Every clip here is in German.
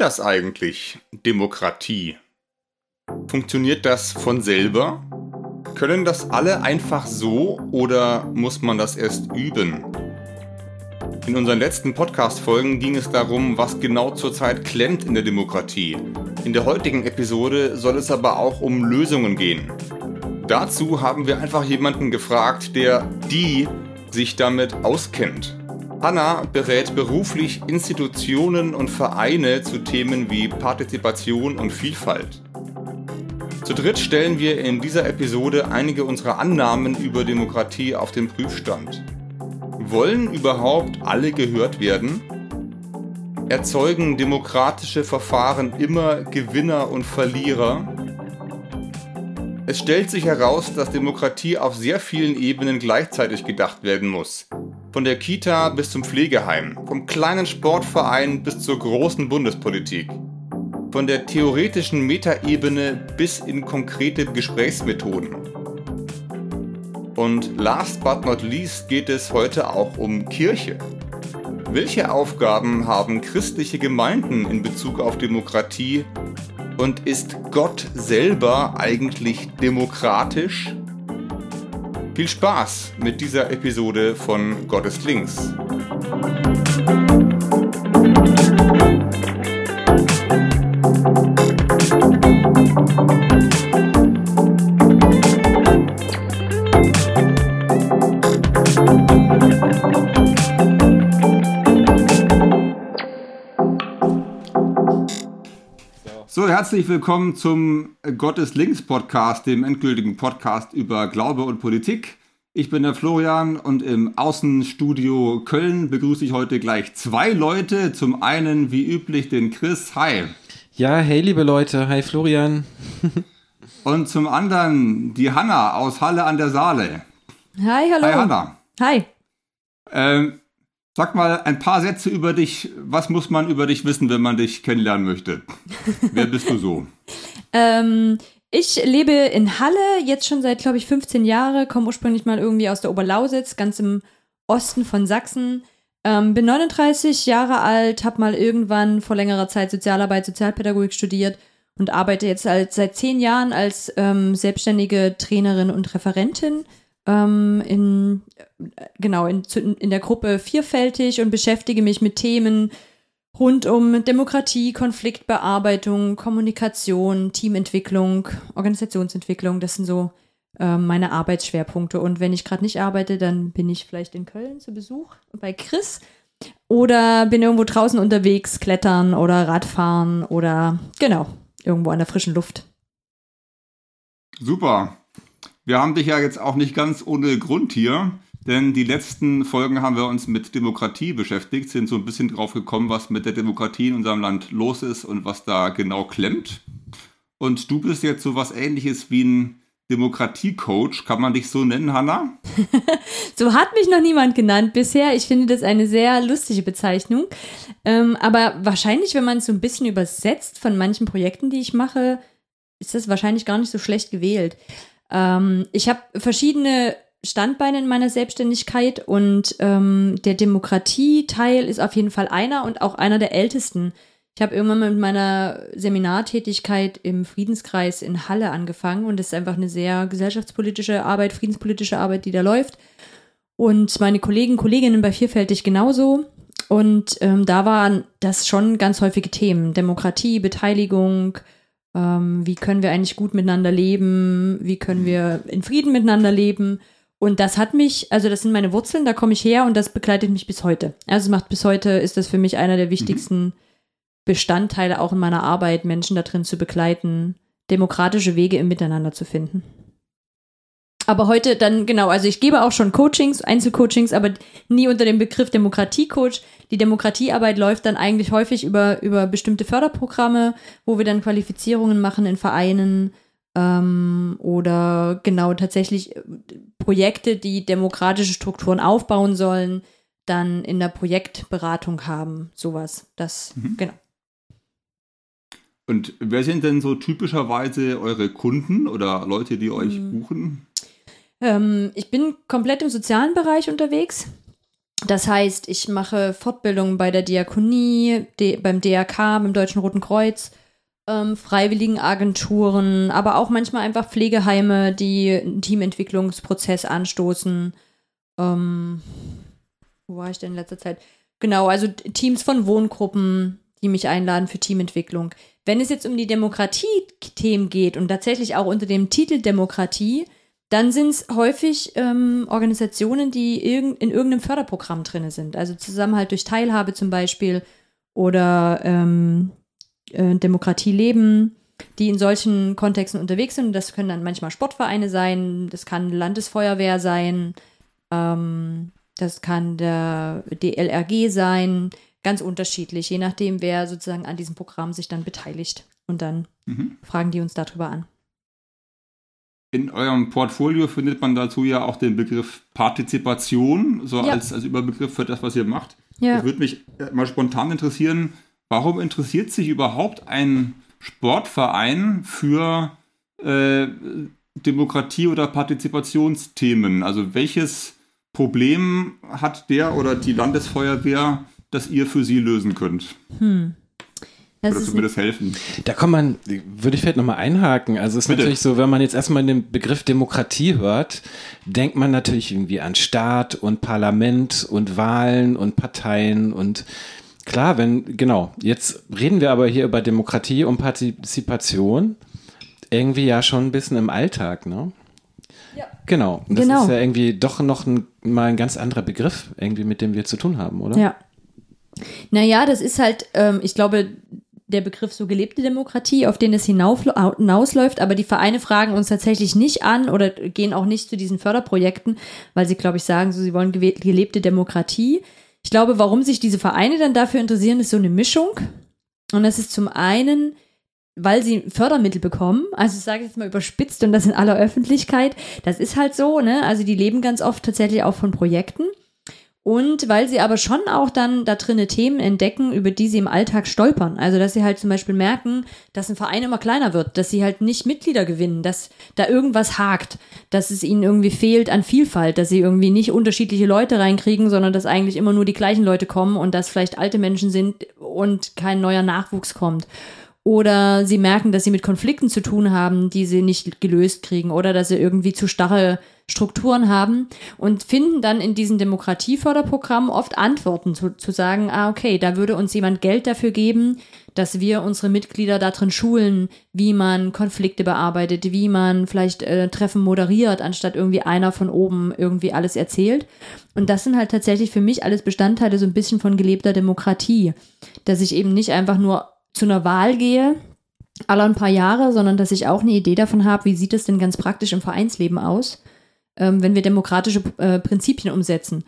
Das eigentlich, Demokratie? Funktioniert das von selber? Können das alle einfach so oder muss man das erst üben? In unseren letzten Podcast-Folgen ging es darum, was genau zurzeit klemmt in der Demokratie. In der heutigen Episode soll es aber auch um Lösungen gehen. Dazu haben wir einfach jemanden gefragt, der die sich damit auskennt. Anna berät beruflich Institutionen und Vereine zu Themen wie Partizipation und Vielfalt. Zu dritt stellen wir in dieser Episode einige unserer Annahmen über Demokratie auf den Prüfstand. Wollen überhaupt alle gehört werden? Erzeugen demokratische Verfahren immer Gewinner und Verlierer? Es stellt sich heraus, dass Demokratie auf sehr vielen Ebenen gleichzeitig gedacht werden muss. Von der Kita bis zum Pflegeheim, vom kleinen Sportverein bis zur großen Bundespolitik. Von der theoretischen Metaebene bis in konkrete Gesprächsmethoden. Und last but not least geht es heute auch um Kirche. Welche Aufgaben haben christliche Gemeinden in Bezug auf Demokratie? Und ist Gott selber eigentlich demokratisch? Viel Spaß mit dieser Episode von Gottes Links. So, herzlich willkommen zum Gottes Links Podcast, dem endgültigen Podcast über Glaube und Politik. Ich bin der Florian und im Außenstudio Köln begrüße ich heute gleich zwei Leute. Zum einen, wie üblich, den Chris. Hi. Ja, hey, liebe Leute. Hi, Florian. und zum anderen die Hanna aus Halle an der Saale. Hi, hallo. Hi, Hanna. Hi. Ähm, Sag mal ein paar Sätze über dich. Was muss man über dich wissen, wenn man dich kennenlernen möchte? Wer bist du so? ähm, ich lebe in Halle, jetzt schon seit, glaube ich, 15 Jahren, komme ursprünglich mal irgendwie aus der Oberlausitz, ganz im Osten von Sachsen. Ähm, bin 39 Jahre alt, habe mal irgendwann vor längerer Zeit Sozialarbeit, Sozialpädagogik studiert und arbeite jetzt als, seit zehn Jahren als ähm, selbstständige Trainerin und Referentin ähm, in, genau, in, in der Gruppe vielfältig und beschäftige mich mit Themen rund um Demokratie, Konfliktbearbeitung, Kommunikation, Teamentwicklung, Organisationsentwicklung. Das sind so äh, meine Arbeitsschwerpunkte. Und wenn ich gerade nicht arbeite, dann bin ich vielleicht in Köln zu Besuch bei Chris oder bin irgendwo draußen unterwegs, klettern oder Radfahren oder genau, irgendwo an der frischen Luft. Super. Wir haben dich ja jetzt auch nicht ganz ohne Grund hier, denn die letzten Folgen haben wir uns mit Demokratie beschäftigt, sind so ein bisschen drauf gekommen, was mit der Demokratie in unserem Land los ist und was da genau klemmt. Und du bist jetzt so was ähnliches wie ein Demokratiecoach. Kann man dich so nennen, Hanna? so hat mich noch niemand genannt bisher. Ich finde das eine sehr lustige Bezeichnung. Ähm, aber wahrscheinlich, wenn man es so ein bisschen übersetzt von manchen Projekten, die ich mache, ist das wahrscheinlich gar nicht so schlecht gewählt. Ähm, ich habe verschiedene Standbeine in meiner Selbstständigkeit und ähm, der Demokratie-Teil ist auf jeden Fall einer und auch einer der ältesten. Ich habe irgendwann mit meiner Seminartätigkeit im Friedenskreis in Halle angefangen und es ist einfach eine sehr gesellschaftspolitische Arbeit, friedenspolitische Arbeit, die da läuft. Und meine Kollegen, Kolleginnen bei Vielfältig genauso. Und ähm, da waren das schon ganz häufige Themen. Demokratie, Beteiligung, ähm, wie können wir eigentlich gut miteinander leben? Wie können wir in Frieden miteinander leben? Und das hat mich, also das sind meine Wurzeln, da komme ich her und das begleitet mich bis heute. Also es macht bis heute, ist das für mich einer der wichtigsten mhm. Bestandteile auch in meiner Arbeit, Menschen da drin zu begleiten, demokratische Wege im Miteinander zu finden. Aber heute dann, genau, also ich gebe auch schon Coachings, Einzelcoachings, aber nie unter dem Begriff Demokratiecoach. Die Demokratiearbeit läuft dann eigentlich häufig über, über bestimmte Förderprogramme, wo wir dann Qualifizierungen machen in Vereinen ähm, oder genau tatsächlich äh, Projekte, die demokratische Strukturen aufbauen sollen, dann in der Projektberatung haben. Sowas. Das, mhm. genau. Und wer sind denn so typischerweise eure Kunden oder Leute, die euch mhm. buchen? Ähm, ich bin komplett im sozialen Bereich unterwegs. Das heißt, ich mache Fortbildungen bei der Diakonie, beim DRK, beim Deutschen Roten Kreuz, ähm, Freiwilligenagenturen, aber auch manchmal einfach Pflegeheime, die einen Teamentwicklungsprozess anstoßen. Ähm, wo war ich denn in letzter Zeit? Genau, also Teams von Wohngruppen, die mich einladen für Teamentwicklung. Wenn es jetzt um die Demokratie-Themen geht und tatsächlich auch unter dem Titel Demokratie, dann sind es häufig ähm, Organisationen, die irg in irgendeinem Förderprogramm drin sind. Also Zusammenhalt durch Teilhabe zum Beispiel oder ähm, äh, Demokratie leben, die in solchen Kontexten unterwegs sind. Das können dann manchmal Sportvereine sein, das kann Landesfeuerwehr sein, ähm, das kann der DLRG sein, ganz unterschiedlich, je nachdem, wer sozusagen an diesem Programm sich dann beteiligt. Und dann mhm. fragen die uns darüber an. In eurem Portfolio findet man dazu ja auch den Begriff Partizipation, so ja. als, als Überbegriff für das, was ihr macht. Ja. Das würde mich mal spontan interessieren, warum interessiert sich überhaupt ein Sportverein für äh, Demokratie- oder Partizipationsthemen? Also welches Problem hat der oder die Landesfeuerwehr, das ihr für sie lösen könnt? Hm. Das Würdest du mir das helfen? Da kann man, würde ich vielleicht nochmal einhaken. Also es ist Bitte. natürlich so, wenn man jetzt erstmal den Begriff Demokratie hört, denkt man natürlich irgendwie an Staat und Parlament und Wahlen und Parteien und klar, wenn, genau, jetzt reden wir aber hier über Demokratie und Partizipation irgendwie ja schon ein bisschen im Alltag, ne? Ja. Genau. Das genau. ist ja irgendwie doch noch ein, mal ein ganz anderer Begriff, irgendwie, mit dem wir zu tun haben, oder? Ja. Naja, das ist halt, ähm, ich glaube, der Begriff so gelebte Demokratie, auf den es hinausläuft, aber die Vereine fragen uns tatsächlich nicht an oder gehen auch nicht zu diesen Förderprojekten, weil sie, glaube ich, sagen, so, sie wollen gelebte Demokratie. Ich glaube, warum sich diese Vereine dann dafür interessieren, ist so eine Mischung. Und das ist zum einen, weil sie Fördermittel bekommen. Also ich sage jetzt mal überspitzt und das in aller Öffentlichkeit. Das ist halt so, ne? Also die leben ganz oft tatsächlich auch von Projekten. Und weil sie aber schon auch dann da drinne Themen entdecken, über die sie im Alltag stolpern. Also, dass sie halt zum Beispiel merken, dass ein Verein immer kleiner wird, dass sie halt nicht Mitglieder gewinnen, dass da irgendwas hakt, dass es ihnen irgendwie fehlt an Vielfalt, dass sie irgendwie nicht unterschiedliche Leute reinkriegen, sondern dass eigentlich immer nur die gleichen Leute kommen und dass vielleicht alte Menschen sind und kein neuer Nachwuchs kommt oder sie merken, dass sie mit Konflikten zu tun haben, die sie nicht gelöst kriegen oder dass sie irgendwie zu starre Strukturen haben und finden dann in diesen Demokratieförderprogrammen oft Antworten zu, zu sagen, ah, okay, da würde uns jemand Geld dafür geben, dass wir unsere Mitglieder darin schulen, wie man Konflikte bearbeitet, wie man vielleicht äh, Treffen moderiert, anstatt irgendwie einer von oben irgendwie alles erzählt. Und das sind halt tatsächlich für mich alles Bestandteile so ein bisschen von gelebter Demokratie, dass ich eben nicht einfach nur zu einer Wahl gehe, alle ein paar Jahre, sondern dass ich auch eine Idee davon habe, wie sieht es denn ganz praktisch im Vereinsleben aus, ähm, wenn wir demokratische äh, Prinzipien umsetzen.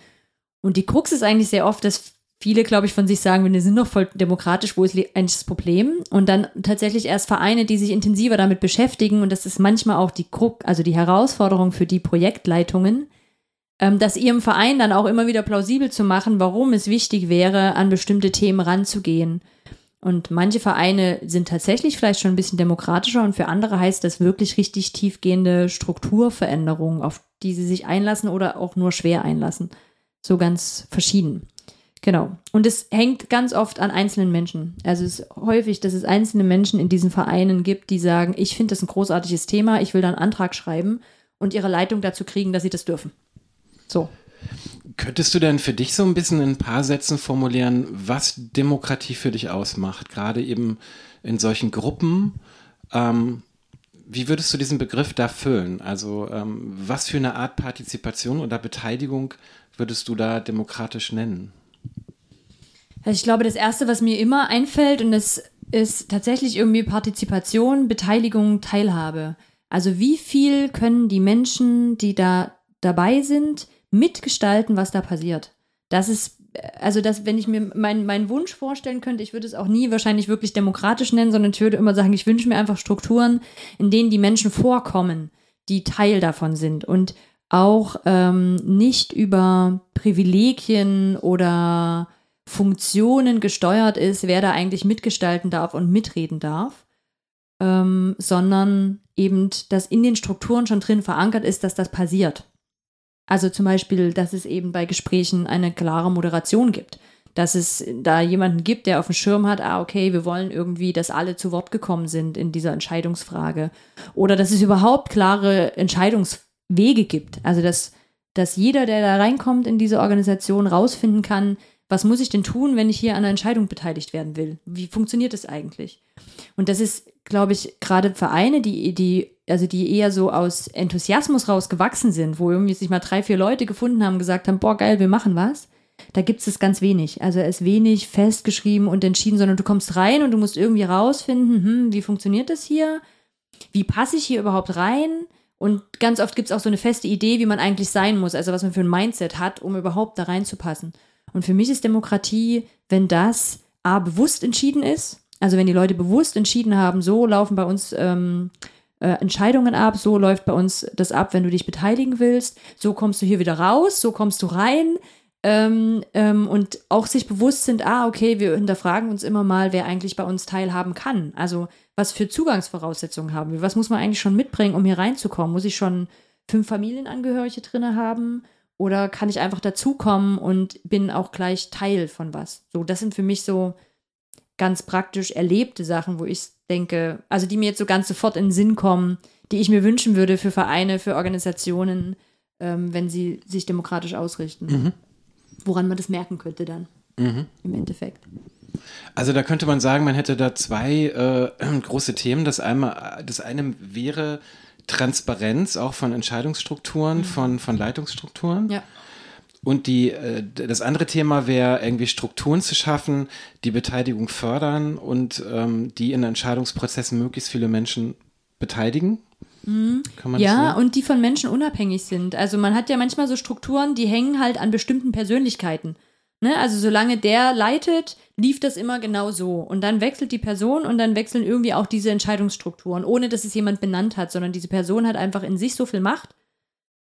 Und die Krux ist eigentlich sehr oft, dass viele, glaube ich, von sich sagen, wir sind doch voll demokratisch, wo ist eigentlich das Problem? Und dann tatsächlich erst Vereine, die sich intensiver damit beschäftigen, und das ist manchmal auch die Krux, also die Herausforderung für die Projektleitungen, ähm, das ihrem Verein dann auch immer wieder plausibel zu machen, warum es wichtig wäre, an bestimmte Themen ranzugehen. Und manche Vereine sind tatsächlich vielleicht schon ein bisschen demokratischer und für andere heißt das wirklich richtig tiefgehende Strukturveränderungen, auf die sie sich einlassen oder auch nur schwer einlassen. So ganz verschieden. Genau. Und es hängt ganz oft an einzelnen Menschen. Also es ist häufig, dass es einzelne Menschen in diesen Vereinen gibt, die sagen, ich finde das ein großartiges Thema, ich will da einen Antrag schreiben und ihre Leitung dazu kriegen, dass sie das dürfen. So. Könntest du denn für dich so ein bisschen in ein paar Sätzen formulieren, was Demokratie für dich ausmacht? Gerade eben in solchen Gruppen. Ähm, wie würdest du diesen Begriff da füllen? Also ähm, was für eine Art Partizipation oder Beteiligung würdest du da demokratisch nennen? Also ich glaube, das Erste, was mir immer einfällt, und das ist tatsächlich irgendwie Partizipation, Beteiligung, Teilhabe. Also wie viel können die Menschen, die da dabei sind, mitgestalten, was da passiert. das ist, also das, wenn ich mir meinen mein Wunsch vorstellen könnte, ich würde es auch nie wahrscheinlich wirklich demokratisch nennen, sondern ich würde immer sagen, ich wünsche mir einfach Strukturen, in denen die Menschen vorkommen, die Teil davon sind und auch ähm, nicht über Privilegien oder Funktionen gesteuert ist, wer da eigentlich mitgestalten darf und mitreden darf, ähm, sondern eben, dass in den Strukturen schon drin verankert ist, dass das passiert. Also zum Beispiel, dass es eben bei Gesprächen eine klare Moderation gibt. Dass es da jemanden gibt, der auf dem Schirm hat, ah, okay, wir wollen irgendwie, dass alle zu Wort gekommen sind in dieser Entscheidungsfrage. Oder dass es überhaupt klare Entscheidungswege gibt. Also dass, dass jeder, der da reinkommt in diese Organisation, rausfinden kann, was muss ich denn tun, wenn ich hier an einer Entscheidung beteiligt werden will? Wie funktioniert das eigentlich? Und das ist, glaube ich, gerade Vereine, die, die, also die eher so aus Enthusiasmus rausgewachsen sind, wo irgendwie sich mal drei, vier Leute gefunden haben, gesagt haben, boah, geil, wir machen was. Da gibt es es ganz wenig. Also es ist wenig festgeschrieben und entschieden, sondern du kommst rein und du musst irgendwie rausfinden, hm, wie funktioniert das hier? Wie passe ich hier überhaupt rein? Und ganz oft gibt es auch so eine feste Idee, wie man eigentlich sein muss, also was man für ein Mindset hat, um überhaupt da reinzupassen. Und für mich ist Demokratie, wenn das A bewusst entschieden ist, also wenn die Leute bewusst entschieden haben, so laufen bei uns ähm, äh, Entscheidungen ab, so läuft bei uns das ab, wenn du dich beteiligen willst, so kommst du hier wieder raus, so kommst du rein. Ähm, ähm, und auch sich bewusst sind, ah, okay, wir hinterfragen uns immer mal, wer eigentlich bei uns teilhaben kann. Also was für Zugangsvoraussetzungen haben wir? Was muss man eigentlich schon mitbringen, um hier reinzukommen? Muss ich schon fünf Familienangehörige drin haben? Oder kann ich einfach dazukommen und bin auch gleich Teil von was? So, das sind für mich so ganz praktisch erlebte Sachen, wo ich denke, also die mir jetzt so ganz sofort in den Sinn kommen, die ich mir wünschen würde für Vereine, für Organisationen, ähm, wenn sie sich demokratisch ausrichten. Mhm. Woran man das merken könnte dann mhm. im Endeffekt. Also da könnte man sagen, man hätte da zwei äh, große Themen. Das, einmal, das eine wäre Transparenz auch von Entscheidungsstrukturen, mhm. von, von Leitungsstrukturen. Ja. Und die, äh, das andere Thema wäre irgendwie Strukturen zu schaffen, die Beteiligung fördern und ähm, die in Entscheidungsprozessen möglichst viele Menschen beteiligen. Mhm. ja, und die von Menschen unabhängig sind. Also man hat ja manchmal so Strukturen, die hängen halt an bestimmten Persönlichkeiten. Ne? Also solange der leitet, lief das immer genau so. Und dann wechselt die Person und dann wechseln irgendwie auch diese Entscheidungsstrukturen, ohne dass es jemand benannt hat, sondern diese Person hat einfach in sich so viel Macht.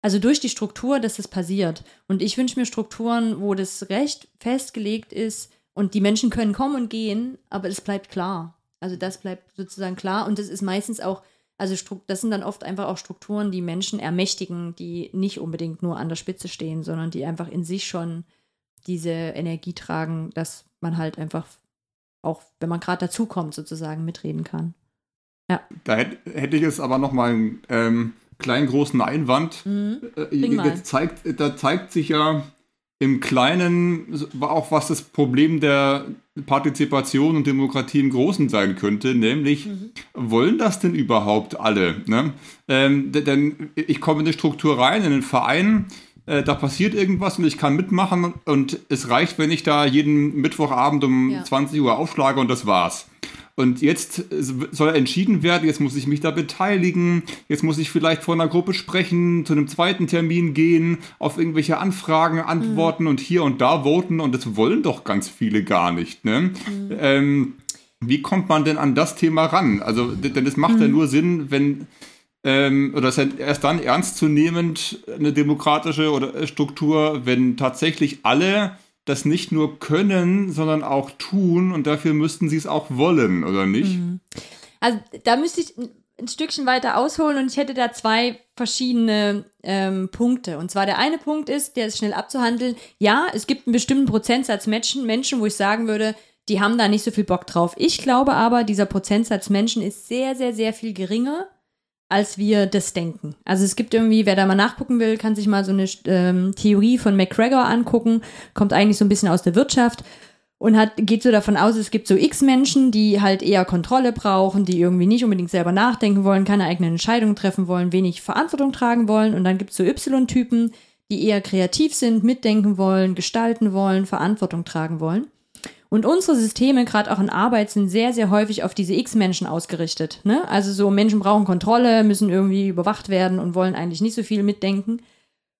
Also durch die Struktur, dass das passiert. Und ich wünsche mir Strukturen, wo das Recht festgelegt ist und die Menschen können kommen und gehen, aber es bleibt klar. Also das bleibt sozusagen klar und das ist meistens auch, also das sind dann oft einfach auch Strukturen, die Menschen ermächtigen, die nicht unbedingt nur an der Spitze stehen, sondern die einfach in sich schon diese Energie tragen, dass man halt einfach auch, wenn man gerade dazukommt, sozusagen mitreden kann. Ja. Da hätte ich jetzt aber noch mal einen ähm, kleinen großen Einwand. Mhm. Äh, zeigt, da zeigt sich ja im Kleinen auch, was das Problem der Partizipation und Demokratie im Großen sein könnte, nämlich mhm. wollen das denn überhaupt alle? Ne? Ähm, denn ich komme in eine Struktur rein, in einen Verein, äh, da passiert irgendwas und ich kann mitmachen und es reicht, wenn ich da jeden Mittwochabend um ja. 20 Uhr aufschlage und das war's. Und jetzt soll entschieden werden, jetzt muss ich mich da beteiligen, jetzt muss ich vielleicht vor einer Gruppe sprechen, zu einem zweiten Termin gehen, auf irgendwelche Anfragen antworten mhm. und hier und da voten und das wollen doch ganz viele gar nicht. Ne? Mhm. Ähm, wie kommt man denn an das Thema ran? Also, denn es macht mhm. ja nur Sinn, wenn ähm, oder ist erst dann ernstzunehmend eine demokratische oder äh, Struktur, wenn tatsächlich alle das nicht nur können, sondern auch tun und dafür müssten sie es auch wollen, oder nicht? Mhm. Also da müsste ich ein Stückchen weiter ausholen und ich hätte da zwei verschiedene ähm, Punkte. Und zwar der eine Punkt ist, der ist schnell abzuhandeln. Ja, es gibt einen bestimmten Prozentsatz Menschen, Menschen, wo ich sagen würde, die haben da nicht so viel Bock drauf. Ich glaube aber, dieser Prozentsatz Menschen ist sehr, sehr, sehr viel geringer als wir das denken. Also es gibt irgendwie, wer da mal nachgucken will, kann sich mal so eine ähm, Theorie von McGregor angucken, kommt eigentlich so ein bisschen aus der Wirtschaft und hat, geht so davon aus, es gibt so X Menschen, die halt eher Kontrolle brauchen, die irgendwie nicht unbedingt selber nachdenken wollen, keine eigenen Entscheidungen treffen wollen, wenig Verantwortung tragen wollen und dann gibt es so Y-Typen, die eher kreativ sind, mitdenken wollen, gestalten wollen, Verantwortung tragen wollen. Und unsere Systeme, gerade auch in Arbeit, sind sehr, sehr häufig auf diese X-Menschen ausgerichtet. Ne? Also so Menschen brauchen Kontrolle, müssen irgendwie überwacht werden und wollen eigentlich nicht so viel mitdenken.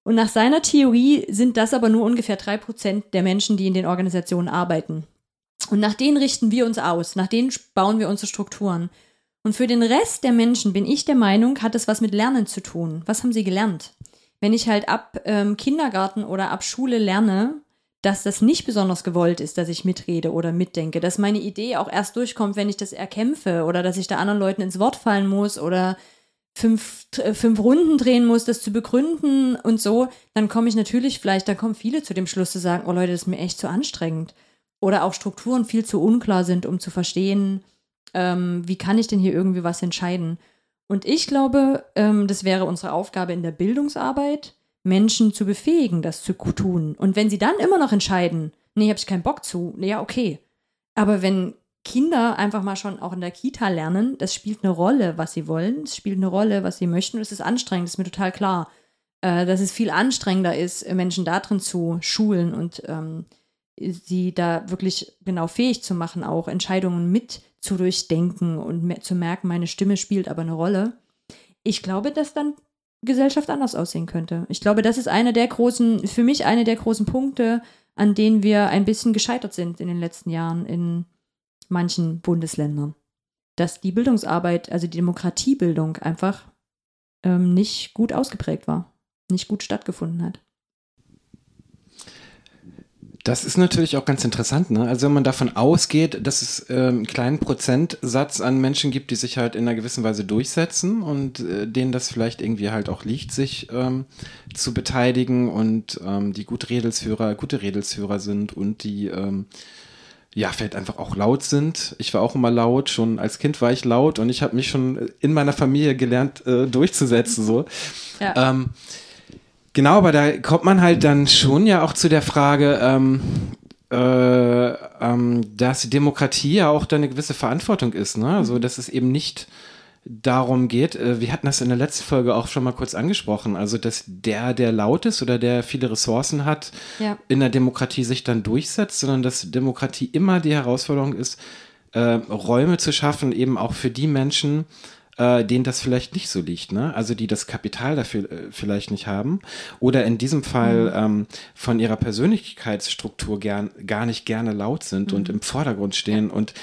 Und nach seiner Theorie sind das aber nur ungefähr drei Prozent der Menschen, die in den Organisationen arbeiten. Und nach denen richten wir uns aus, nach denen bauen wir unsere Strukturen. Und für den Rest der Menschen bin ich der Meinung, hat es was mit Lernen zu tun. Was haben sie gelernt? Wenn ich halt ab ähm, Kindergarten oder ab Schule lerne, dass das nicht besonders gewollt ist, dass ich mitrede oder mitdenke, dass meine Idee auch erst durchkommt, wenn ich das erkämpfe oder dass ich da anderen Leuten ins Wort fallen muss oder fünf, äh, fünf Runden drehen muss, das zu begründen und so, dann komme ich natürlich vielleicht, da kommen viele zu dem Schluss zu sagen, oh Leute, das ist mir echt zu anstrengend. Oder auch Strukturen viel zu unklar sind, um zu verstehen, ähm, wie kann ich denn hier irgendwie was entscheiden. Und ich glaube, ähm, das wäre unsere Aufgabe in der Bildungsarbeit, Menschen zu befähigen, das zu tun. Und wenn sie dann immer noch entscheiden, nee, habe ich keinen Bock zu, ja, okay. Aber wenn Kinder einfach mal schon auch in der Kita lernen, das spielt eine Rolle, was sie wollen, es spielt eine Rolle, was sie möchten und es ist anstrengend, das ist mir total klar, äh, dass es viel anstrengender ist, Menschen darin zu schulen und ähm, sie da wirklich genau fähig zu machen, auch Entscheidungen mit zu durchdenken und zu merken, meine Stimme spielt aber eine Rolle. Ich glaube, dass dann Gesellschaft anders aussehen könnte. Ich glaube, das ist einer der großen, für mich eine der großen Punkte, an denen wir ein bisschen gescheitert sind in den letzten Jahren in manchen Bundesländern. Dass die Bildungsarbeit, also die Demokratiebildung einfach ähm, nicht gut ausgeprägt war, nicht gut stattgefunden hat. Das ist natürlich auch ganz interessant, ne? Also wenn man davon ausgeht, dass es ähm, einen kleinen Prozentsatz an Menschen gibt, die sich halt in einer gewissen Weise durchsetzen und äh, denen das vielleicht irgendwie halt auch liegt, sich ähm, zu beteiligen und ähm, die gut Redelsführer, gute Redelsführer sind und die ähm, ja, vielleicht einfach auch laut sind. Ich war auch immer laut, schon als Kind war ich laut und ich habe mich schon in meiner Familie gelernt, äh, durchzusetzen. So. Ja. Genau, aber da kommt man halt dann schon ja auch zu der Frage, ähm, äh, ähm, dass Demokratie ja auch da eine gewisse Verantwortung ist. Ne? Also, dass es eben nicht darum geht, äh, wir hatten das in der letzten Folge auch schon mal kurz angesprochen, also dass der, der laut ist oder der viele Ressourcen hat, ja. in der Demokratie sich dann durchsetzt, sondern dass Demokratie immer die Herausforderung ist, äh, Räume zu schaffen, eben auch für die Menschen, äh, denen das vielleicht nicht so liegt, ne? Also die das Kapital dafür äh, vielleicht nicht haben oder in diesem Fall mhm. ähm, von ihrer Persönlichkeitsstruktur gern, gar nicht gerne laut sind mhm. und im Vordergrund stehen und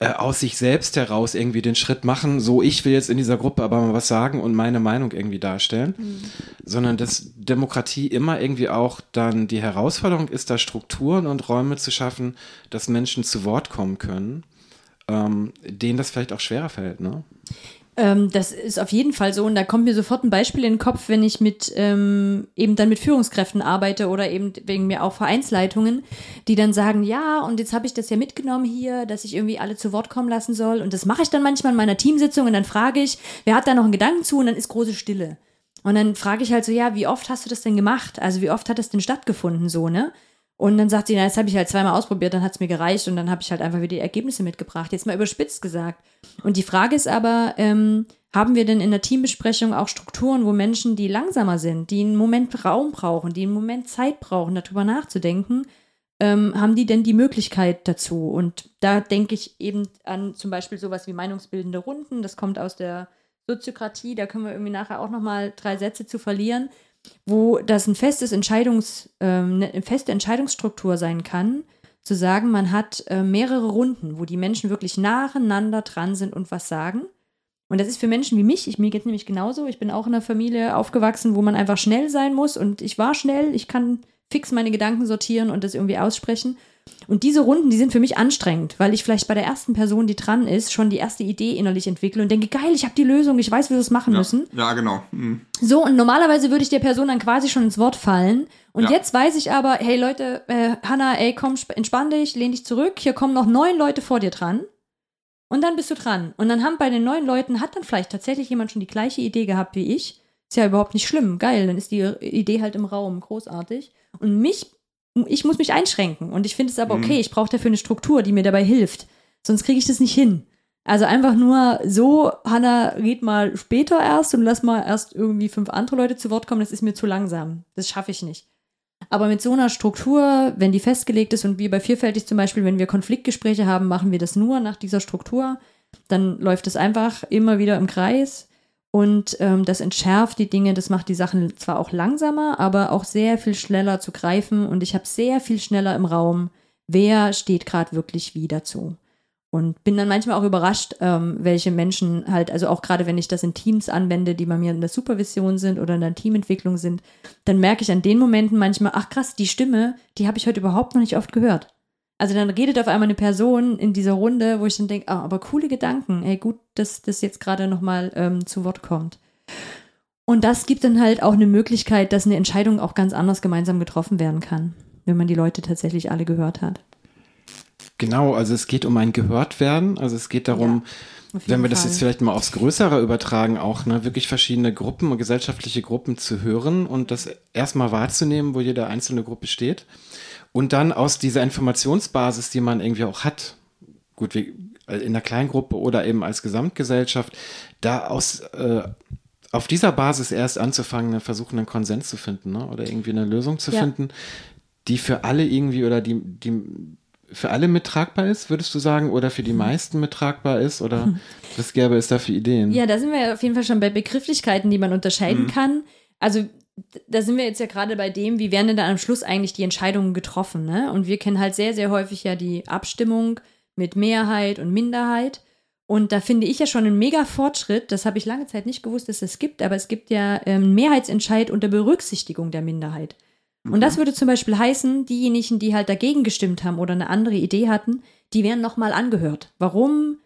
äh, aus sich selbst heraus irgendwie den Schritt machen, so ich will jetzt in dieser Gruppe aber mal was sagen und meine Meinung irgendwie darstellen, mhm. sondern dass Demokratie immer irgendwie auch dann die Herausforderung ist, da Strukturen und Räume zu schaffen, dass Menschen zu Wort kommen können, ähm, denen das vielleicht auch schwerer fällt, ne? Ähm, das ist auf jeden Fall so und da kommt mir sofort ein Beispiel in den Kopf, wenn ich mit ähm, eben dann mit Führungskräften arbeite oder eben wegen mir auch Vereinsleitungen, die dann sagen, ja, und jetzt habe ich das ja mitgenommen hier, dass ich irgendwie alle zu Wort kommen lassen soll und das mache ich dann manchmal in meiner Teamsitzung und dann frage ich, wer hat da noch einen Gedanken zu und dann ist große Stille. Und dann frage ich halt so, ja, wie oft hast du das denn gemacht? Also wie oft hat das denn stattgefunden so, ne? Und dann sagt sie, na, das habe ich halt zweimal ausprobiert, dann hat es mir gereicht und dann habe ich halt einfach wieder die Ergebnisse mitgebracht. Jetzt mal überspitzt gesagt. Und die Frage ist aber, ähm, haben wir denn in der Teambesprechung auch Strukturen, wo Menschen, die langsamer sind, die einen Moment Raum brauchen, die einen Moment Zeit brauchen, darüber nachzudenken, ähm, haben die denn die Möglichkeit dazu? Und da denke ich eben an zum Beispiel sowas wie meinungsbildende Runden. Das kommt aus der Soziokratie. Da können wir irgendwie nachher auch noch mal drei Sätze zu verlieren wo das ein festes Entscheidungs, ähm, eine feste Entscheidungsstruktur sein kann, zu sagen, man hat äh, mehrere Runden, wo die Menschen wirklich nacheinander dran sind und was sagen. Und das ist für Menschen wie mich, ich, mir geht nämlich genauso, ich bin auch in einer Familie aufgewachsen, wo man einfach schnell sein muss und ich war schnell, ich kann fix meine Gedanken sortieren und das irgendwie aussprechen. Und diese Runden, die sind für mich anstrengend, weil ich vielleicht bei der ersten Person, die dran ist, schon die erste Idee innerlich entwickle und denke, geil, ich habe die Lösung, ich weiß, wie wir das machen ja. müssen. Ja, genau. Mhm. So, und normalerweise würde ich der Person dann quasi schon ins Wort fallen. Und ja. jetzt weiß ich aber, hey Leute, äh, Hanna, ey, komm, entspann dich, lehn dich zurück, hier kommen noch neun Leute vor dir dran. Und dann bist du dran. Und dann haben bei den neun Leuten, hat dann vielleicht tatsächlich jemand schon die gleiche Idee gehabt wie ich. Ist ja überhaupt nicht schlimm, geil, dann ist die Idee halt im Raum, großartig. Und mich ich muss mich einschränken. Und ich finde es aber mhm. okay, ich brauche dafür eine Struktur, die mir dabei hilft. Sonst kriege ich das nicht hin. Also einfach nur so, Hanna, red mal später erst und lass mal erst irgendwie fünf andere Leute zu Wort kommen, das ist mir zu langsam. Das schaffe ich nicht. Aber mit so einer Struktur, wenn die festgelegt ist und wie bei Vielfältig zum Beispiel, wenn wir Konfliktgespräche haben, machen wir das nur nach dieser Struktur, dann läuft es einfach immer wieder im Kreis Und ähm, das entschärft die Dinge, das macht die Sachen zwar auch langsamer, aber auch sehr viel schneller zu greifen. Und ich habe sehr viel schneller im Raum, wer steht gerade wirklich wie dazu. Und bin dann manchmal auch überrascht, ähm, welche Menschen halt, also auch gerade wenn ich das in Teams anwende, die bei mir in der Supervision sind oder in der Teamentwicklung sind, dann merke ich an den Momenten manchmal, ach krass, die Stimme, die habe ich heute überhaupt noch nicht oft gehört. Also dann redet auf einmal eine Person in dieser Runde, wo ich dann denke, ah, aber coole Gedanken. Ey, gut, dass das jetzt gerade nochmal ähm, zu Wort kommt. Und das gibt dann halt auch eine Möglichkeit, dass eine Entscheidung auch ganz anders gemeinsam getroffen werden kann, wenn man die Leute tatsächlich alle gehört hat. Genau, also es geht um ein Gehörtwerden. Also es geht darum, ja, wenn wir das jetzt vielleicht mal aufs Größere übertragen, auch ne, wirklich verschiedene Gruppen, gesellschaftliche Gruppen zu hören und das erstmal wahrzunehmen, wo jede einzelne Gruppe steht und dann aus dieser Informationsbasis, die man irgendwie auch hat, gut, wie in der Kleingruppe oder eben als Gesamtgesellschaft, da aus, äh, auf dieser Basis erst anzufangen, versuchen, einen Konsens zu finden ne? oder irgendwie eine Lösung zu ja. finden, die für alle irgendwie oder die, die für alle mittragbar ist, würdest du sagen, oder für die meisten mittragbar ist? Oder was gäbe es da für Ideen? Ja, da sind wir auf jeden Fall schon bei Begrifflichkeiten, die man unterscheiden mhm. kann. Also da sind wir jetzt ja gerade bei dem, wie werden denn dann am Schluss eigentlich die Entscheidungen getroffen, ne? Und wir kennen halt sehr, sehr häufig ja die Abstimmung mit Mehrheit und Minderheit. Und da finde ich ja schon einen mega Fortschritt. Das habe ich lange Zeit nicht gewusst, dass es gibt, aber es gibt ja ähm, Mehrheitsentscheid unter Berücksichtigung der Minderheit. Mhm. Und das würde zum Beispiel heißen, diejenigen, die halt dagegen gestimmt haben oder eine andere Idee hatten, die werden nochmal angehört. Warum?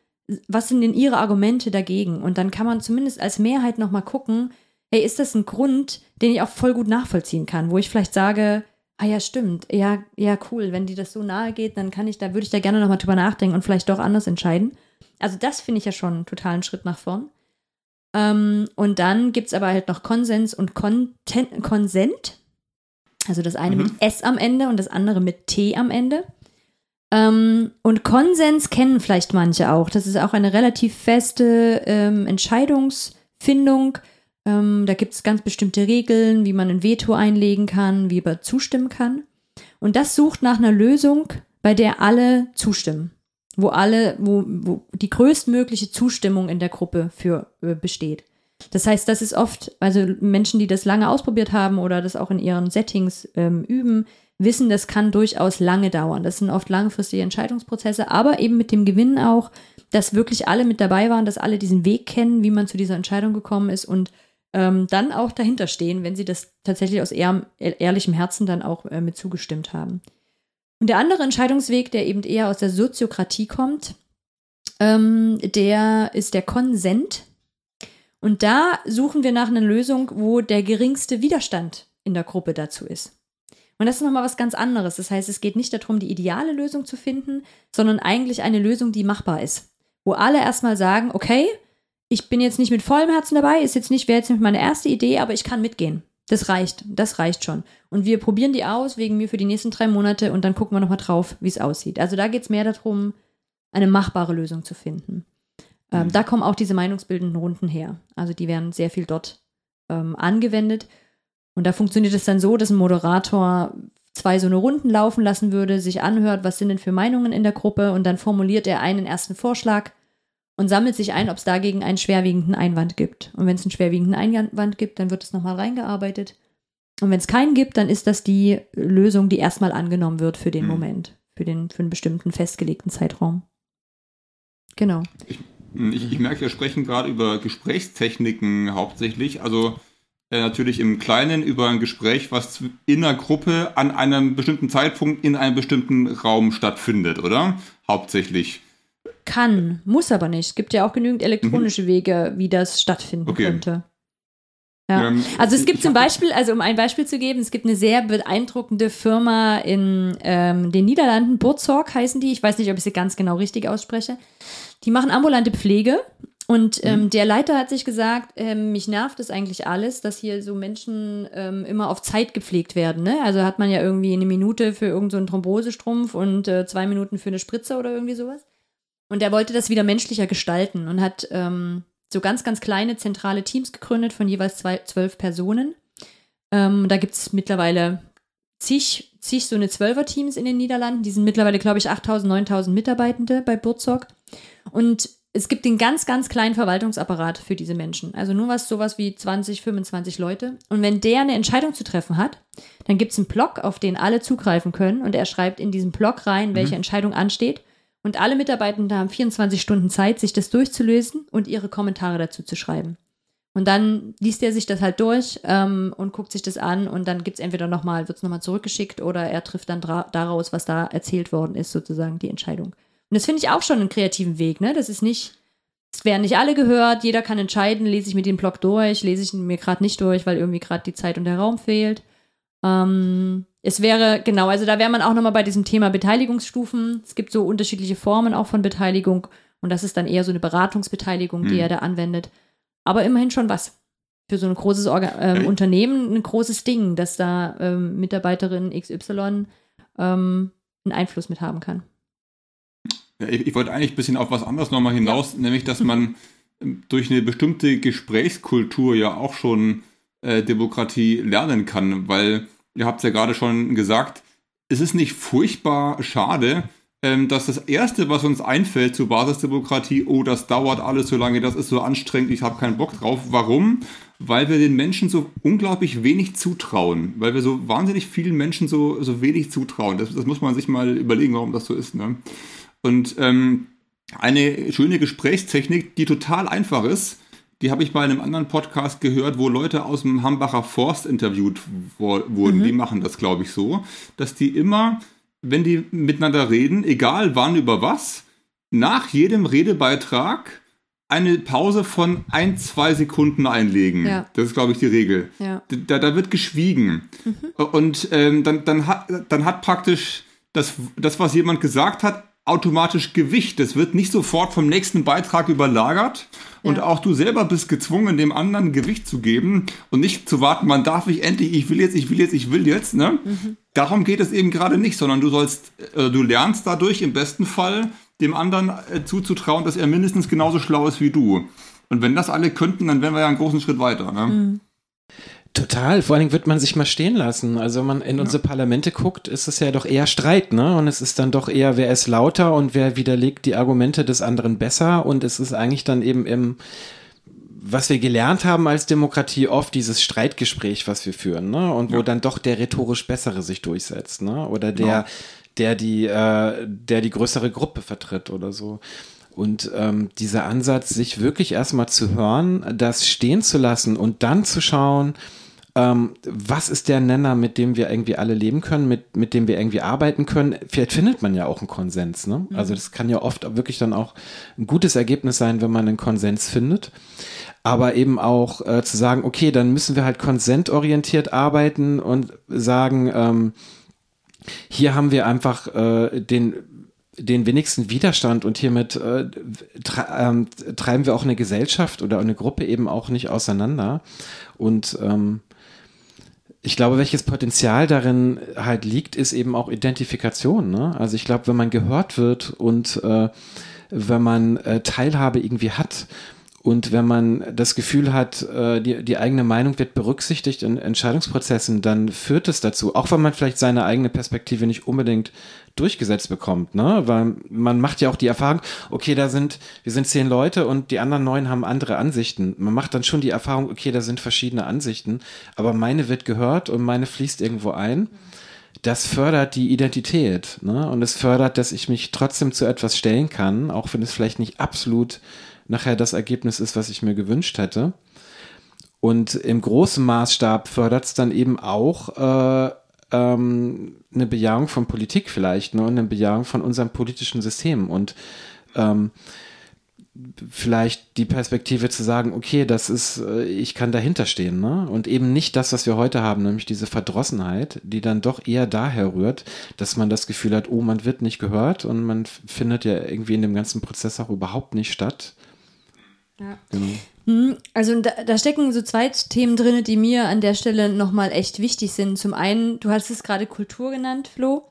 Was sind denn ihre Argumente dagegen? Und dann kann man zumindest als Mehrheit nochmal gucken, hey, ist das ein Grund, den ich auch voll gut nachvollziehen kann, wo ich vielleicht sage, ah ja, stimmt, ja, ja, cool, wenn dir das so nahe geht, dann kann ich da, würde ich da gerne nochmal drüber nachdenken und vielleicht doch anders entscheiden. Also das finde ich ja schon einen totalen Schritt nach vorn. Ähm, und dann gibt es aber halt noch Konsens und Content, Konsent. Also das eine mhm. mit S am Ende und das andere mit T am Ende. Ähm, und Konsens kennen vielleicht manche auch. Das ist auch eine relativ feste ähm, Entscheidungsfindung ähm, da gibt es ganz bestimmte Regeln, wie man ein Veto einlegen kann, wie man zustimmen kann. Und das sucht nach einer Lösung, bei der alle zustimmen. Wo alle, wo, wo die größtmögliche Zustimmung in der Gruppe für äh, besteht. Das heißt, das ist oft, also Menschen, die das lange ausprobiert haben oder das auch in ihren Settings ähm, üben, wissen, das kann durchaus lange dauern. Das sind oft langfristige Entscheidungsprozesse, aber eben mit dem Gewinn auch, dass wirklich alle mit dabei waren, dass alle diesen Weg kennen, wie man zu dieser Entscheidung gekommen ist und ähm, dann auch dahinter stehen, wenn sie das tatsächlich aus ehr ehrlichem Herzen dann auch äh, mit zugestimmt haben. Und der andere Entscheidungsweg, der eben eher aus der Soziokratie kommt, ähm, der ist der Konsent. Und da suchen wir nach einer Lösung, wo der geringste Widerstand in der Gruppe dazu ist. Und das ist nochmal was ganz anderes. Das heißt, es geht nicht darum, die ideale Lösung zu finden, sondern eigentlich eine Lösung, die machbar ist. Wo alle erstmal sagen, okay, ich bin jetzt nicht mit vollem Herzen dabei, ist jetzt nicht, wäre jetzt nicht meine erste Idee, aber ich kann mitgehen. Das reicht, das reicht schon. Und wir probieren die aus, wegen mir für die nächsten drei Monate und dann gucken wir nochmal drauf, wie es aussieht. Also da geht es mehr darum, eine machbare Lösung zu finden. Ähm, mhm. Da kommen auch diese meinungsbildenden Runden her. Also die werden sehr viel dort ähm, angewendet. Und da funktioniert es dann so, dass ein Moderator zwei so eine Runden laufen lassen würde, sich anhört, was sind denn für Meinungen in der Gruppe und dann formuliert er einen ersten Vorschlag und sammelt sich ein, ob es dagegen einen schwerwiegenden Einwand gibt. Und wenn es einen schwerwiegenden Einwand gibt, dann wird es nochmal reingearbeitet. Und wenn es keinen gibt, dann ist das die Lösung, die erstmal angenommen wird für den hm. Moment, für, den, für einen bestimmten festgelegten Zeitraum. Genau. Ich, ich, ich merke, wir sprechen gerade über Gesprächstechniken hauptsächlich. Also äh, natürlich im Kleinen über ein Gespräch, was in einer Gruppe an einem bestimmten Zeitpunkt in einem bestimmten Raum stattfindet, oder? Hauptsächlich. Kann, muss aber nicht. Es gibt ja auch genügend elektronische mhm. Wege, wie das stattfinden okay. könnte. Ja. Ähm, also es gibt zum Beispiel, also um ein Beispiel zu geben, es gibt eine sehr beeindruckende Firma in ähm, den Niederlanden, Burzorg heißen die, ich weiß nicht, ob ich sie ganz genau richtig ausspreche. Die machen ambulante Pflege und ähm, mhm. der Leiter hat sich gesagt, ähm, mich nervt es eigentlich alles, dass hier so Menschen ähm, immer auf Zeit gepflegt werden. Ne? Also hat man ja irgendwie eine Minute für irgendeinen so Thrombosestrumpf und äh, zwei Minuten für eine Spritze oder irgendwie sowas. Und er wollte das wieder menschlicher gestalten und hat ähm, so ganz, ganz kleine zentrale Teams gegründet von jeweils zwei, zwölf Personen. Ähm, da gibt es mittlerweile zig, zig so eine Zwölfer-Teams in den Niederlanden. Die sind mittlerweile, glaube ich, 8000, 9000 Mitarbeitende bei Burzog. Und es gibt den ganz, ganz kleinen Verwaltungsapparat für diese Menschen. Also nur was, sowas wie 20, 25 Leute. Und wenn der eine Entscheidung zu treffen hat, dann gibt es einen Blog, auf den alle zugreifen können. Und er schreibt in diesen Blog rein, welche mhm. Entscheidung ansteht. Und alle Mitarbeitenden haben 24 Stunden Zeit, sich das durchzulösen und ihre Kommentare dazu zu schreiben. Und dann liest er sich das halt durch ähm, und guckt sich das an und dann gibt es entweder nochmal, wird es nochmal zurückgeschickt oder er trifft dann daraus, was da erzählt worden ist, sozusagen die Entscheidung. Und das finde ich auch schon einen kreativen Weg, ne? Das ist nicht, es werden nicht alle gehört, jeder kann entscheiden, lese ich mir den Blog durch, lese ich ihn mir gerade nicht durch, weil irgendwie gerade die Zeit und der Raum fehlt. Ähm, es wäre, genau, also da wäre man auch nochmal bei diesem Thema Beteiligungsstufen. Es gibt so unterschiedliche Formen auch von Beteiligung und das ist dann eher so eine Beratungsbeteiligung, die hm. er da anwendet. Aber immerhin schon was. Für so ein großes Orga ähm, Unternehmen ein großes Ding, dass da ähm, Mitarbeiterin XY ähm, einen Einfluss mit haben kann. Ja, ich, ich, wollte eigentlich ein bisschen auf was anderes nochmal hinaus, ja. nämlich, dass man durch eine bestimmte Gesprächskultur ja auch schon äh, Demokratie lernen kann, weil ihr habt es ja gerade schon gesagt, es ist nicht furchtbar schade, ähm, dass das Erste, was uns einfällt zur Basisdemokratie, oh, das dauert alles so lange, das ist so anstrengend, ich habe keinen Bock drauf. Warum? Weil wir den Menschen so unglaublich wenig zutrauen, weil wir so wahnsinnig vielen Menschen so, so wenig zutrauen. Das, das muss man sich mal überlegen, warum das so ist. Ne? Und ähm, eine schöne Gesprächstechnik, die total einfach ist, die habe ich bei einem anderen Podcast gehört, wo Leute aus dem Hambacher Forst interviewt wurden. Mhm. Die machen das, glaube ich, so, dass die immer, wenn die miteinander reden, egal wann über was, nach jedem Redebeitrag eine Pause von ein, zwei Sekunden einlegen. Ja. Das ist, glaube ich, die Regel. Ja. Da, da, wird geschwiegen. Mhm. Und ähm, dann, dann, hat, dann hat praktisch das, das, was jemand gesagt hat, automatisch Gewicht. Das wird nicht sofort vom nächsten Beitrag überlagert. Und ja. auch du selber bist gezwungen, dem anderen Gewicht zu geben und nicht zu warten, man darf ich endlich, ich will jetzt, ich will jetzt, ich will jetzt. Ne? Mhm. Darum geht es eben gerade nicht, sondern du sollst, äh, du lernst dadurch im besten Fall dem anderen äh, zuzutrauen, dass er mindestens genauso schlau ist wie du. Und wenn das alle könnten, dann wären wir ja einen großen Schritt weiter. Ne? Mhm. Total, vor allen Dingen wird man sich mal stehen lassen. Also wenn man in ja. unsere Parlamente guckt, ist es ja doch eher Streit, ne? Und es ist dann doch eher, wer ist lauter und wer widerlegt die Argumente des anderen besser. Und es ist eigentlich dann eben im, was wir gelernt haben als Demokratie, oft dieses Streitgespräch, was wir führen, ne? Und wo ja. dann doch der rhetorisch Bessere sich durchsetzt, ne? Oder der, ja. der die, äh, der die größere Gruppe vertritt oder so. Und ähm, dieser Ansatz, sich wirklich erstmal zu hören, das stehen zu lassen und dann zu schauen, ähm, was ist der Nenner, mit dem wir irgendwie alle leben können, mit, mit dem wir irgendwie arbeiten können. Vielleicht findet man ja auch einen Konsens. Ne? Mhm. Also das kann ja oft wirklich dann auch ein gutes Ergebnis sein, wenn man einen Konsens findet. Aber eben auch äh, zu sagen, okay, dann müssen wir halt konsentorientiert arbeiten und sagen, ähm, hier haben wir einfach äh, den den wenigsten Widerstand und hiermit äh, ähm, treiben wir auch eine Gesellschaft oder eine Gruppe eben auch nicht auseinander. Und ähm, ich glaube, welches Potenzial darin halt liegt, ist eben auch Identifikation. Ne? Also ich glaube, wenn man gehört wird und äh, wenn man äh, Teilhabe irgendwie hat und wenn man das Gefühl hat, äh, die, die eigene Meinung wird berücksichtigt in Entscheidungsprozessen, dann führt es dazu, auch wenn man vielleicht seine eigene Perspektive nicht unbedingt durchgesetzt bekommt, ne? Weil man macht ja auch die Erfahrung, okay, da sind, wir sind zehn Leute und die anderen neun haben andere Ansichten. Man macht dann schon die Erfahrung, okay, da sind verschiedene Ansichten, aber meine wird gehört und meine fließt irgendwo ein. Das fördert die Identität, ne? Und es fördert, dass ich mich trotzdem zu etwas stellen kann, auch wenn es vielleicht nicht absolut nachher das Ergebnis ist, was ich mir gewünscht hätte. Und im großen Maßstab fördert es dann eben auch äh, ähm, eine Bejahung von Politik vielleicht, ne, und eine Bejahung von unserem politischen System und ähm, vielleicht die Perspektive zu sagen, okay, das ist, äh, ich kann dahinter stehen, ne? Und eben nicht das, was wir heute haben, nämlich diese Verdrossenheit, die dann doch eher daher rührt, dass man das Gefühl hat, oh, man wird nicht gehört und man findet ja irgendwie in dem ganzen Prozess auch überhaupt nicht statt. Ja. Genau. Hm, also da, da, stecken so zwei Themen drin, die mir an der Stelle nochmal echt wichtig sind. Zum einen, du hast es gerade Kultur genannt, Flo.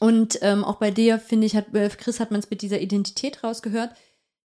Und ähm, auch bei dir, finde ich, hat äh, Chris hat man es mit dieser Identität rausgehört.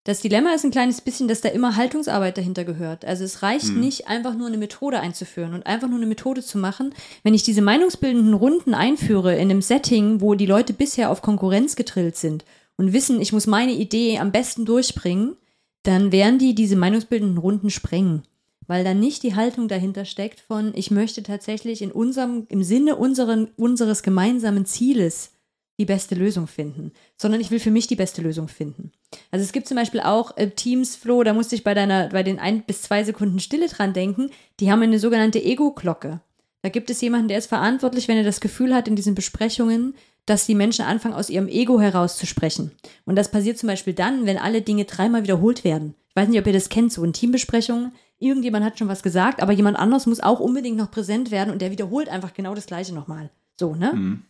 Das Dilemma ist ein kleines bisschen, dass da immer Haltungsarbeit dahinter gehört. Also es reicht hm. nicht, einfach nur eine Methode einzuführen und einfach nur eine Methode zu machen. Wenn ich diese meinungsbildenden Runden einführe in einem Setting, wo die Leute bisher auf Konkurrenz getrillt sind und wissen, ich muss meine Idee am besten durchbringen, dann werden die diese meinungsbildenden Runden sprengen. Weil dann nicht die Haltung dahinter steckt von, ich möchte tatsächlich in unserem, im Sinne unseren, unseres gemeinsamen Zieles die beste Lösung finden, sondern ich will für mich die beste Lösung finden. Also es gibt zum Beispiel auch äh, Teams, Flo, da musste ich bei deiner, bei den ein bis zwei Sekunden Stille dran denken, die haben eine sogenannte Ego-Glocke. Da gibt es jemanden, der ist verantwortlich, wenn er das Gefühl hat in diesen Besprechungen, dass die Menschen anfangen, aus ihrem Ego heraus zu sprechen. Und das passiert zum Beispiel dann, wenn alle Dinge dreimal wiederholt werden. Ich weiß nicht, ob ihr das kennt, so in Teambesprechungen. Irgendjemand hat schon was gesagt, aber jemand anderes muss auch unbedingt noch präsent werden und der wiederholt einfach genau das Gleiche nochmal. So, ne? Mhm.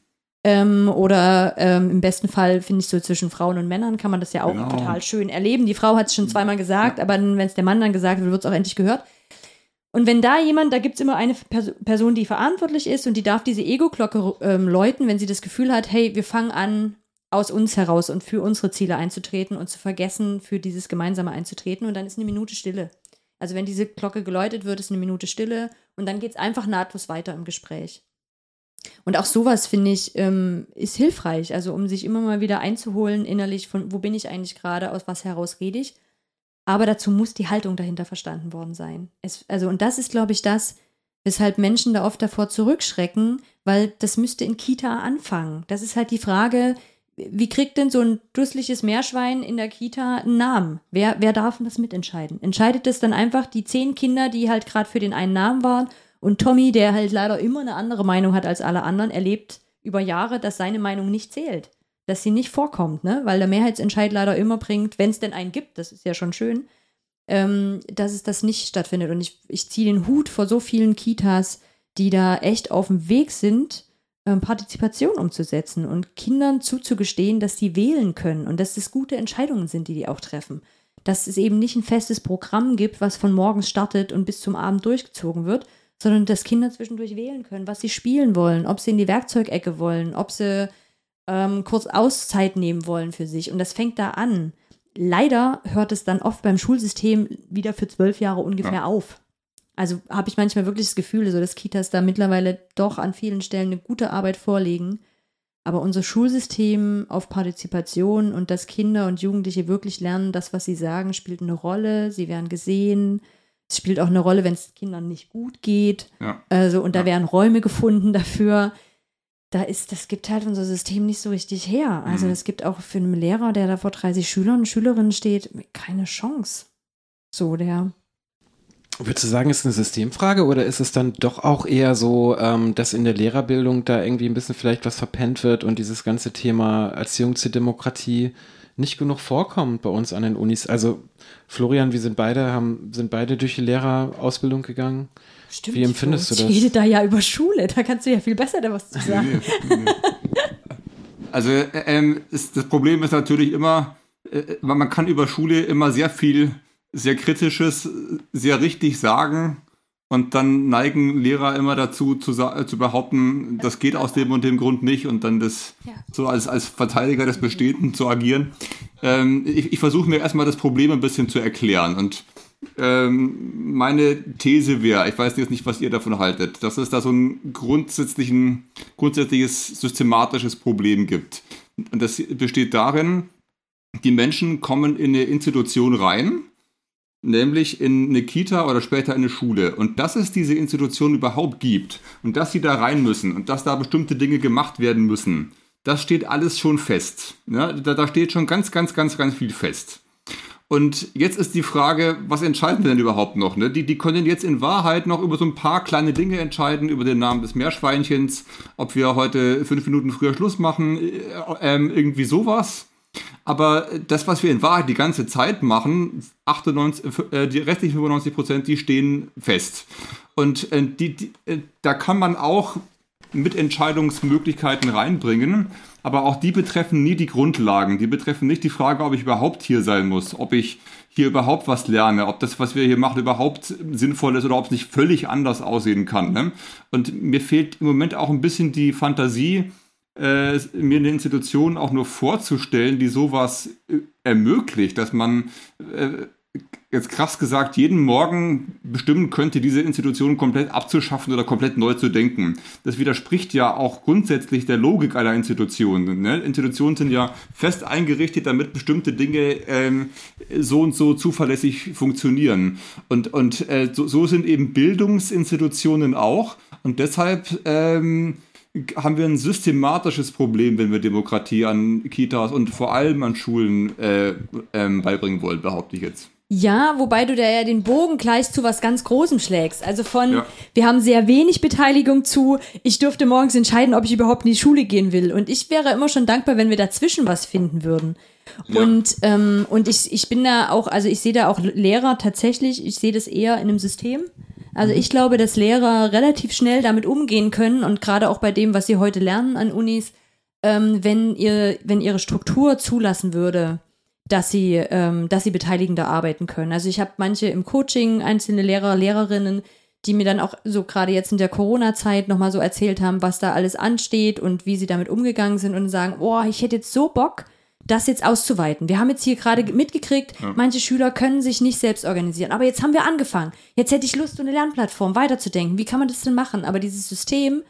Ähm, oder ähm, im besten Fall finde ich so zwischen Frauen und Männern kann man das ja auch genau. total schön erleben. Die Frau hat es schon zweimal gesagt, ja. aber wenn es der Mann dann gesagt wird, wird es auch endlich gehört. Und wenn da jemand, da gibt es immer eine Person, die verantwortlich ist und die darf diese Ego-Glocke ähm, läuten, wenn sie das Gefühl hat, hey, wir fangen an, aus uns heraus und für unsere Ziele einzutreten und zu vergessen, für dieses Gemeinsame einzutreten. Und dann ist eine Minute Stille. Also wenn diese Glocke geläutet wird, ist eine Minute Stille und dann geht es einfach nahtlos weiter im Gespräch. Und auch sowas, finde ich, ähm, ist hilfreich. Also um sich immer mal wieder einzuholen innerlich, von wo bin ich eigentlich gerade, aus was heraus rede ich aber dazu muss die Haltung dahinter verstanden worden sein. Es, also, und das ist, glaube ich, das, weshalb Menschen da oft davor zurückschrecken, weil das müsste in Kita anfangen. Das ist halt die Frage, wie kriegt denn so ein dusseliges Meerschwein in der Kita einen Namen? Wer, wer darf das mitentscheiden? Entscheidet es dann einfach die zehn Kinder, die halt gerade für den einen Namen waren und Tommy, der halt leider immer eine andere Meinung hat als alle anderen, erlebt über Jahre, dass seine Meinung nicht zählt dass sie nicht vorkommt, ne? weil der Mehrheitsentscheid leider immer bringt, wenn es denn einen gibt, das ist ja schon schön, ähm, dass es das nicht stattfindet. Und ich, ich ziehe den Hut vor so vielen Kitas, die da echt auf dem Weg sind, ähm, Partizipation umzusetzen und Kindern zuzugestehen, dass sie wählen können und dass es gute Entscheidungen sind, die die auch treffen. Dass es eben nicht ein festes Programm gibt, was von morgens startet und bis zum Abend durchgezogen wird, sondern dass Kinder zwischendurch wählen können, was sie spielen wollen, ob sie in die Werkzeugecke wollen, ob sie ähm, kurz Auszeit nehmen wollen für sich. Und das fängt da an. Leider hört es dann oft beim Schulsystem wieder für zwölf Jahre ungefähr ja. auf. Also habe ich manchmal wirklich das Gefühl, so dass Kitas da mittlerweile doch an vielen Stellen eine gute Arbeit vorlegen. Aber unser Schulsystem auf Partizipation und dass Kinder und Jugendliche wirklich lernen, das, was sie sagen, spielt eine Rolle. Sie werden gesehen. Es spielt auch eine Rolle, wenn es Kindern nicht gut geht. Ja. Also, und da werden Räume gefunden dafür da ist, das gibt halt unser System nicht so richtig her. Also es mhm. gibt auch für einen Lehrer, der da vor 30 Schülern und Schülerinnen steht, keine Chance. So, der. Würdest du sagen, ist es eine Systemfrage oder ist es dann doch auch eher so, ähm, dass in der Lehrerbildung da irgendwie ein bisschen vielleicht was verpennt wird und dieses ganze Thema Erziehung zur Demokratie nicht genug vorkommt bei uns an den Unis? Also Florian, wir sind beide, haben, sind beide durch die Lehrerausbildung gegangen. Stimmt, Wie empfindest du das? Ich rede da ja über Schule, da kannst du ja viel besser da was zu sagen. also ähm, ist, das Problem ist natürlich immer, äh, man kann über Schule immer sehr viel, sehr kritisches, sehr richtig sagen. Und dann neigen Lehrer immer dazu zu, zu behaupten, das geht aus dem und dem Grund nicht und dann das ja. so als, als Verteidiger des Bestehenden zu agieren. Ähm, ich, ich versuche mir erstmal das Problem ein bisschen zu erklären. Und ähm, meine These wäre, ich weiß jetzt nicht, was ihr davon haltet, dass es da so ein grundsätzlichen, grundsätzliches systematisches Problem gibt. Und das besteht darin, die Menschen kommen in eine Institution rein, nämlich in eine Kita oder später in eine Schule. Und dass es diese Institution überhaupt gibt und dass sie da rein müssen und dass da bestimmte Dinge gemacht werden müssen, das steht alles schon fest. Ja, da, da steht schon ganz, ganz, ganz, ganz viel fest. Und jetzt ist die Frage, was entscheiden wir denn überhaupt noch? Ne? Die, die können jetzt in Wahrheit noch über so ein paar kleine Dinge entscheiden, über den Namen des Meerschweinchens, ob wir heute fünf Minuten früher Schluss machen, äh, ähm, irgendwie sowas. Aber das, was wir in Wahrheit die ganze Zeit machen, 98, äh, die restlichen 95 Prozent, die stehen fest. Und äh, die, die, äh, da kann man auch Mitentscheidungsmöglichkeiten reinbringen. Aber auch die betreffen nie die Grundlagen. Die betreffen nicht die Frage, ob ich überhaupt hier sein muss, ob ich hier überhaupt was lerne, ob das, was wir hier machen, überhaupt sinnvoll ist oder ob es nicht völlig anders aussehen kann. Ne? Und mir fehlt im Moment auch ein bisschen die Fantasie, äh, mir eine Institution auch nur vorzustellen, die sowas äh, ermöglicht, dass man äh, jetzt krass gesagt, jeden Morgen bestimmen könnte, diese Institution komplett abzuschaffen oder komplett neu zu denken. Das widerspricht ja auch grundsätzlich der Logik einer Institution. Ne? Institutionen sind ja fest eingerichtet, damit bestimmte Dinge ähm, so und so zuverlässig funktionieren. Und, und äh, so, so, sind eben Bildungsinstitutionen auch. Und deshalb ähm, haben wir ein systematisches Problem, wenn wir Demokratie an Kitas und vor allem an Schulen äh, ähm, beibringen wollen, behaupte ich jetzt. Ja, wobei du da ja den Bogen gleich zu was ganz Großem schlägst. Also von, ja. wir haben sehr wenig Beteiligung zu, ich dürfte morgens entscheiden, ob ich überhaupt in die Schule gehen will. Und ich wäre immer schon dankbar, wenn wir dazwischen was finden würden. Ja. Und, ähm, und ich, ich bin da auch, also ich sehe da auch Lehrer tatsächlich, ich sehe das eher in einem System. Also mhm. ich glaube, dass Lehrer relativ schnell damit umgehen können und gerade auch bei dem, was sie heute lernen an Unis, ähm, wenn ihr, wenn ihre Struktur zulassen würde, dass sie, ähm, dass sie beteiligender arbeiten können. Also ich habe manche im Coaching, einzelne Lehrer, Lehrerinnen, die mir dann auch so gerade jetzt in der Corona-Zeit nochmal so erzählt haben, was da alles ansteht und wie sie damit umgegangen sind und sagen, oh, ich hätte jetzt so Bock, das jetzt auszuweiten. Wir haben jetzt hier gerade mitgekriegt, ja. manche Schüler können sich nicht selbst organisieren. Aber jetzt haben wir angefangen. Jetzt hätte ich Lust, so eine Lernplattform weiterzudenken. Wie kann man das denn machen? Aber dieses System,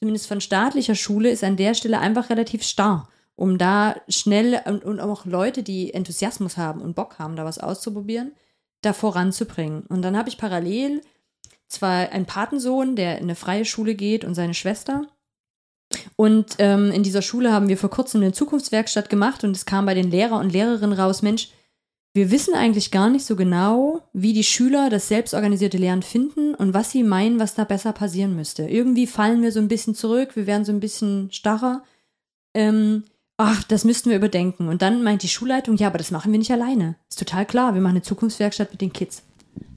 zumindest von staatlicher Schule, ist an der Stelle einfach relativ starr um da schnell und, und auch Leute, die Enthusiasmus haben und Bock haben, da was auszuprobieren, da voranzubringen. Und dann habe ich parallel zwar einen Patensohn, der in eine freie Schule geht und seine Schwester. Und ähm, in dieser Schule haben wir vor kurzem eine Zukunftswerkstatt gemacht und es kam bei den Lehrer und Lehrerinnen raus, Mensch, wir wissen eigentlich gar nicht so genau, wie die Schüler das selbstorganisierte Lernen finden und was sie meinen, was da besser passieren müsste. Irgendwie fallen wir so ein bisschen zurück, wir werden so ein bisschen starrer. Ähm, ach, das müssten wir überdenken. Und dann meint die Schulleitung, ja, aber das machen wir nicht alleine. Ist total klar, wir machen eine Zukunftswerkstatt mit den Kids.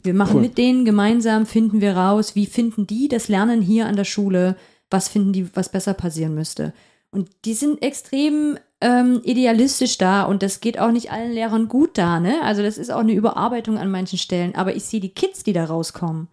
Wir machen cool. mit denen gemeinsam, finden wir raus, wie finden die das Lernen hier an der Schule, was finden die, was besser passieren müsste. Und die sind extrem ähm, idealistisch da und das geht auch nicht allen Lehrern gut da, ne? Also das ist auch eine Überarbeitung an manchen Stellen. Aber ich sehe die Kids, die da rauskommen.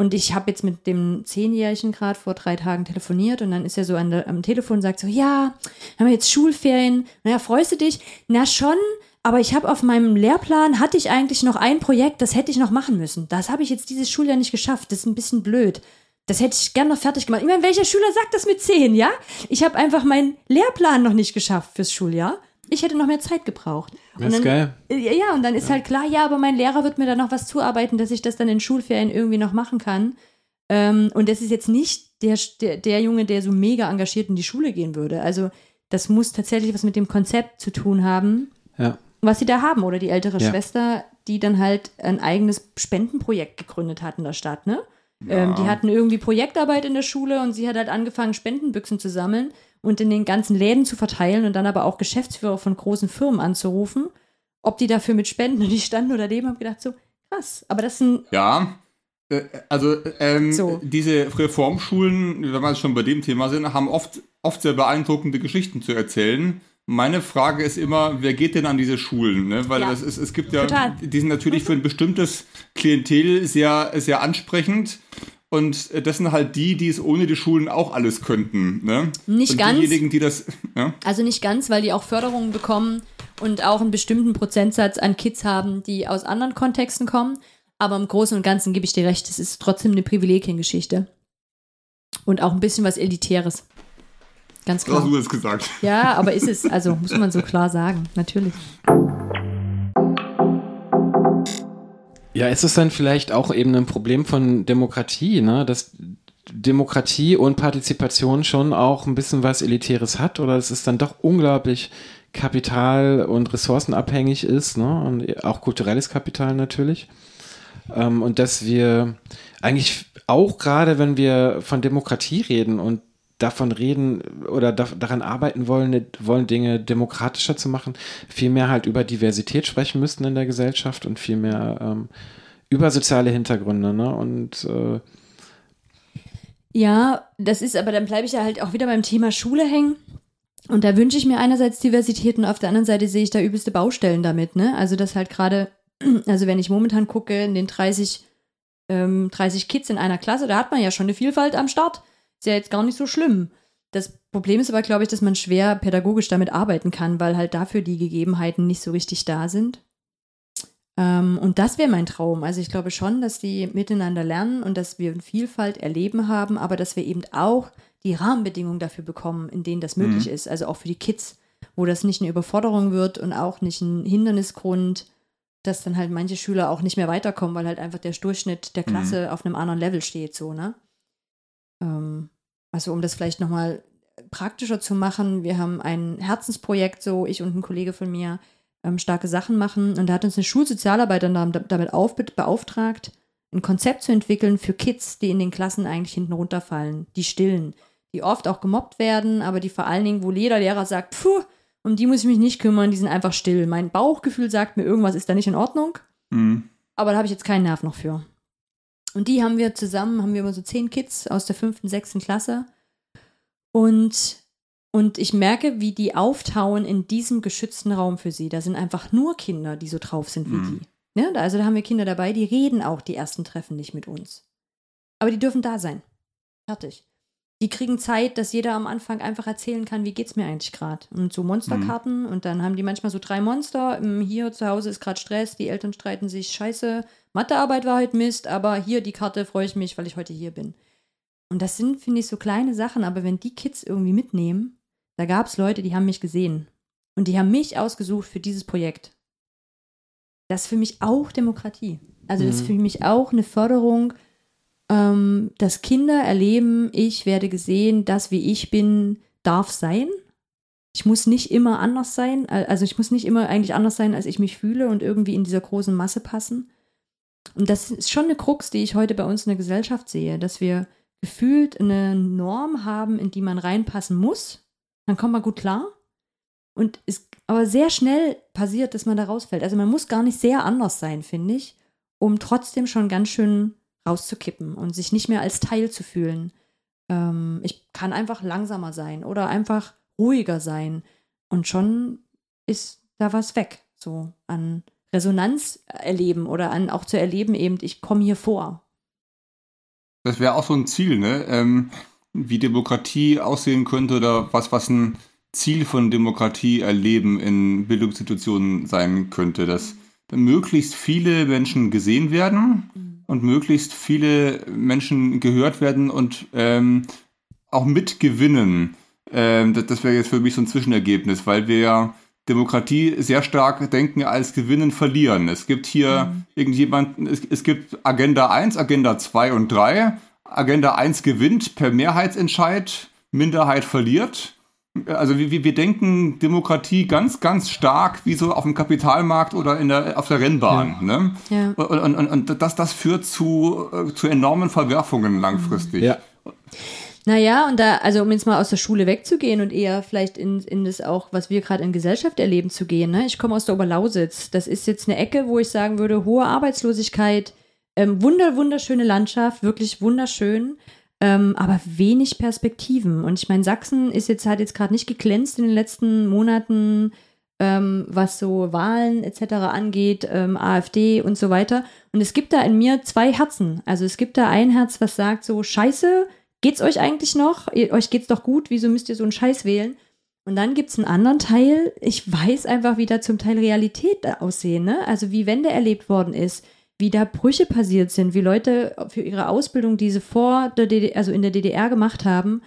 Und ich habe jetzt mit dem Zehnjährigen gerade vor drei Tagen telefoniert und dann ist er so an der, am Telefon und sagt so, ja, haben wir jetzt Schulferien. Naja, freust du dich? Na schon, aber ich habe auf meinem Lehrplan, hatte ich eigentlich noch ein Projekt, das hätte ich noch machen müssen. Das habe ich jetzt dieses Schuljahr nicht geschafft. Das ist ein bisschen blöd. Das hätte ich gern noch fertig gemacht. Ich meine, welcher Schüler sagt das mit zehn, ja? Ich habe einfach meinen Lehrplan noch nicht geschafft fürs Schuljahr. Ich hätte noch mehr Zeit gebraucht. Das ist geil. Ja, und dann ist ja. halt klar, ja, aber mein Lehrer wird mir da noch was zuarbeiten, dass ich das dann in Schulferien irgendwie noch machen kann. Ähm, und das ist jetzt nicht der, der, der Junge, der so mega engagiert in die Schule gehen würde. Also das muss tatsächlich was mit dem Konzept zu tun haben, ja. was sie da haben. Oder die ältere ja. Schwester, die dann halt ein eigenes Spendenprojekt gegründet hat in der Stadt, ne? Ja. Ähm, die hatten irgendwie Projektarbeit in der Schule und sie hat halt angefangen, Spendenbüchsen zu sammeln und in den ganzen Läden zu verteilen und dann aber auch Geschäftsführer von großen Firmen anzurufen, ob die dafür mit Spenden und die standen oder dem, habe gedacht so, krass, aber das sind... Ja, äh, also ähm, so. diese Reformschulen, wenn wir schon bei dem Thema sind, haben oft, oft sehr beeindruckende Geschichten zu erzählen. Meine Frage ist immer, wer geht denn an diese Schulen? Ne? Weil ja. es, es gibt ja, Total. die sind natürlich für ein bestimmtes Klientel sehr, sehr ansprechend. Und äh, das sind halt die, die es ohne die Schulen auch alles könnten. Ne? Nicht und ganz. Diejenigen, die das. Ja? Also nicht ganz, weil die auch Förderungen bekommen und auch einen bestimmten Prozentsatz an Kids haben, die aus anderen Kontexten kommen. Aber im Großen und Ganzen gebe ich dir recht, es ist trotzdem eine Privilegiengeschichte. Und auch ein bisschen was Elitäres. Ganz klar. Hast du das gesagt? Ja, aber ist es, also muss man so klar sagen, natürlich. Ja, ist es dann vielleicht auch eben ein Problem von Demokratie, ne? dass Demokratie und Partizipation schon auch ein bisschen was Elitäres hat oder dass es dann doch unglaublich kapital- und ressourcenabhängig ist ne? und auch kulturelles Kapital natürlich. Ähm, und dass wir eigentlich auch gerade, wenn wir von Demokratie reden und davon reden oder da, daran arbeiten wollen, wollen, Dinge demokratischer zu machen, viel mehr halt über Diversität sprechen müssten in der Gesellschaft und viel mehr ähm, über soziale Hintergründe. Ne? Und äh, ja, das ist aber, dann bleibe ich ja halt auch wieder beim Thema Schule hängen. Und da wünsche ich mir einerseits Diversität und auf der anderen Seite sehe ich da übelste Baustellen damit, ne? Also das halt gerade, also wenn ich momentan gucke, in den 30, ähm, 30 Kids in einer Klasse, da hat man ja schon eine Vielfalt am Start. Ist ja jetzt gar nicht so schlimm. Das Problem ist aber, glaube ich, dass man schwer pädagogisch damit arbeiten kann, weil halt dafür die Gegebenheiten nicht so richtig da sind. Ähm, und das wäre mein Traum. Also ich glaube schon, dass die miteinander lernen und dass wir Vielfalt erleben haben, aber dass wir eben auch die Rahmenbedingungen dafür bekommen, in denen das möglich mhm. ist. Also auch für die Kids, wo das nicht eine Überforderung wird und auch nicht ein Hindernisgrund, dass dann halt manche Schüler auch nicht mehr weiterkommen, weil halt einfach der Durchschnitt der mhm. Klasse mhm. auf einem anderen Level steht, so, ne? Ähm, also um das vielleicht nochmal praktischer zu machen, wir haben ein Herzensprojekt, so ich und ein Kollege von mir, ähm, starke Sachen machen. Und da hat uns eine Schulsozialarbeiterin damit auf, beauftragt, ein Konzept zu entwickeln für Kids, die in den Klassen eigentlich hinten runterfallen, die stillen, die oft auch gemobbt werden, aber die vor allen Dingen, wo jeder Lehrer sagt, puh, um die muss ich mich nicht kümmern, die sind einfach still. Mein Bauchgefühl sagt mir, irgendwas ist da nicht in Ordnung, mhm. aber da habe ich jetzt keinen Nerv noch für. Und die haben wir zusammen, haben wir immer so zehn Kids aus der fünften, sechsten Klasse. Und und ich merke, wie die auftauen in diesem geschützten Raum für sie. Da sind einfach nur Kinder, die so drauf sind wie mhm. die. Ja, also da haben wir Kinder dabei, die reden auch die ersten Treffen nicht mit uns. Aber die dürfen da sein. Fertig. Die kriegen Zeit, dass jeder am Anfang einfach erzählen kann, wie geht's mir eigentlich gerade. Und so Monsterkarten mhm. und dann haben die manchmal so drei Monster. Hier zu Hause ist gerade Stress, die Eltern streiten sich, scheiße, Mathearbeit war heute Mist, aber hier die Karte freue ich mich, weil ich heute hier bin. Und das sind, finde ich, so kleine Sachen, aber wenn die Kids irgendwie mitnehmen, da gab es Leute, die haben mich gesehen. Und die haben mich ausgesucht für dieses Projekt. Das ist für mich auch Demokratie. Also das ist mhm. für mich auch eine Förderung, ähm, dass Kinder erleben, ich werde gesehen, das, wie ich bin, darf sein. Ich muss nicht immer anders sein, also ich muss nicht immer eigentlich anders sein, als ich mich fühle und irgendwie in dieser großen Masse passen. Und das ist schon eine Krux, die ich heute bei uns in der Gesellschaft sehe, dass wir gefühlt eine Norm haben, in die man reinpassen muss, dann kommt man gut klar. Und ist aber sehr schnell passiert, dass man da rausfällt. Also man muss gar nicht sehr anders sein, finde ich, um trotzdem schon ganz schön rauszukippen und sich nicht mehr als Teil zu fühlen. Ähm, ich kann einfach langsamer sein oder einfach ruhiger sein. Und schon ist da was weg. So an Resonanz erleben oder an auch zu erleben, eben, ich komme hier vor. Das wäre auch so ein Ziel, ne? Ähm, wie Demokratie aussehen könnte oder was, was ein Ziel von Demokratie erleben in Bildungsinstitutionen sein könnte, dass möglichst viele Menschen gesehen werden und möglichst viele Menschen gehört werden und ähm, auch mitgewinnen. Ähm, das, das wäre jetzt für mich so ein Zwischenergebnis, weil wir ja Demokratie sehr stark denken als Gewinnen, Verlieren. Es gibt hier mhm. irgendjemand, es, es gibt Agenda 1, Agenda 2 und 3 Agenda 1 gewinnt per Mehrheitsentscheid, Minderheit verliert. Also wir, wir denken Demokratie ganz, ganz stark wie so auf dem Kapitalmarkt oder in der, auf der Rennbahn. Ja. Ne? Ja. Und, und, und das, das führt zu, äh, zu enormen Verwerfungen langfristig. Ja. Naja, und da, also um jetzt mal aus der Schule wegzugehen und eher vielleicht in, in das auch, was wir gerade in Gesellschaft erleben, zu gehen. Ne? Ich komme aus der Oberlausitz. Das ist jetzt eine Ecke, wo ich sagen würde, hohe Arbeitslosigkeit, ähm, wunder, wunderschöne Landschaft, wirklich wunderschön. Ähm, aber wenig Perspektiven. Und ich meine, Sachsen ist jetzt, hat jetzt gerade nicht geglänzt in den letzten Monaten, ähm, was so Wahlen etc. angeht, ähm, AfD und so weiter. Und es gibt da in mir zwei Herzen. Also es gibt da ein Herz, was sagt so, scheiße, geht's euch eigentlich noch? Euch geht's doch gut, wieso müsst ihr so einen Scheiß wählen? Und dann gibt es einen anderen Teil, ich weiß einfach, wie da zum Teil Realität aussehen, ne? Also wie Wende erlebt worden ist, wie da Brüche passiert sind, wie Leute für ihre Ausbildung, die sie vor der DDR, also in der DDR gemacht haben,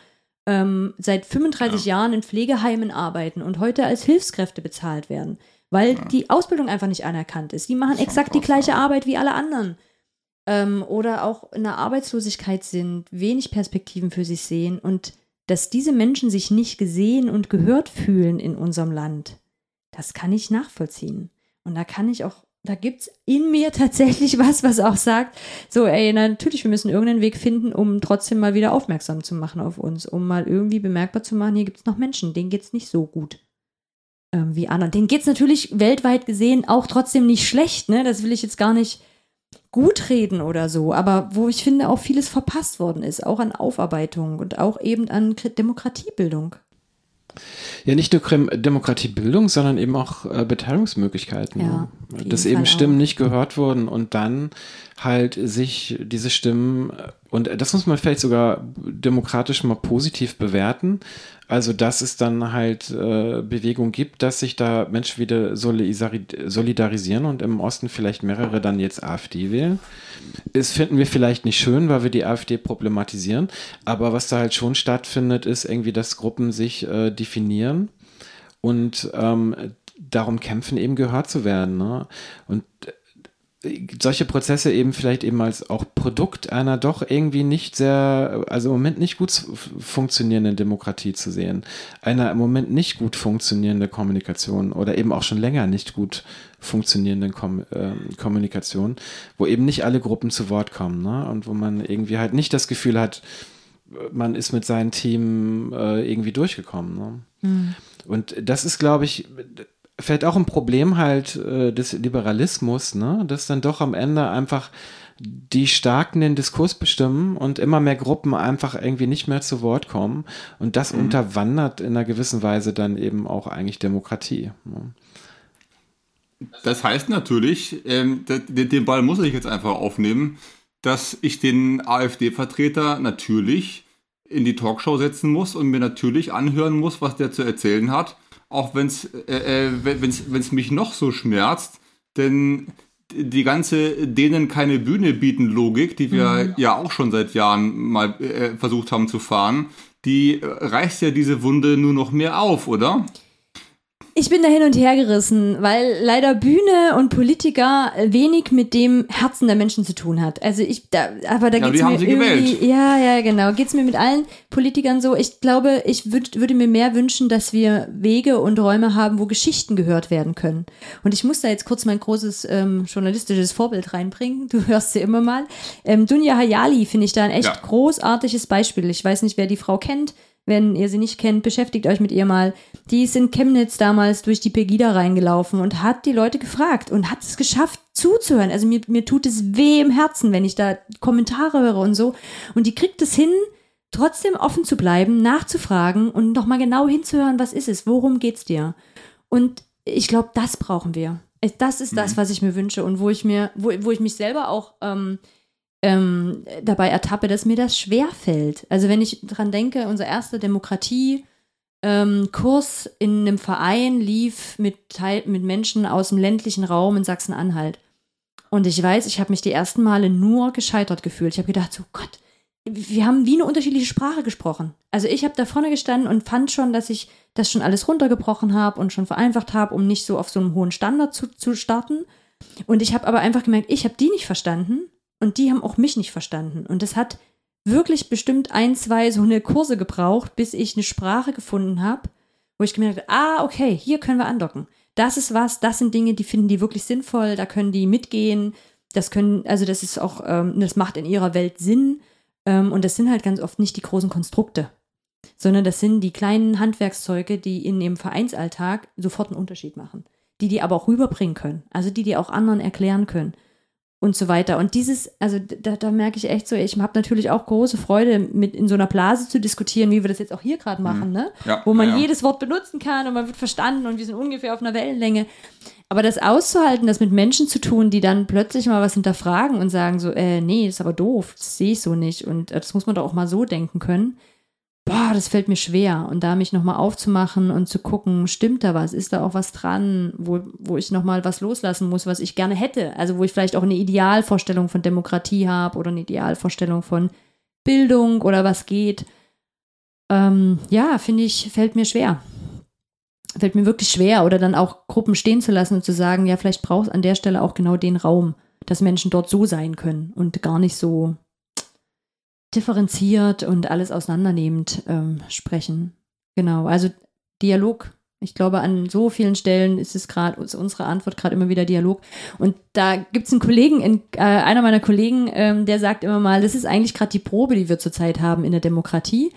ähm, seit 35 ja. Jahren in Pflegeheimen arbeiten und heute als Hilfskräfte bezahlt werden, weil ja. die Ausbildung einfach nicht anerkannt ist. Die machen exakt die gleiche Arbeit wie alle anderen. Ähm, oder auch in der Arbeitslosigkeit sind, wenig Perspektiven für sich sehen und dass diese Menschen sich nicht gesehen und gehört fühlen in unserem Land, das kann ich nachvollziehen. Und da kann ich auch da gibt es in mir tatsächlich was, was auch sagt, so, ey, natürlich, wir müssen irgendeinen Weg finden, um trotzdem mal wieder aufmerksam zu machen auf uns, um mal irgendwie bemerkbar zu machen, hier gibt es noch Menschen, denen geht es nicht so gut ähm, wie anderen. Denen geht es natürlich weltweit gesehen auch trotzdem nicht schlecht, ne? Das will ich jetzt gar nicht gut reden oder so, aber wo ich finde, auch vieles verpasst worden ist, auch an Aufarbeitung und auch eben an Demokratiebildung. Ja, nicht nur Demokratiebildung, sondern eben auch äh, Beteiligungsmöglichkeiten. Ja, ne? Dass eben Stimmen auch. nicht gehört wurden und dann halt sich diese Stimmen, und das muss man vielleicht sogar demokratisch mal positiv bewerten, Also, dass es dann halt äh, Bewegung gibt, dass sich da Menschen wieder solidarisieren und im Osten vielleicht mehrere dann jetzt AfD wählen. Das finden wir vielleicht nicht schön, weil wir die AfD problematisieren. Aber was da halt schon stattfindet, ist irgendwie, dass Gruppen sich äh, definieren und ähm, darum kämpfen, eben gehört zu werden. Ne? Und solche Prozesse eben vielleicht eben als auch Produkt einer doch irgendwie nicht sehr, also im Moment nicht gut funktionierenden Demokratie zu sehen. Einer im Moment nicht gut funktionierende Kommunikation oder eben auch schon länger nicht gut funktionierenden Kom äh, Kommunikation, wo eben nicht alle Gruppen zu Wort kommen ne? und wo man irgendwie halt nicht das Gefühl hat, man ist mit seinem Team äh, irgendwie durchgekommen. Ne? Mhm. Und das ist, glaube ich, vielleicht auch ein Problem halt äh, des Liberalismus, ne? dass dann doch am Ende einfach die Starken den Diskurs bestimmen und immer mehr Gruppen einfach irgendwie nicht mehr zu Wort kommen. Und das mhm. unterwandert in einer gewissen Weise dann eben auch eigentlich Demokratie. Ne? Das heißt natürlich, ähm, den Ball muss ich jetzt einfach aufnehmen, dass ich den AfD-Vertreter natürlich in die Talkshow setzen muss und mir natürlich anhören muss, was der zu erzählen hat auch wenn's, äh, äh wenn's, wenn's mich noch so schmerzt, denn die ganze denen keine Bühne bieten Logik, die wir mhm. ja auch schon seit Jahren mal äh, versucht haben zu fahren, die reißt ja diese Wunde nur noch mehr auf, oder? Ich bin da hin und her gerissen, weil leider Bühne und Politiker wenig mit dem Herzen der Menschen zu tun hat. Also ich, da, aber da ja, geht's mir irgendwie, gewählt. ja, ja, genau, geht's mir mit allen Politikern so. Ich glaube, ich würd, würde mir mehr wünschen, dass wir Wege und Räume haben, wo Geschichten gehört werden können. Und ich muss da jetzt kurz mein großes ähm, journalistisches Vorbild reinbringen. Du hörst sie immer mal. Ähm, Dunja Hayali finde ich da ein echt ja. großartiges Beispiel. Ich weiß nicht, wer die Frau kennt. Wenn ihr sie nicht kennt, beschäftigt euch mit ihr mal. Die ist in Chemnitz damals durch die Pegida reingelaufen und hat die Leute gefragt und hat es geschafft, zuzuhören. Also mir, mir tut es weh im Herzen, wenn ich da Kommentare höre und so. Und die kriegt es hin, trotzdem offen zu bleiben, nachzufragen und nochmal genau hinzuhören, was ist es, worum geht's dir? Und ich glaube, das brauchen wir. Das ist das, mhm. was ich mir wünsche und wo ich mir, wo, wo ich mich selber auch ähm, ähm, dabei ertappe, dass mir das schwer fällt. Also wenn ich dran denke, unser erster Demokratie ähm, in einem Verein lief mit, Teil, mit Menschen aus dem ländlichen Raum in Sachsen-Anhalt. Und ich weiß, ich habe mich die ersten Male nur gescheitert gefühlt. Ich habe gedacht, so Gott, wir haben wie eine unterschiedliche Sprache gesprochen. Also ich habe da vorne gestanden und fand schon, dass ich das schon alles runtergebrochen habe und schon vereinfacht habe, um nicht so auf so einem hohen Standard zu, zu starten. Und ich habe aber einfach gemerkt, ich habe die nicht verstanden und die haben auch mich nicht verstanden. Und es hat wirklich bestimmt ein, zwei so eine Kurse gebraucht, bis ich eine Sprache gefunden habe, wo ich gemerkt habe, ah, okay, hier können wir andocken. Das ist was, das sind Dinge, die finden die wirklich sinnvoll, da können die mitgehen. Das können, also das ist auch, ähm, das macht in ihrer Welt Sinn. Ähm, und das sind halt ganz oft nicht die großen Konstrukte, sondern das sind die kleinen Handwerkszeuge, die in ihrem Vereinsalltag sofort einen Unterschied machen. Die die aber auch rüberbringen können. Also die die auch anderen erklären können und so weiter. Und dieses, also da, da merke ich echt so, ich habe natürlich auch große Freude, mit in so einer Blase zu diskutieren, wie wir das jetzt auch hier gerade machen, mhm. ne? Ja, Wo man ja, ja. jedes Wort benutzen kann und man wird verstanden und wir sind ungefähr auf einer Wellenlänge. Aber das auszuhalten, das mit Menschen zu tun, die dann plötzlich mal was hinterfragen und sagen so, äh, nee, das ist aber doof, das sehe ich so nicht und äh, das muss man doch auch mal so denken können boah, das fällt mir schwer. Und da mich nochmal aufzumachen und zu gucken, stimmt da was? Ist da auch was dran, wo, wo ich nochmal was loslassen muss, was ich gerne hätte? Also wo ich vielleicht auch eine Idealvorstellung von Demokratie habe oder eine Idealvorstellung von Bildung oder was geht. Ähm, ja, finde ich, fällt mir schwer. Fällt mir wirklich schwer. Oder dann auch Gruppen stehen zu lassen und zu sagen, ja, vielleicht braucht es an der Stelle auch genau den Raum, dass Menschen dort so sein können und gar nicht so differenziert und alles auseinandernehmend ähm, sprechen. Genau, also Dialog. Ich glaube, an so vielen Stellen ist es gerade, unsere Antwort gerade immer wieder Dialog. Und da gibt es einen Kollegen, in, äh, einer meiner Kollegen, ähm, der sagt immer mal, das ist eigentlich gerade die Probe, die wir zurzeit haben in der Demokratie.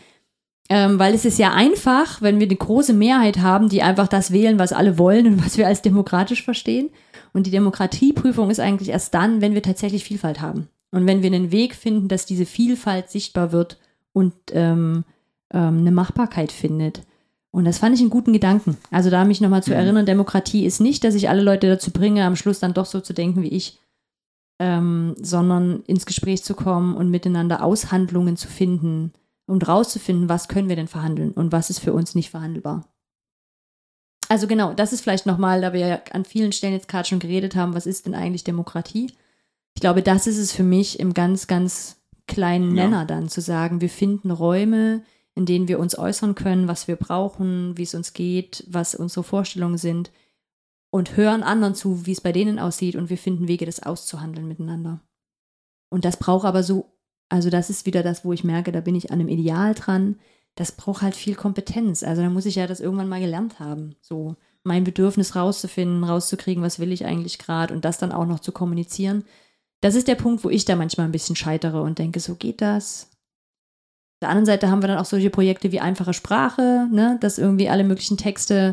Ähm, weil es ist ja einfach, wenn wir eine große Mehrheit haben, die einfach das wählen, was alle wollen und was wir als demokratisch verstehen. Und die Demokratieprüfung ist eigentlich erst dann, wenn wir tatsächlich Vielfalt haben. Und wenn wir einen Weg finden, dass diese Vielfalt sichtbar wird und ähm, ähm, eine Machbarkeit findet. Und das fand ich einen guten Gedanken. Also da mich nochmal zu mhm. erinnern, Demokratie ist nicht, dass ich alle Leute dazu bringe, am Schluss dann doch so zu denken wie ich, ähm, sondern ins Gespräch zu kommen und miteinander Aushandlungen zu finden, um rauszufinden, was können wir denn verhandeln und was ist für uns nicht verhandelbar. Also genau, das ist vielleicht nochmal, da wir ja an vielen Stellen jetzt gerade schon geredet haben, was ist denn eigentlich Demokratie? Ich glaube, das ist es für mich im ganz, ganz kleinen Nenner ja. dann zu sagen, wir finden Räume, in denen wir uns äußern können, was wir brauchen, wie es uns geht, was unsere Vorstellungen sind und hören anderen zu, wie es bei denen aussieht und wir finden Wege, das auszuhandeln miteinander. Und das braucht aber so, also das ist wieder das, wo ich merke, da bin ich an einem Ideal dran. Das braucht halt viel Kompetenz. Also da muss ich ja das irgendwann mal gelernt haben. So mein Bedürfnis rauszufinden, rauszukriegen, was will ich eigentlich gerade und das dann auch noch zu kommunizieren. Das ist der Punkt, wo ich da manchmal ein bisschen scheitere und denke, so geht das. Auf der anderen Seite haben wir dann auch solche Projekte wie einfache Sprache, ne, dass irgendwie alle möglichen Texte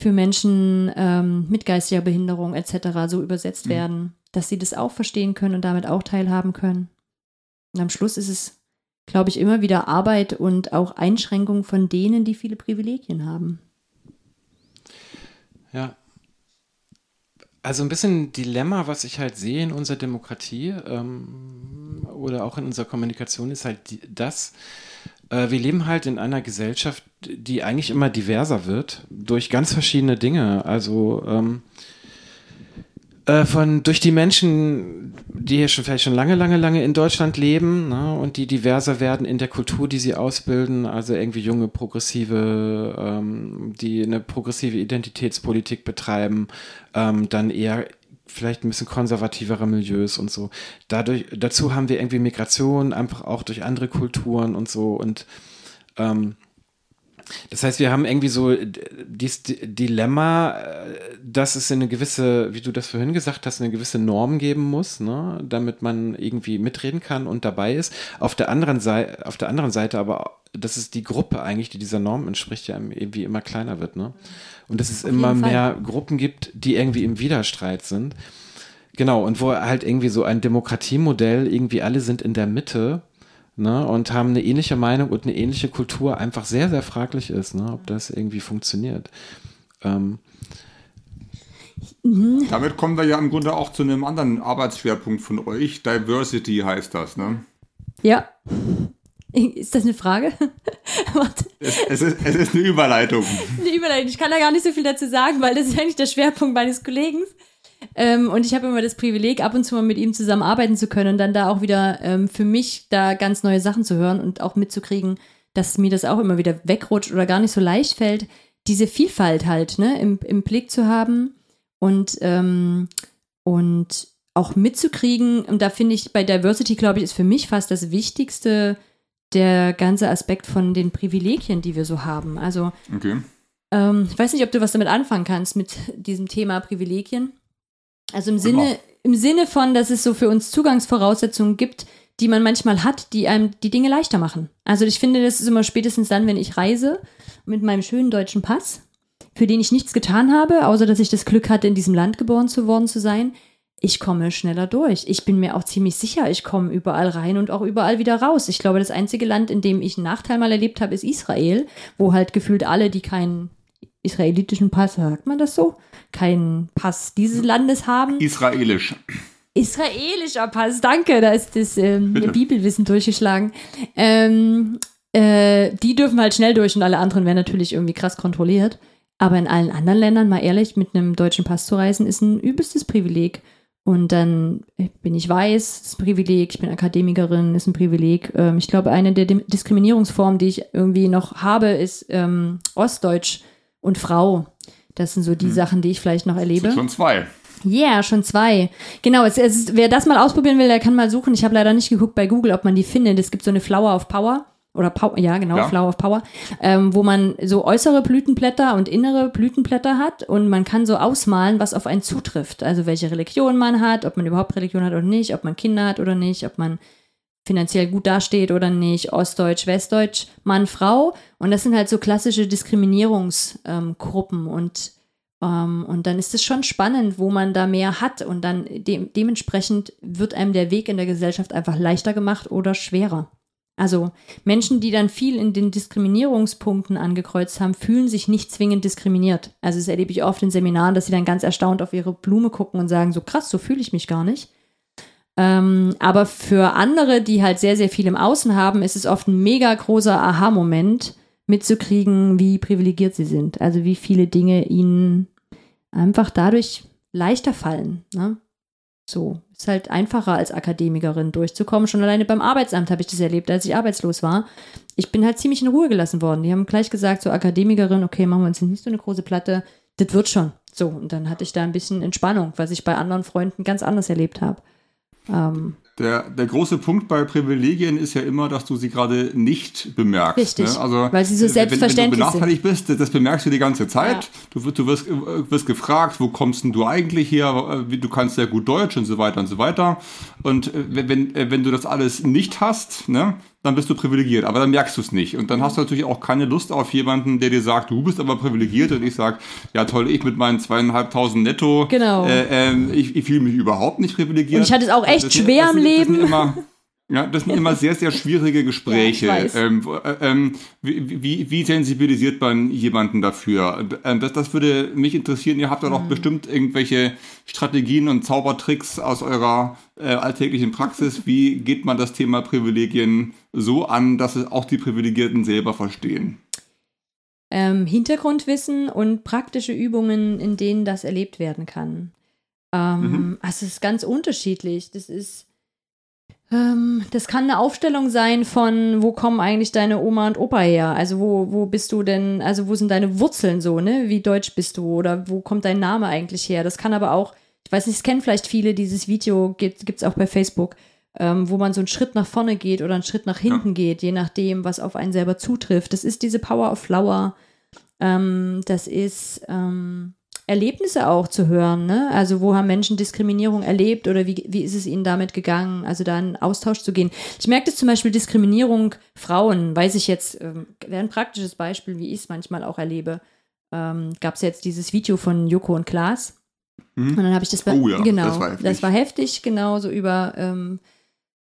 für Menschen ähm, mit geistiger Behinderung etc. so übersetzt mhm. werden, dass sie das auch verstehen können und damit auch teilhaben können. Und am Schluss ist es, glaube ich, immer wieder Arbeit und auch Einschränkung von denen, die viele Privilegien haben. Ja. Also ein bisschen Dilemma, was ich halt sehe in unserer Demokratie ähm, oder auch in unserer Kommunikation, ist halt die, das, äh, wir leben halt in einer Gesellschaft, die eigentlich immer diverser wird durch ganz verschiedene Dinge. Also ähm, äh, von durch die Menschen, die hier schon vielleicht schon lange, lange, lange in Deutschland leben ne, und die diverser werden in der Kultur, die sie ausbilden. Also irgendwie junge Progressive, ähm, die eine progressive Identitätspolitik betreiben, ähm, dann eher vielleicht ein bisschen konservativere Milieus und so. Dadurch, dazu haben wir irgendwie Migration, einfach auch durch andere Kulturen und so. Und ähm, das heißt, wir haben irgendwie so dieses Dilemma, äh, dass es eine gewisse, wie du das vorhin gesagt hast, eine gewisse Norm geben muss, ne, damit man irgendwie mitreden kann und dabei ist. Auf der anderen Seite, auf der anderen Seite aber, dass es die Gruppe eigentlich, die dieser Norm entspricht, ja irgendwie immer kleiner wird, ne? Und dass es auf immer mehr Gruppen gibt, die irgendwie im Widerstreit sind. Genau, und wo halt irgendwie so ein Demokratiemodell, irgendwie alle sind in der Mitte ne, und haben eine ähnliche Meinung und eine ähnliche Kultur einfach sehr, sehr fraglich ist, ne, ob das irgendwie funktioniert. Ähm, mhm. Damit kommen wir ja im Grunde auch zu einem anderen Arbeitsschwerpunkt von euch. Diversity heißt das, ne? Ja. Ist das eine Frage? es, es, ist, es ist eine Überleitung. Eine Überleitung. Ich kann da gar nicht so viel dazu sagen, weil das ist eigentlich der Schwerpunkt meines Kollegen. Ähm, und ich habe immer das Privileg, ab und zu mal mit ihm zusammenarbeiten zu können und dann da auch wieder ähm, für mich da ganz neue Sachen zu hören und auch mitzukriegen, dass mir das auch immer wieder wegrutscht oder gar nicht so leicht fällt, diese Vielfalt halt ne, im, im Blick zu haben und, ähm, und auch mitzukriegen. Und da finde ich, bei Diversity, glaube ich, ist für mich fast das Wichtigste der ganze Aspekt von den Privilegien, die wir so haben. Also, okay. ähm, ich weiß nicht, ob du was damit anfangen kannst, mit diesem Thema Privilegien. Also im Sinne, im Sinne von, dass es so für uns Zugangsvoraussetzungen gibt, die man manchmal hat, die einem die Dinge leichter machen. Also ich finde, das ist immer spätestens dann, wenn ich reise mit meinem schönen deutschen Pass, für den ich nichts getan habe, außer dass ich das Glück hatte, in diesem Land geboren zu worden zu sein. Ich komme schneller durch. Ich bin mir auch ziemlich sicher, ich komme überall rein und auch überall wieder raus. Ich glaube, das einzige Land, in dem ich einen Nachteil mal erlebt habe, ist Israel, wo halt gefühlt alle, die keinen israelitischen Pass, sagt man das so? Keinen Pass dieses Landes haben. Israelisch. Israelischer Pass, danke, da ist das ähm, Bibelwissen durchgeschlagen. Ähm, äh, die dürfen halt schnell durch und alle anderen werden natürlich irgendwie krass kontrolliert. Aber in allen anderen Ländern, mal ehrlich, mit einem deutschen Pass zu reisen, ist ein übelstes Privileg. Und dann bin ich weiß, ist ein Privileg, ich bin Akademikerin, ist ein Privileg. Ähm, ich glaube, eine der Diskriminierungsformen, die ich irgendwie noch habe, ist ähm, Ostdeutsch und Frau. Das sind so die hm. Sachen, die ich vielleicht noch erlebe. Schon zwei. Ja, yeah, schon zwei. Genau, es, es, wer das mal ausprobieren will, der kann mal suchen. Ich habe leider nicht geguckt bei Google, ob man die findet. Es gibt so eine Flower of Power. Oder Power, ja, genau, ja. Flower of Power, ähm, wo man so äußere Blütenblätter und innere Blütenblätter hat und man kann so ausmalen, was auf einen zutrifft. Also welche Religion man hat, ob man überhaupt Religion hat oder nicht, ob man Kinder hat oder nicht, ob man finanziell gut dasteht oder nicht, Ostdeutsch, Westdeutsch, Mann, Frau. Und das sind halt so klassische Diskriminierungsgruppen ähm, und ähm, und dann ist es schon spannend, wo man da mehr hat und dann de dementsprechend wird einem der Weg in der Gesellschaft einfach leichter gemacht oder schwerer. Also Menschen, die dann viel in den Diskriminierungspunkten angekreuzt haben, fühlen sich nicht zwingend diskriminiert. Also das erlebe ich oft in Seminaren, dass sie dann ganz erstaunt auf ihre Blume gucken und sagen, so krass, so fühle ich mich gar nicht. Ähm, aber für andere, die halt sehr, sehr viel im Außen haben, ist es oft ein mega großer Aha-Moment, mitzukriegen, wie privilegiert sie sind. Also wie viele Dinge ihnen einfach dadurch leichter fallen. Ne? So, ist halt einfacher als Akademikerin durchzukommen. Schon alleine beim Arbeitsamt habe ich das erlebt, als ich arbeitslos war. Ich bin halt ziemlich in Ruhe gelassen worden. Die haben gleich gesagt, so Akademikerin, okay, machen wir uns nicht so eine große Platte. Das wird schon. So, und dann hatte ich da ein bisschen Entspannung, was ich bei anderen Freunden ganz anders erlebt habe. Ähm, der, der große Punkt bei Privilegien ist ja immer, dass du sie gerade nicht bemerkst. Richtig, ne? also, weil sie so selbstverständlich wenn, wenn du benachteiligt bist, das bemerkst du die ganze Zeit. Ja. Du, du wirst, wirst gefragt, wo kommst denn du eigentlich her? Du kannst sehr gut Deutsch und so weiter und so weiter. Und äh, wenn, äh, wenn du das alles nicht hast, ne, dann bist du privilegiert, aber dann merkst du es nicht. Und dann hast du natürlich auch keine Lust auf jemanden, der dir sagt, du bist aber privilegiert und ich sage, ja toll, ich mit meinen zweieinhalbtausend netto, genau. äh, äh, ich, ich fühle mich überhaupt nicht privilegiert. Und ich hatte es auch echt das schwer im Leben. Immer, ja, das sind immer sehr, sehr schwierige Gespräche. Ja, ähm, äh, ähm, wie, wie, wie, sensibilisiert man jemanden dafür? Ähm, das, das würde mich interessieren. Ihr habt da doch mhm. bestimmt irgendwelche Strategien und Zaubertricks aus eurer äh, alltäglichen Praxis. Wie geht man das Thema Privilegien so an, dass es auch die Privilegierten selber verstehen? Ähm, Hintergrundwissen und praktische Übungen, in denen das erlebt werden kann. Ähm, mhm. Also es ist ganz unterschiedlich. Das ist das kann eine Aufstellung sein von, wo kommen eigentlich deine Oma und Opa her? Also wo, wo bist du denn, also wo sind deine Wurzeln so, ne? Wie deutsch bist du oder wo kommt dein Name eigentlich her? Das kann aber auch, ich weiß nicht, es kennen vielleicht viele, dieses Video gibt es auch bei Facebook, ähm, wo man so einen Schritt nach vorne geht oder einen Schritt nach hinten ja. geht, je nachdem, was auf einen selber zutrifft. Das ist diese Power of Flower. Ähm, das ist, ähm, Erlebnisse auch zu hören. Ne? Also wo haben Menschen Diskriminierung erlebt oder wie, wie ist es ihnen damit gegangen? Also da in Austausch zu gehen. Ich merke das zum Beispiel Diskriminierung Frauen, weiß ich jetzt, ähm, wäre ein praktisches Beispiel, wie ich es manchmal auch erlebe. Ähm, Gab es jetzt dieses Video von Joko und Klaas. Mhm. Und dann habe ich das bei, oh ja, genau, das war heftig, das war heftig genau, so über ähm,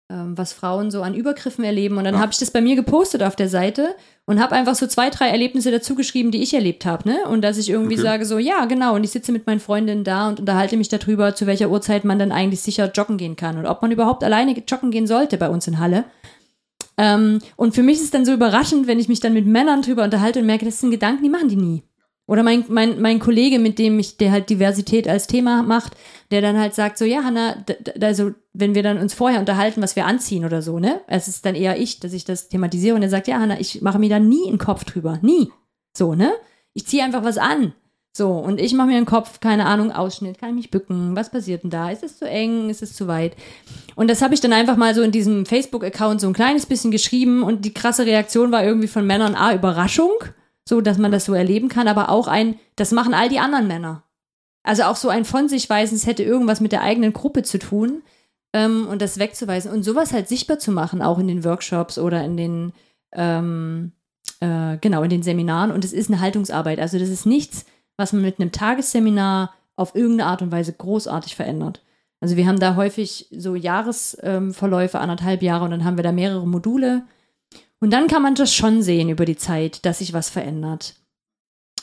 was Frauen so an Übergriffen erleben. Und dann ja. habe ich das bei mir gepostet auf der Seite und habe einfach so zwei, drei Erlebnisse dazu geschrieben, die ich erlebt habe. Ne? Und dass ich irgendwie okay. sage, so, ja, genau, und ich sitze mit meinen Freundinnen da und unterhalte mich darüber, zu welcher Uhrzeit man dann eigentlich sicher joggen gehen kann und ob man überhaupt alleine joggen gehen sollte bei uns in Halle. Ähm, und für mich ist es dann so überraschend, wenn ich mich dann mit Männern drüber unterhalte und merke, das sind Gedanken, die machen die nie. Oder mein, mein, mein Kollege, mit dem ich, der halt Diversität als Thema macht, der dann halt sagt so, ja, Hanna, also wenn wir dann uns vorher unterhalten, was wir anziehen oder so, ne? Es ist dann eher ich, dass ich das thematisiere und er sagt, ja, Hanna, ich mache mir da nie einen Kopf drüber. Nie. So, ne? Ich ziehe einfach was an. So, und ich mache mir einen Kopf, keine Ahnung, Ausschnitt, kann ich mich bücken, was passiert denn da? Ist es zu eng, ist es zu weit? Und das habe ich dann einfach mal so in diesem Facebook-Account so ein kleines bisschen geschrieben und die krasse Reaktion war irgendwie von Männern, ah, Überraschung so dass man das so erleben kann, aber auch ein, das machen all die anderen Männer. Also auch so ein von sich weisen, es hätte irgendwas mit der eigenen Gruppe zu tun ähm, und das wegzuweisen und sowas halt sichtbar zu machen, auch in den Workshops oder in den, ähm, äh, genau, in den Seminaren und es ist eine Haltungsarbeit. Also das ist nichts, was man mit einem Tagesseminar auf irgendeine Art und Weise großartig verändert. Also wir haben da häufig so Jahresverläufe, ähm, anderthalb Jahre und dann haben wir da mehrere Module und dann kann man das schon sehen über die Zeit, dass sich was verändert.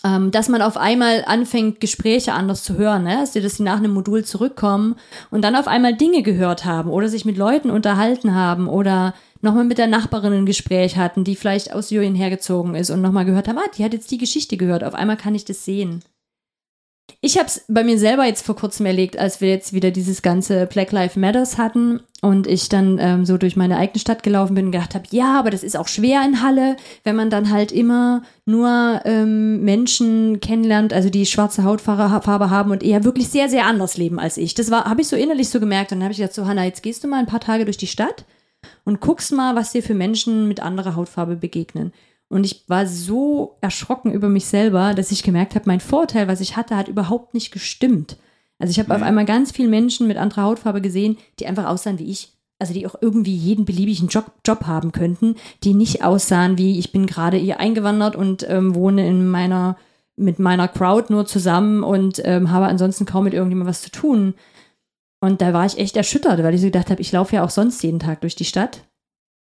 Ähm, dass man auf einmal anfängt, Gespräche anders zu hören, ne? dass die nach einem Modul zurückkommen und dann auf einmal Dinge gehört haben oder sich mit Leuten unterhalten haben oder nochmal mit der Nachbarin ein Gespräch hatten, die vielleicht aus Syrien hergezogen ist und nochmal gehört haben, ah, die hat jetzt die Geschichte gehört, auf einmal kann ich das sehen. Ich habe es bei mir selber jetzt vor kurzem erlegt, als wir jetzt wieder dieses ganze Black Lives Matters hatten und ich dann ähm, so durch meine eigene Stadt gelaufen bin und gedacht habe, ja, aber das ist auch schwer in Halle, wenn man dann halt immer nur ähm, Menschen kennenlernt, also die schwarze Hautfarbe haben und eher wirklich sehr, sehr anders leben als ich. Das war, habe ich so innerlich so gemerkt und dann habe ich gedacht, so Hanna, jetzt gehst du mal ein paar Tage durch die Stadt und guckst mal, was dir für Menschen mit anderer Hautfarbe begegnen. Und ich war so erschrocken über mich selber, dass ich gemerkt habe, mein Vorteil, was ich hatte, hat überhaupt nicht gestimmt. Also ich habe mhm. auf einmal ganz viele Menschen mit anderer Hautfarbe gesehen, die einfach aussahen wie ich. Also die auch irgendwie jeden beliebigen Job, Job haben könnten, die nicht aussahen wie ich bin gerade hier eingewandert und ähm, wohne in meiner mit meiner Crowd nur zusammen und ähm, habe ansonsten kaum mit irgendjemandem was zu tun. Und da war ich echt erschüttert, weil ich so gedacht habe, ich laufe ja auch sonst jeden Tag durch die Stadt.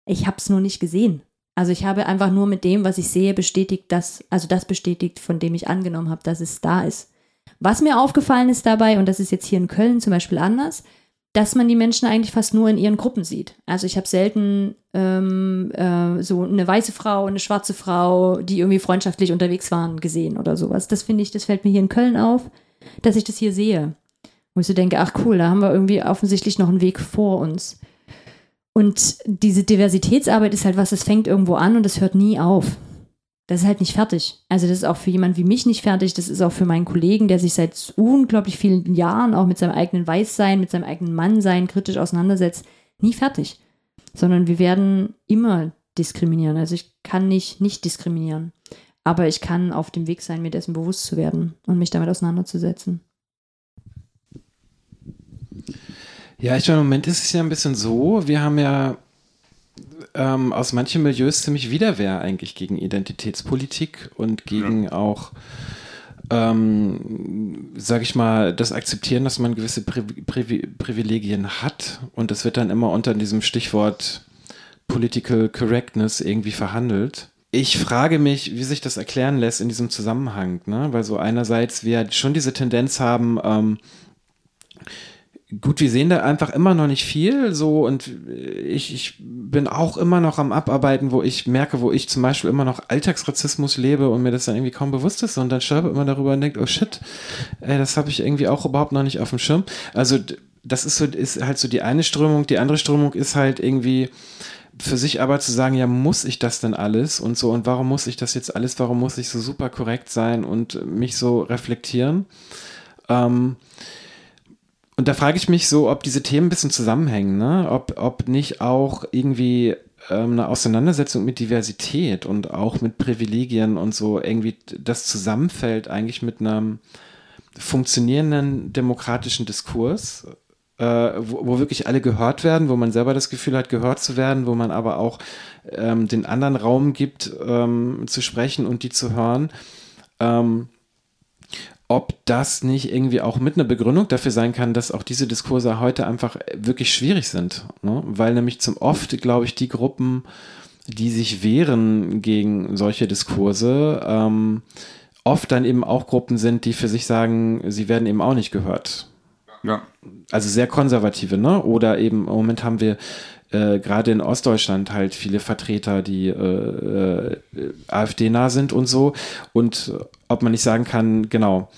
Ich habe es nur nicht gesehen. Also ich habe einfach nur mit dem, was ich sehe, bestätigt, dass, also das bestätigt, von dem ich angenommen habe, dass es da ist. Was mir aufgefallen ist dabei, und das ist jetzt hier in Köln zum Beispiel anders, dass man die Menschen eigentlich fast nur in ihren Gruppen sieht. Also ich habe selten ähm, äh, so eine weiße Frau, eine schwarze Frau, die irgendwie freundschaftlich unterwegs waren, gesehen oder sowas. Das finde ich, das fällt mir hier in Köln auf, dass ich das hier sehe. Wo ich so denke, ach cool, da haben wir irgendwie offensichtlich noch einen Weg vor uns. Und diese Diversitätsarbeit ist halt was, das fängt irgendwo an und das hört nie auf das ist halt nicht fertig. Also das ist auch für jemanden wie mich nicht fertig. Das ist auch für meinen Kollegen, der sich seit unglaublich vielen Jahren auch mit seinem eigenen Weißsein, mit seinem eigenen Mannsein kritisch auseinandersetzt, nie fertig. Sondern wir werden immer diskriminieren. Also ich kann nicht nicht diskriminieren. Aber ich kann auf dem Weg sein, mir dessen bewusst zu werden und mich damit auseinanderzusetzen. Ja, ich meine, im Moment ist es ja ein bisschen so, wir haben ja ähm, aus manchen Milieus ziemlich Widerwehr eigentlich gegen Identitätspolitik und gegen ja. auch, ähm, sage ich mal, das Akzeptieren, dass man gewisse Pri Pri Privilegien hat. Und das wird dann immer unter diesem Stichwort Political Correctness irgendwie verhandelt. Ich frage mich, wie sich das erklären lässt in diesem Zusammenhang, ne? weil so einerseits wir schon diese Tendenz haben, ähm, gut, wir sehen da einfach immer noch nicht viel so und ich, ich bin auch immer noch am Abarbeiten, wo ich merke, wo ich zum Beispiel immer noch Alltagsrassismus lebe und mir das dann irgendwie kaum bewusst ist und dann schreibe immer darüber und denke, oh shit, ey, das habe ich irgendwie auch überhaupt noch nicht auf dem Schirm. Also das ist so, ist halt so die eine Strömung, die andere Strömung ist halt irgendwie für sich aber zu sagen, ja, muss ich das denn alles und so und warum muss ich das jetzt alles, warum muss ich so super korrekt sein und mich so reflektieren? Ähm, und da frage ich mich so, ob diese Themen ein bisschen zusammenhängen, ne? ob, ob nicht auch irgendwie ähm, eine Auseinandersetzung mit Diversität und auch mit Privilegien und so irgendwie das zusammenfällt eigentlich mit einem funktionierenden demokratischen Diskurs, äh, wo, wo, wirklich alle gehört werden, wo man selber das Gefühl hat, gehört zu werden, wo man aber auch ähm, den anderen Raum gibt, ähm, zu sprechen und die zu hören. Ähm, ob das nicht irgendwie auch mit einer Begründung dafür sein kann, dass auch diese Diskurse heute einfach wirklich schwierig sind. Ne? Weil nämlich zum oft, glaube ich, die Gruppen, die sich wehren gegen solche Diskurse, ähm, oft dann eben auch Gruppen sind, die für sich sagen, sie werden eben auch nicht gehört. Ja. Also sehr konservative, ne? Oder eben im Moment haben wir äh, gerade in Ostdeutschland halt viele Vertreter, die äh, äh, AfD-nah sind und so. Und ob man nicht sagen kann, genau.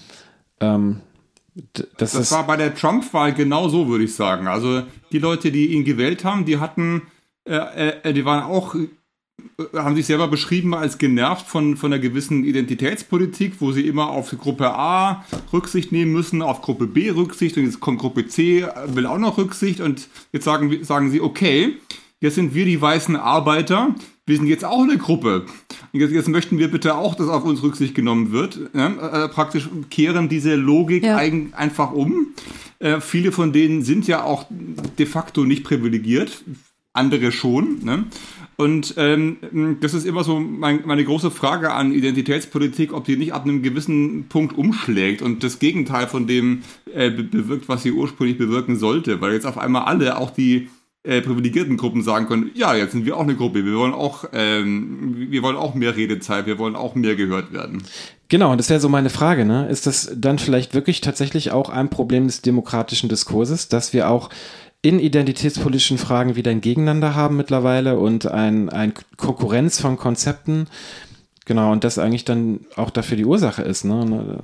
Ähm, das, das war bei der Trump-Wahl genau so, würde ich sagen. Also die Leute, die ihn gewählt haben, die hatten, äh, äh, die waren auch haben sich selber beschrieben als genervt von, von einer gewissen Identitätspolitik, wo sie immer auf Gruppe A Rücksicht nehmen müssen, auf Gruppe B Rücksicht und jetzt kommt Gruppe C, will auch noch Rücksicht und jetzt sagen, sagen sie, okay, jetzt sind wir die weißen Arbeiter, wir sind jetzt auch eine Gruppe. Und jetzt, jetzt möchten wir bitte auch, dass auf uns Rücksicht genommen wird. Ja, äh, praktisch kehren diese Logik ja. ein, einfach um. Äh, viele von denen sind ja auch de facto nicht privilegiert, andere schon. Ne? Und ähm, das ist immer so mein, meine große Frage an Identitätspolitik, ob die nicht ab einem gewissen Punkt umschlägt und das Gegenteil von dem äh, bewirkt, was sie ursprünglich bewirken sollte. Weil jetzt auf einmal alle, auch die äh, privilegierten Gruppen sagen können, ja, jetzt sind wir auch eine Gruppe, wir wollen auch, ähm, wir wollen auch mehr Redezeit, wir wollen auch mehr gehört werden. Genau, und das wäre so meine Frage, ne? Ist das dann vielleicht wirklich tatsächlich auch ein Problem des demokratischen Diskurses, dass wir auch in identitätspolitischen Fragen wieder ein Gegeneinander haben mittlerweile und ein, ein Konkurrenz von Konzepten. Genau, und das eigentlich dann auch dafür die Ursache ist. Ne?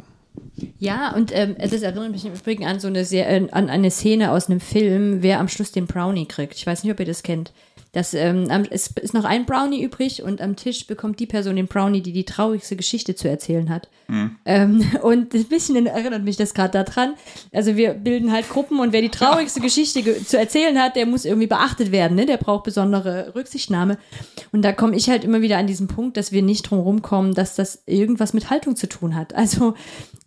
Ja, und ähm, das erinnert mich im Übrigen an so eine sehr, äh, an eine Szene aus einem Film, wer am Schluss den Brownie kriegt. Ich weiß nicht, ob ihr das kennt. Das, ähm, es ist noch ein Brownie übrig und am Tisch bekommt die Person den Brownie, die die traurigste Geschichte zu erzählen hat. Mhm. Ähm, und ein bisschen erinnert mich das gerade daran. Also wir bilden halt Gruppen und wer die traurigste Geschichte ge zu erzählen hat, der muss irgendwie beachtet werden. Ne? Der braucht besondere Rücksichtnahme. Und da komme ich halt immer wieder an diesen Punkt, dass wir nicht drum rumkommen, dass das irgendwas mit Haltung zu tun hat. Also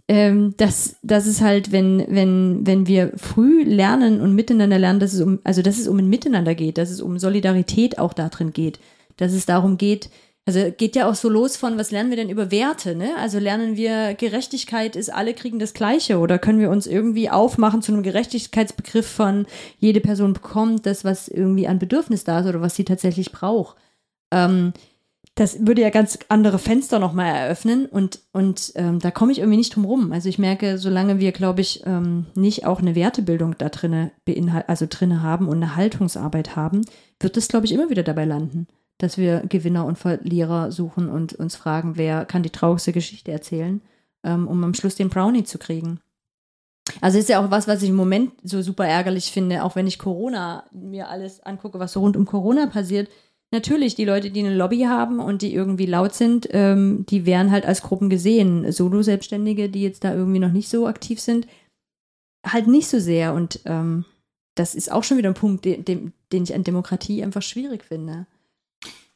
ähm, das, das ist halt, wenn, wenn, wenn wir früh lernen und miteinander lernen, dass es um, also dass es um ein Miteinander geht, dass es um Solidarität auch da drin geht, dass es darum geht, also geht ja auch so los von, was lernen wir denn über Werte, ne? Also lernen wir Gerechtigkeit ist, alle kriegen das Gleiche oder können wir uns irgendwie aufmachen zu einem Gerechtigkeitsbegriff von, jede Person bekommt das, was irgendwie an Bedürfnis da ist oder was sie tatsächlich braucht. Ähm, das würde ja ganz andere Fenster nochmal eröffnen und, und ähm, da komme ich irgendwie nicht drum rum. Also ich merke, solange wir, glaube ich, ähm, nicht auch eine Wertebildung da drinne beinhalt, also drinne haben und eine Haltungsarbeit haben, wird es, glaube ich, immer wieder dabei landen, dass wir Gewinner und Verlierer suchen und uns fragen, wer kann die traurigste Geschichte erzählen, ähm, um am Schluss den Brownie zu kriegen. Also ist ja auch was, was ich im Moment so super ärgerlich finde, auch wenn ich Corona mir alles angucke, was so rund um Corona passiert Natürlich, die Leute, die eine Lobby haben und die irgendwie laut sind, ähm, die werden halt als Gruppen gesehen. Solo-Selbstständige, die jetzt da irgendwie noch nicht so aktiv sind, halt nicht so sehr. Und ähm, das ist auch schon wieder ein Punkt, den, den, den ich an Demokratie einfach schwierig finde.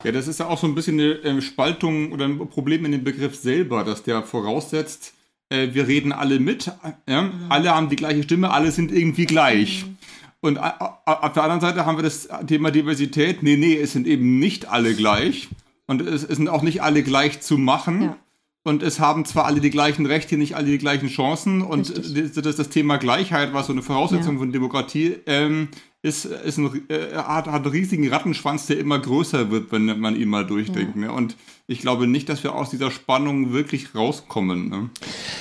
Ja, das ist ja auch so ein bisschen eine äh, Spaltung oder ein Problem in dem Begriff selber, dass der voraussetzt, äh, wir reden alle mit, ja? mhm. alle haben die gleiche Stimme, alle sind irgendwie gleich. Mhm. Und auf der anderen Seite haben wir das Thema Diversität. Nee, nee, es sind eben nicht alle gleich. Und es, es sind auch nicht alle gleich zu machen. Ja. Und es haben zwar alle die gleichen Rechte, nicht alle die gleichen Chancen. Und das, das, das, Thema Gleichheit, was so eine Voraussetzung ja. von Demokratie ähm, ist, ist ein, äh, hat, hat einen riesigen Rattenschwanz, der immer größer wird, wenn man ihn mal durchdenkt. Ja. Ne? Und ich glaube nicht, dass wir aus dieser Spannung wirklich rauskommen. Ne?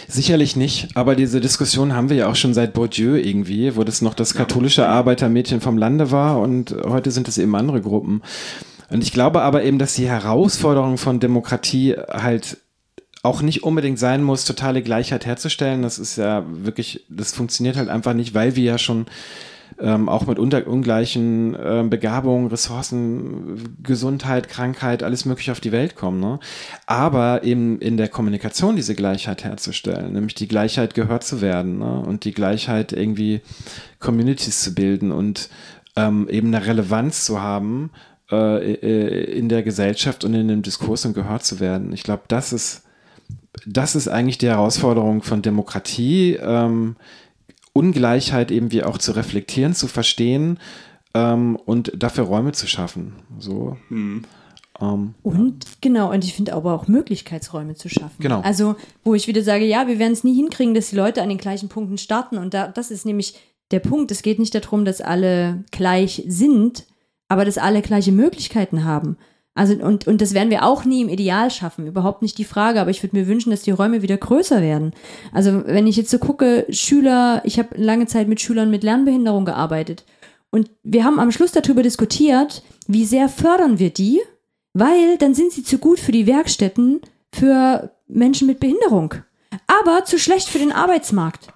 Sicherlich nicht, aber diese Diskussion haben wir ja auch schon seit Bourdieu irgendwie, wo das noch das katholische ja. Arbeitermädchen vom Lande war und heute sind es eben andere Gruppen. Und ich glaube aber eben, dass die Herausforderung von Demokratie halt auch nicht unbedingt sein muss, totale Gleichheit herzustellen. Das ist ja wirklich, das funktioniert halt einfach nicht, weil wir ja schon ähm, auch mit unter, ungleichen äh, Begabungen, Ressourcen, Gesundheit, Krankheit, alles mögliche auf die Welt kommen. Ne? Aber eben in der Kommunikation diese Gleichheit herzustellen, nämlich die Gleichheit gehört zu werden ne? und die Gleichheit irgendwie Communities zu bilden und ähm, eben eine Relevanz zu haben äh, äh in der Gesellschaft und in dem Diskurs und gehört zu werden. Ich glaube, das ist das ist eigentlich die Herausforderung von Demokratie, ähm, Ungleichheit eben wie auch zu reflektieren, zu verstehen ähm, und dafür Räume zu schaffen. So. Hm. Ähm, und ja. genau, und ich finde aber auch Möglichkeitsräume zu schaffen. Genau. Also, wo ich wieder sage, ja, wir werden es nie hinkriegen, dass die Leute an den gleichen Punkten starten. Und da, das ist nämlich der Punkt. Es geht nicht darum, dass alle gleich sind, aber dass alle gleiche Möglichkeiten haben. Also, und, und das werden wir auch nie im Ideal schaffen, überhaupt nicht die Frage, aber ich würde mir wünschen, dass die Räume wieder größer werden. Also, wenn ich jetzt so gucke, Schüler, ich habe lange Zeit mit Schülern mit Lernbehinderung gearbeitet und wir haben am Schluss darüber diskutiert, wie sehr fördern wir die, weil dann sind sie zu gut für die Werkstätten für Menschen mit Behinderung, aber zu schlecht für den Arbeitsmarkt.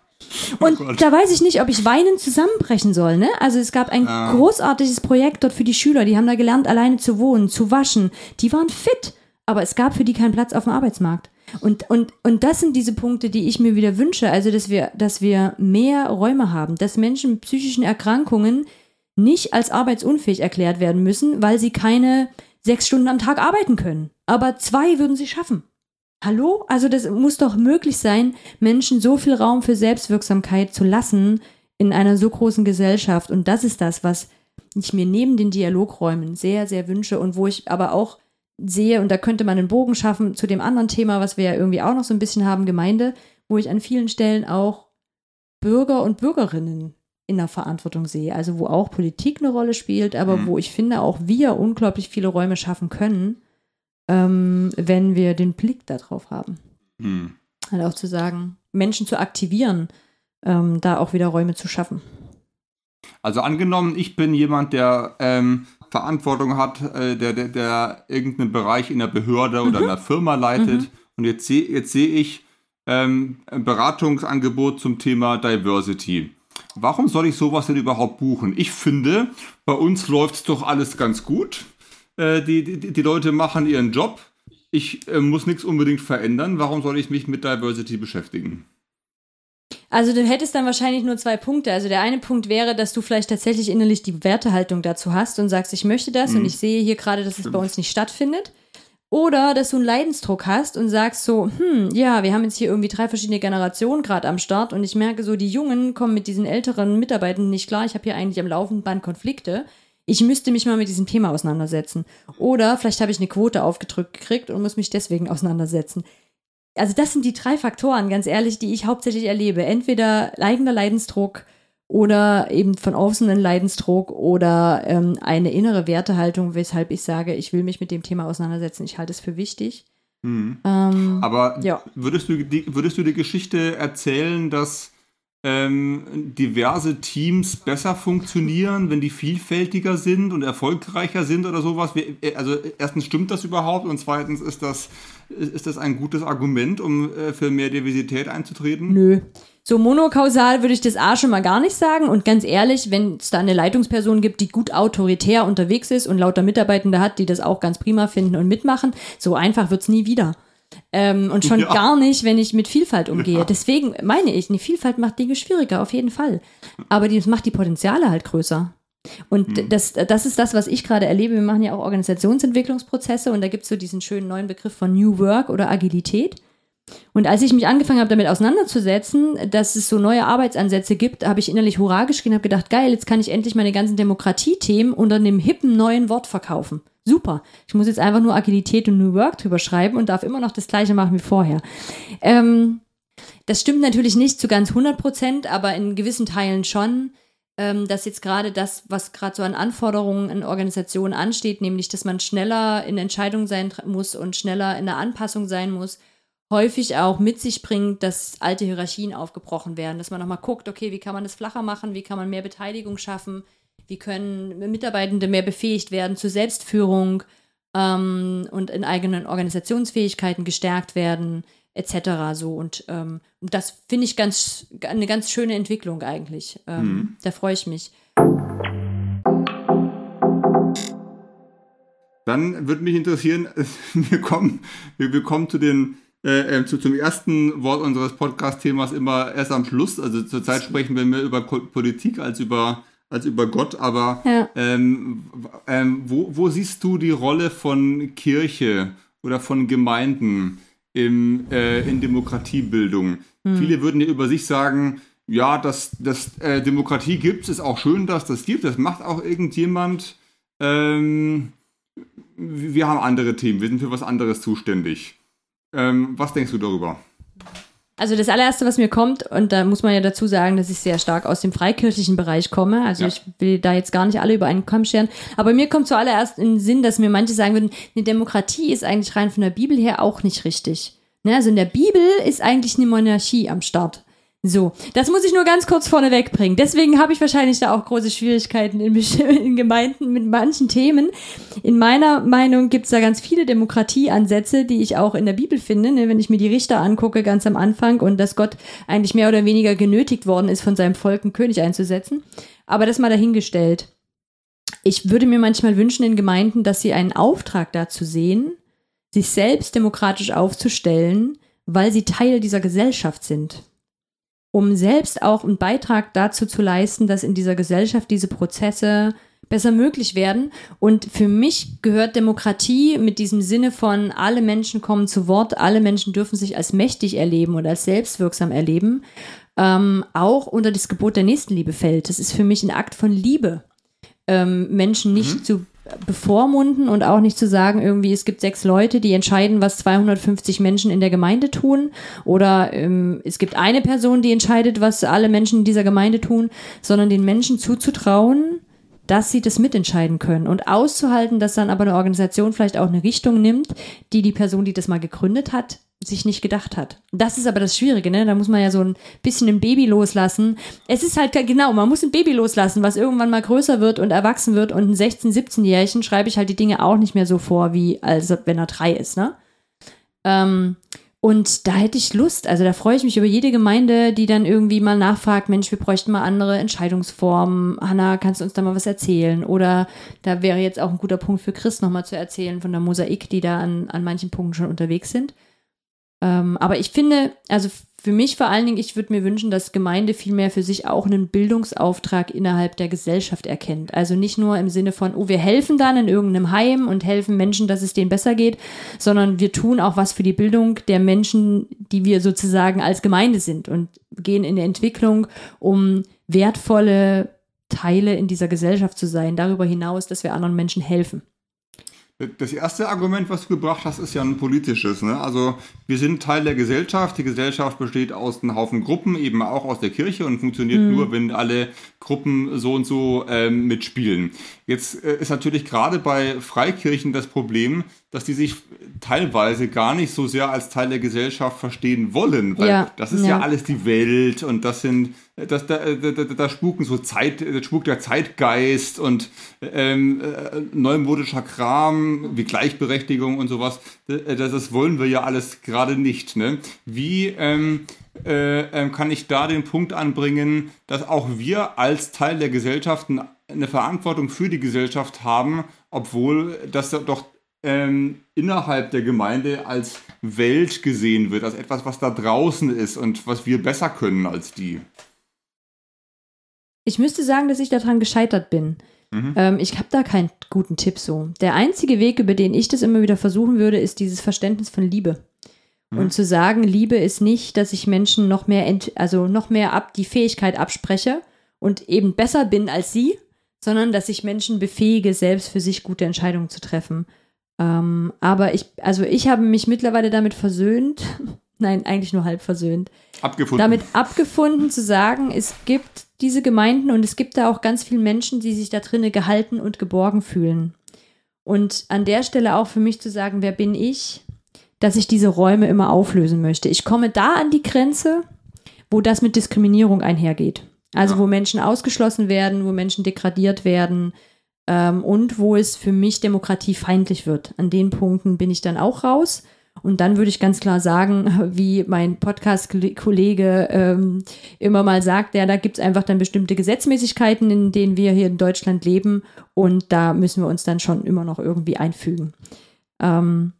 Oh und oh da weiß ich nicht, ob ich weinend zusammenbrechen soll. Ne? Also es gab ein ah. großartiges Projekt dort für die Schüler. Die haben da gelernt, alleine zu wohnen, zu waschen. Die waren fit, aber es gab für die keinen Platz auf dem Arbeitsmarkt. Und, und, und das sind diese Punkte, die ich mir wieder wünsche. Also, dass wir, dass wir mehr Räume haben, dass Menschen mit psychischen Erkrankungen nicht als arbeitsunfähig erklärt werden müssen, weil sie keine sechs Stunden am Tag arbeiten können. Aber zwei würden sie schaffen. Hallo? Also das muss doch möglich sein, Menschen so viel Raum für Selbstwirksamkeit zu lassen in einer so großen Gesellschaft. Und das ist das, was ich mir neben den Dialogräumen sehr, sehr wünsche und wo ich aber auch sehe, und da könnte man einen Bogen schaffen zu dem anderen Thema, was wir ja irgendwie auch noch so ein bisschen haben, Gemeinde, wo ich an vielen Stellen auch Bürger und Bürgerinnen in der Verantwortung sehe. Also wo auch Politik eine Rolle spielt, aber mhm. wo ich finde, auch wir unglaublich viele Räume schaffen können ähm, wenn wir den Blick darauf haben. Hm. Halt auch zu sagen, Menschen zu aktivieren, ähm, da auch wieder Räume zu schaffen. Also angenommen, ich bin jemand, der ähm, Verantwortung hat, äh, der, der, der, irgendeinen Bereich in der Behörde mhm. oder in einer Firma leitet mhm. und jetzt sehe jetzt seh ich ähm, ein Beratungsangebot zum Thema Diversity. Warum soll ich sowas denn überhaupt buchen? Ich finde, bei uns läuft es doch alles ganz gut. Äh, die, die, die Leute machen ihren Job. Ich äh, muss nichts unbedingt verändern. Warum soll ich mich mit Diversity beschäftigen? Also du hättest dann wahrscheinlich nur zwei Punkte. Also der eine Punkt wäre, dass du vielleicht tatsächlich innerlich die Wertehaltung dazu hast und sagst, ich möchte das mhm. und ich sehe hier gerade, dass es bei uns nicht stattfindet. Oder dass du einen Leidensdruck hast und sagst so, hm, ja, wir haben jetzt hier irgendwie drei verschiedene Generationen gerade am Start und ich merke so, die Jungen kommen mit diesen älteren Mitarbeitern nicht klar. Ich habe hier eigentlich am laufenden Band Konflikte ich müsste mich mal mit diesem Thema auseinandersetzen. Oder vielleicht habe ich eine Quote aufgedrückt gekriegt und muss mich deswegen auseinandersetzen. Also das sind die drei Faktoren, ganz ehrlich, die ich hauptsächlich erlebe. Entweder eigener Leidensdruck oder eben von außen ein Leidensdruck oder ähm, eine innere Wertehaltung, weshalb ich sage, ich will mich mit dem Thema auseinandersetzen. Ich halte es für wichtig. Mhm. Ähm, Aber ja. würdest, du die, würdest du die Geschichte erzählen, dass ähm, diverse Teams besser funktionieren, wenn die vielfältiger sind und erfolgreicher sind oder sowas? Also erstens stimmt das überhaupt und zweitens ist das, ist das ein gutes Argument, um äh, für mehr Diversität einzutreten? Nö. So monokausal würde ich das A schon mal gar nicht sagen. Und ganz ehrlich, wenn es da eine Leitungsperson gibt, die gut autoritär unterwegs ist und lauter Mitarbeitende hat, die das auch ganz prima finden und mitmachen, so einfach wird es nie wieder. Ähm, und schon ja. gar nicht, wenn ich mit Vielfalt umgehe. Ja. Deswegen meine ich, eine Vielfalt macht Dinge schwieriger, auf jeden Fall. Aber das macht die Potenziale halt größer. Und hm. das, das ist das, was ich gerade erlebe. Wir machen ja auch Organisationsentwicklungsprozesse und da gibt es so diesen schönen neuen Begriff von New Work oder Agilität. Und als ich mich angefangen habe, damit auseinanderzusetzen, dass es so neue Arbeitsansätze gibt, habe ich innerlich Hurra geschrien, habe gedacht, geil, jetzt kann ich endlich meine ganzen Demokratiethemen unter einem hippen neuen Wort verkaufen. Super. Ich muss jetzt einfach nur Agilität und New Work drüber schreiben und darf immer noch das Gleiche machen wie vorher. Ähm, das stimmt natürlich nicht zu ganz 100 Prozent, aber in gewissen Teilen schon, ähm, dass jetzt gerade das, was gerade so an Anforderungen in Organisationen ansteht, nämlich, dass man schneller in Entscheidungen sein muss und schneller in der Anpassung sein muss, häufig auch mit sich bringt, dass alte Hierarchien aufgebrochen werden, dass man nochmal guckt, okay, wie kann man das flacher machen, wie kann man mehr Beteiligung schaffen, wie können Mitarbeitende mehr befähigt werden zur Selbstführung ähm, und in eigenen Organisationsfähigkeiten gestärkt werden, etc. So und ähm, das finde ich ganz eine ganz schöne Entwicklung eigentlich. Ähm, mhm. Da freue ich mich. Dann würde mich interessieren, wir kommen, wir, wir kommen zu den äh, äh, zu, zum ersten Wort unseres Podcast-Themas immer erst am Schluss. Also zurzeit sprechen wir mehr über Politik als über als über Gott, aber ja. ähm, ähm, wo, wo siehst du die Rolle von Kirche oder von Gemeinden im, äh, in Demokratiebildung? Hm. Viele würden ja über sich sagen, ja, dass das, äh, Demokratie gibt, es, ist auch schön, dass das gibt, das macht auch irgendjemand. Ähm, wir haben andere Themen, wir sind für was anderes zuständig. Ähm, was denkst du darüber? Also das allererste, was mir kommt, und da muss man ja dazu sagen, dass ich sehr stark aus dem freikirchlichen Bereich komme. Also ja. ich will da jetzt gar nicht alle über einen Kamm scheren. Aber mir kommt zuallererst in den Sinn, dass mir manche sagen würden, eine Demokratie ist eigentlich rein von der Bibel her auch nicht richtig. Ne? Also in der Bibel ist eigentlich eine Monarchie am Start. So, das muss ich nur ganz kurz vorne wegbringen. Deswegen habe ich wahrscheinlich da auch große Schwierigkeiten in, in Gemeinden mit manchen Themen. In meiner Meinung gibt es da ganz viele Demokratieansätze, die ich auch in der Bibel finde. Ne? Wenn ich mir die Richter angucke, ganz am Anfang, und dass Gott eigentlich mehr oder weniger genötigt worden ist, von seinem Volk einen König einzusetzen. Aber das mal dahingestellt. Ich würde mir manchmal wünschen in Gemeinden, dass sie einen Auftrag dazu sehen, sich selbst demokratisch aufzustellen, weil sie Teil dieser Gesellschaft sind um selbst auch einen Beitrag dazu zu leisten, dass in dieser Gesellschaft diese Prozesse besser möglich werden. Und für mich gehört Demokratie mit diesem Sinne von alle Menschen kommen zu Wort, alle Menschen dürfen sich als mächtig erleben und als selbstwirksam erleben, ähm, auch unter das Gebot der Nächstenliebe fällt. Das ist für mich ein Akt von Liebe, ähm, Menschen nicht mhm. zu bevormunden und auch nicht zu sagen, irgendwie, es gibt sechs Leute, die entscheiden, was 250 Menschen in der Gemeinde tun. Oder ähm, es gibt eine Person, die entscheidet, was alle Menschen in dieser Gemeinde tun, sondern den Menschen zuzutrauen, dass sie das mitentscheiden können und auszuhalten, dass dann aber eine Organisation vielleicht auch eine Richtung nimmt, die die Person, die das mal gegründet hat, sich nicht gedacht hat. Das ist aber das Schwierige, ne? Da muss man ja so ein bisschen ein Baby loslassen. Es ist halt genau, man muss ein Baby loslassen, was irgendwann mal größer wird und erwachsen wird und ein 16-, 17-Jährigen schreibe ich halt die Dinge auch nicht mehr so vor, wie als wenn er drei ist, ne? Ähm, und da hätte ich Lust, also da freue ich mich über jede Gemeinde, die dann irgendwie mal nachfragt, Mensch, wir bräuchten mal andere Entscheidungsformen. Hanna, kannst du uns da mal was erzählen? Oder da wäre jetzt auch ein guter Punkt für Chris nochmal zu erzählen von der Mosaik, die da an, an manchen Punkten schon unterwegs sind. Ähm, aber ich finde, also für mich vor allen Dingen, ich würde mir wünschen, dass Gemeinde vielmehr für sich auch einen Bildungsauftrag innerhalb der Gesellschaft erkennt. Also nicht nur im Sinne von, oh, wir helfen dann in irgendeinem Heim und helfen Menschen, dass es denen besser geht, sondern wir tun auch was für die Bildung der Menschen, die wir sozusagen als Gemeinde sind und gehen in die Entwicklung, um wertvolle Teile in dieser Gesellschaft zu sein, darüber hinaus, dass wir anderen Menschen helfen. Das erste Argument, was du gebracht hast, ist ja ein politisches. Ne? Also wir sind Teil der Gesellschaft. Die Gesellschaft besteht aus einem Haufen Gruppen, eben auch aus der Kirche und funktioniert mhm. nur, wenn alle Gruppen so und so ähm, mitspielen. Jetzt äh, ist natürlich gerade bei Freikirchen das Problem, dass die sich teilweise gar nicht so sehr als Teil der Gesellschaft verstehen wollen, weil ja, das ist ja. ja. alles die Welt und das sind, das, da, da, da, da spuken so Zeit, da spukt der Zeitgeist und ähm, äh, neumodischer Kram wie Gleichberechtigung und sowas. Das, das wollen wir ja alles gerade nicht. Ne? Wie ähm, äh, ähm, kann ich da den Punkt anbringen, dass auch wir als Teil der Gesellschaft eine Verantwortung für die Gesellschaft haben, obwohl das doch ähm, innerhalb der Gemeinde als Welt gesehen wird, als etwas, was da draußen ist und was wir besser können als die. Ich müsste sagen, dass ich daran gescheitert bin. Mhm. Ähm, ich habe da keinen guten Tipp so. Der einzige Weg, über den ich das immer wieder versuchen würde, ist dieses Verständnis von Liebe. Mhm. Und zu sagen, Liebe ist nicht, dass ich Menschen noch mehr, also noch mehr ab die Fähigkeit abspreche und eben besser bin als sie, sondern dass ich Menschen befähige, selbst für sich gute Entscheidungen zu treffen. Ähm, aber ich, also ich habe mich mittlerweile damit versöhnt, nein, eigentlich nur halb versöhnt. Abgefunden. Damit abgefunden zu sagen, es gibt diese Gemeinden und es gibt da auch ganz viele Menschen, die sich da drinnen gehalten und geborgen fühlen. Und an der Stelle auch für mich zu sagen, wer bin ich, dass ich diese Räume immer auflösen möchte. Ich komme da an die Grenze, wo das mit Diskriminierung einhergeht. Also ja. wo Menschen ausgeschlossen werden, wo Menschen degradiert werden, ähm, und wo es für mich demokratiefeindlich wird. An den Punkten bin ich dann auch raus. Und dann würde ich ganz klar sagen, wie mein Podcast-Kollege ähm, immer mal sagt, ja, da gibt es einfach dann bestimmte Gesetzmäßigkeiten, in denen wir hier in Deutschland leben. Und da müssen wir uns dann schon immer noch irgendwie einfügen. Ähm,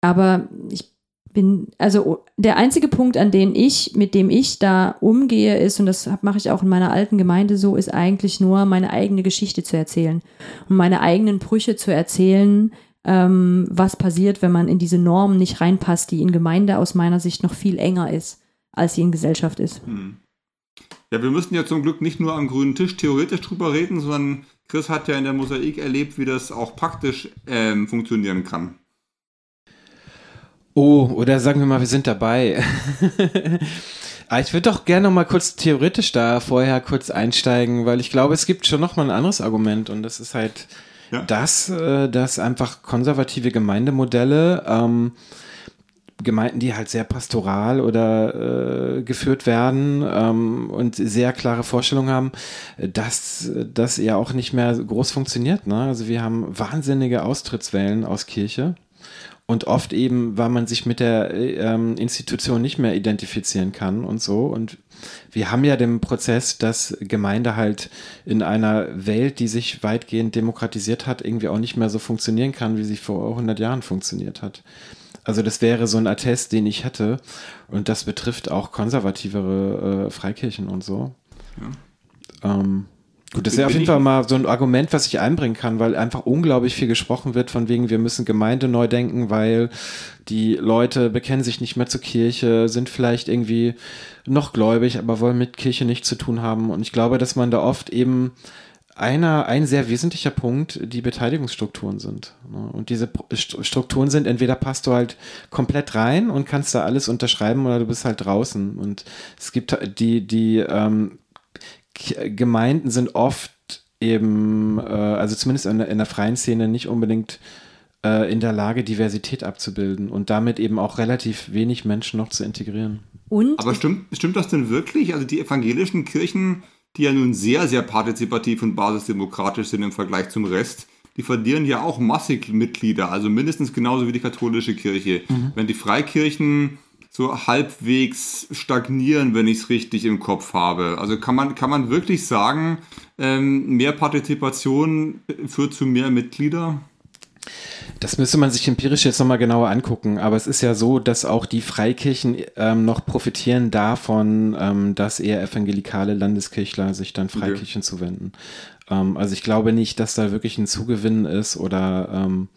aber ich bin, also der einzige Punkt, an dem ich, mit dem ich da umgehe, ist, und das mache ich auch in meiner alten Gemeinde so, ist eigentlich nur meine eigene Geschichte zu erzählen und meine eigenen Brüche zu erzählen, ähm, was passiert, wenn man in diese Normen nicht reinpasst, die in Gemeinde aus meiner Sicht noch viel enger ist, als sie in Gesellschaft ist. Hm. Ja, wir müssen ja zum Glück nicht nur am grünen Tisch theoretisch drüber reden, sondern Chris hat ja in der Mosaik erlebt, wie das auch praktisch ähm, funktionieren kann. Oh, oder sagen wir mal, wir sind dabei. Ah, ich würde doch gerne noch mal kurz theoretisch da vorher kurz einsteigen, weil ich glaube, es gibt schon noch mal ein anderes Argument und das ist halt ja. das, äh, dass einfach konservative Gemeindemodelle ähm, Gemeinden, die halt sehr pastoral oder äh, geführt werden ähm, und sehr klare Vorstellungen haben, dass das ja auch nicht mehr groß funktioniert. Ne? Also wir haben wahnsinnige Austrittswellen aus Kirche und oft eben, weil man sich mit der ähm, Institution nicht mehr identifizieren kann und so. Und wir haben ja den Prozess, dass Gemeinde halt in einer Welt, die sich weitgehend demokratisiert hat, irgendwie auch nicht mehr so funktionieren kann, wie sie vor 100 Jahren funktioniert hat. Also das wäre so ein Attest, den ich hätte. Und das betrifft auch konservativere äh, Freikirchen und so. Ja. Ähm, Gut, das ist ja auf jeden Fall mal so ein Argument, was ich einbringen kann, weil einfach unglaublich viel gesprochen wird von wegen, wir müssen Gemeinde neu denken, weil die Leute bekennen sich nicht mehr zur Kirche, sind vielleicht irgendwie noch gläubig, aber wollen mit Kirche nichts zu tun haben. Und ich glaube, dass man da oft eben einer, ein sehr wesentlicher Punkt die Beteiligungsstrukturen sind. Ne? Und diese Strukturen sind, entweder passt du halt komplett rein und kannst da alles unterschreiben oder du bist halt draußen. Und es gibt die, die ähm, Gemeinden sind oft eben, äh, also zumindest in, in, der freien Szene, nicht unbedingt äh, in der Lage, Diversität abzubilden und damit eben auch relativ wenig Menschen noch zu integrieren. Und? Aber stimmt, stimmt das denn wirklich? Also die evangelischen Kirchen, die ja nun sehr, sehr partizipativ und basisdemokratisch sind im Vergleich zum Rest, die verlieren ja auch massig Mitglieder, also mindestens genauso wie die katholische Kirche. Mhm. Wenn die Freikirchen so halbwegs stagnieren, wenn ich es richtig im Kopf habe. Also kann man, kann man wirklich sagen, ähm, mehr Partizipation führt zu mehr Mitglieder? Das müsste man sich empirisch jetzt nochmal genauer angucken. Aber es ist ja so, dass auch die Freikirchen ähm, noch profitieren davon, ähm, dass eher evangelikale Landeskirchler sich dann Freikirchen okay. zuwenden. Ähm, also ich glaube nicht, dass da wirklich ein Zugewinn ist oder ähm,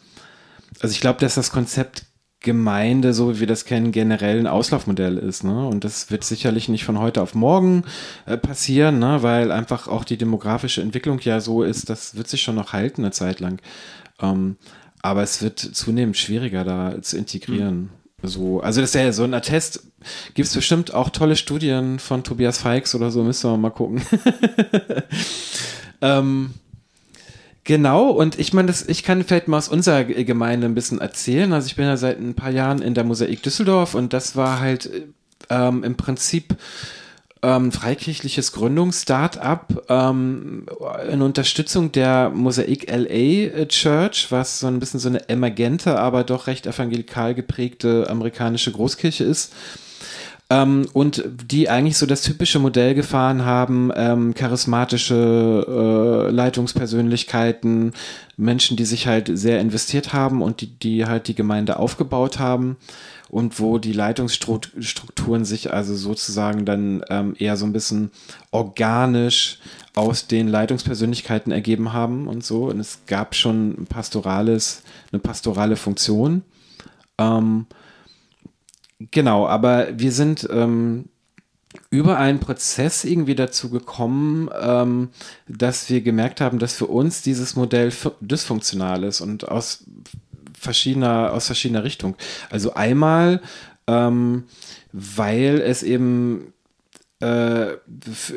also ich glaube, dass das Konzept Gemeinde, so wie wir das kennen, generell ein Auslaufmodell ist. Ne? Und das wird sicherlich nicht von heute auf morgen äh, passieren, ne? weil einfach auch die demografische Entwicklung ja so ist, das wird sich schon noch halten eine Zeit lang. Ähm, Aber es wird zunehmend schwieriger, da zu integrieren. Mhm. So, also das ist ja so ein Attest. Gibt es bestimmt auch tolle Studien von Tobias Feix oder so, müssen wir mal gucken. ähm, Genau, und ich meine, ich kann vielleicht mal aus unserer Gemeinde ein bisschen erzählen. Also ich bin ja seit ein paar Jahren in der Mosaik Düsseldorf und das war halt ähm, im Prinzip ähm, freikirchliches Gründungs-Startup ähm, in Unterstützung der Mosaik LA Church, was so ein bisschen so eine emergente, aber doch recht evangelikal geprägte amerikanische Großkirche ist. Ähm, und die eigentlich so das typische Modell gefahren haben, ähm, charismatische äh, Leitungspersönlichkeiten, Menschen, die sich halt sehr investiert haben und die, die halt die Gemeinde aufgebaut haben und wo die Leitungsstrukturen sich also sozusagen dann ähm, eher so ein bisschen organisch aus den Leitungspersönlichkeiten ergeben haben und so. Und es gab schon ein pastorales, eine pastorale Funktion. Ähm, genau, aber wir sind ähm, über einen Prozess irgendwie dazu gekommen, ähm, dass wir gemerkt haben, dass für uns dieses Modell dysfunktional ist und aus verschiedener, aus verschiedener Richtung. Also einmal, ähm, weil es eben äh,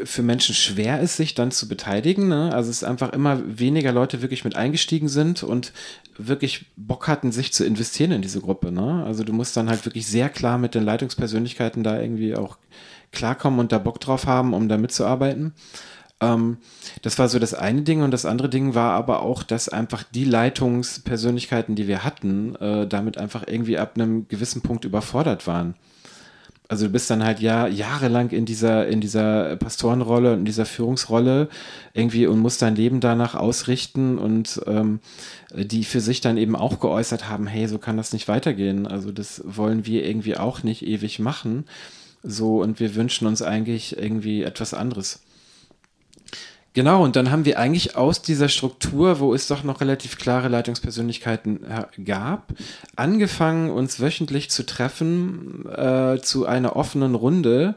für Menschen schwer ist, sich dann zu beteiligen. Ne? Also es einfach immer weniger Leute wirklich mit eingestiegen sind und wirklich Bock hatten, sich zu investieren in diese Gruppe. Ne? Also du musst dann halt wirklich sehr klar mit den Leitungspersönlichkeiten da irgendwie auch klarkommen und da Bock drauf haben, um da mitzuarbeiten. Ähm, das war so das eine Ding und das andere Ding war aber auch, dass einfach die Leitungspersönlichkeiten, die wir hatten, äh, damit einfach irgendwie ab einem gewissen Punkt überfordert waren. Also du bist dann halt ja jahrelang in dieser, in dieser Pastorenrolle und in dieser Führungsrolle irgendwie und musst dein Leben danach ausrichten und ähm, die für sich dann eben auch geäußert haben, hey, so kann das nicht weitergehen. Also das wollen wir irgendwie auch nicht ewig machen. So, und wir wünschen uns eigentlich irgendwie etwas anderes. Genau, und dann haben wir eigentlich aus dieser Struktur, wo es doch noch relativ klare Leitungspersönlichkeiten gab, angefangen, uns wöchentlich zu treffen äh, zu einer offenen Runde,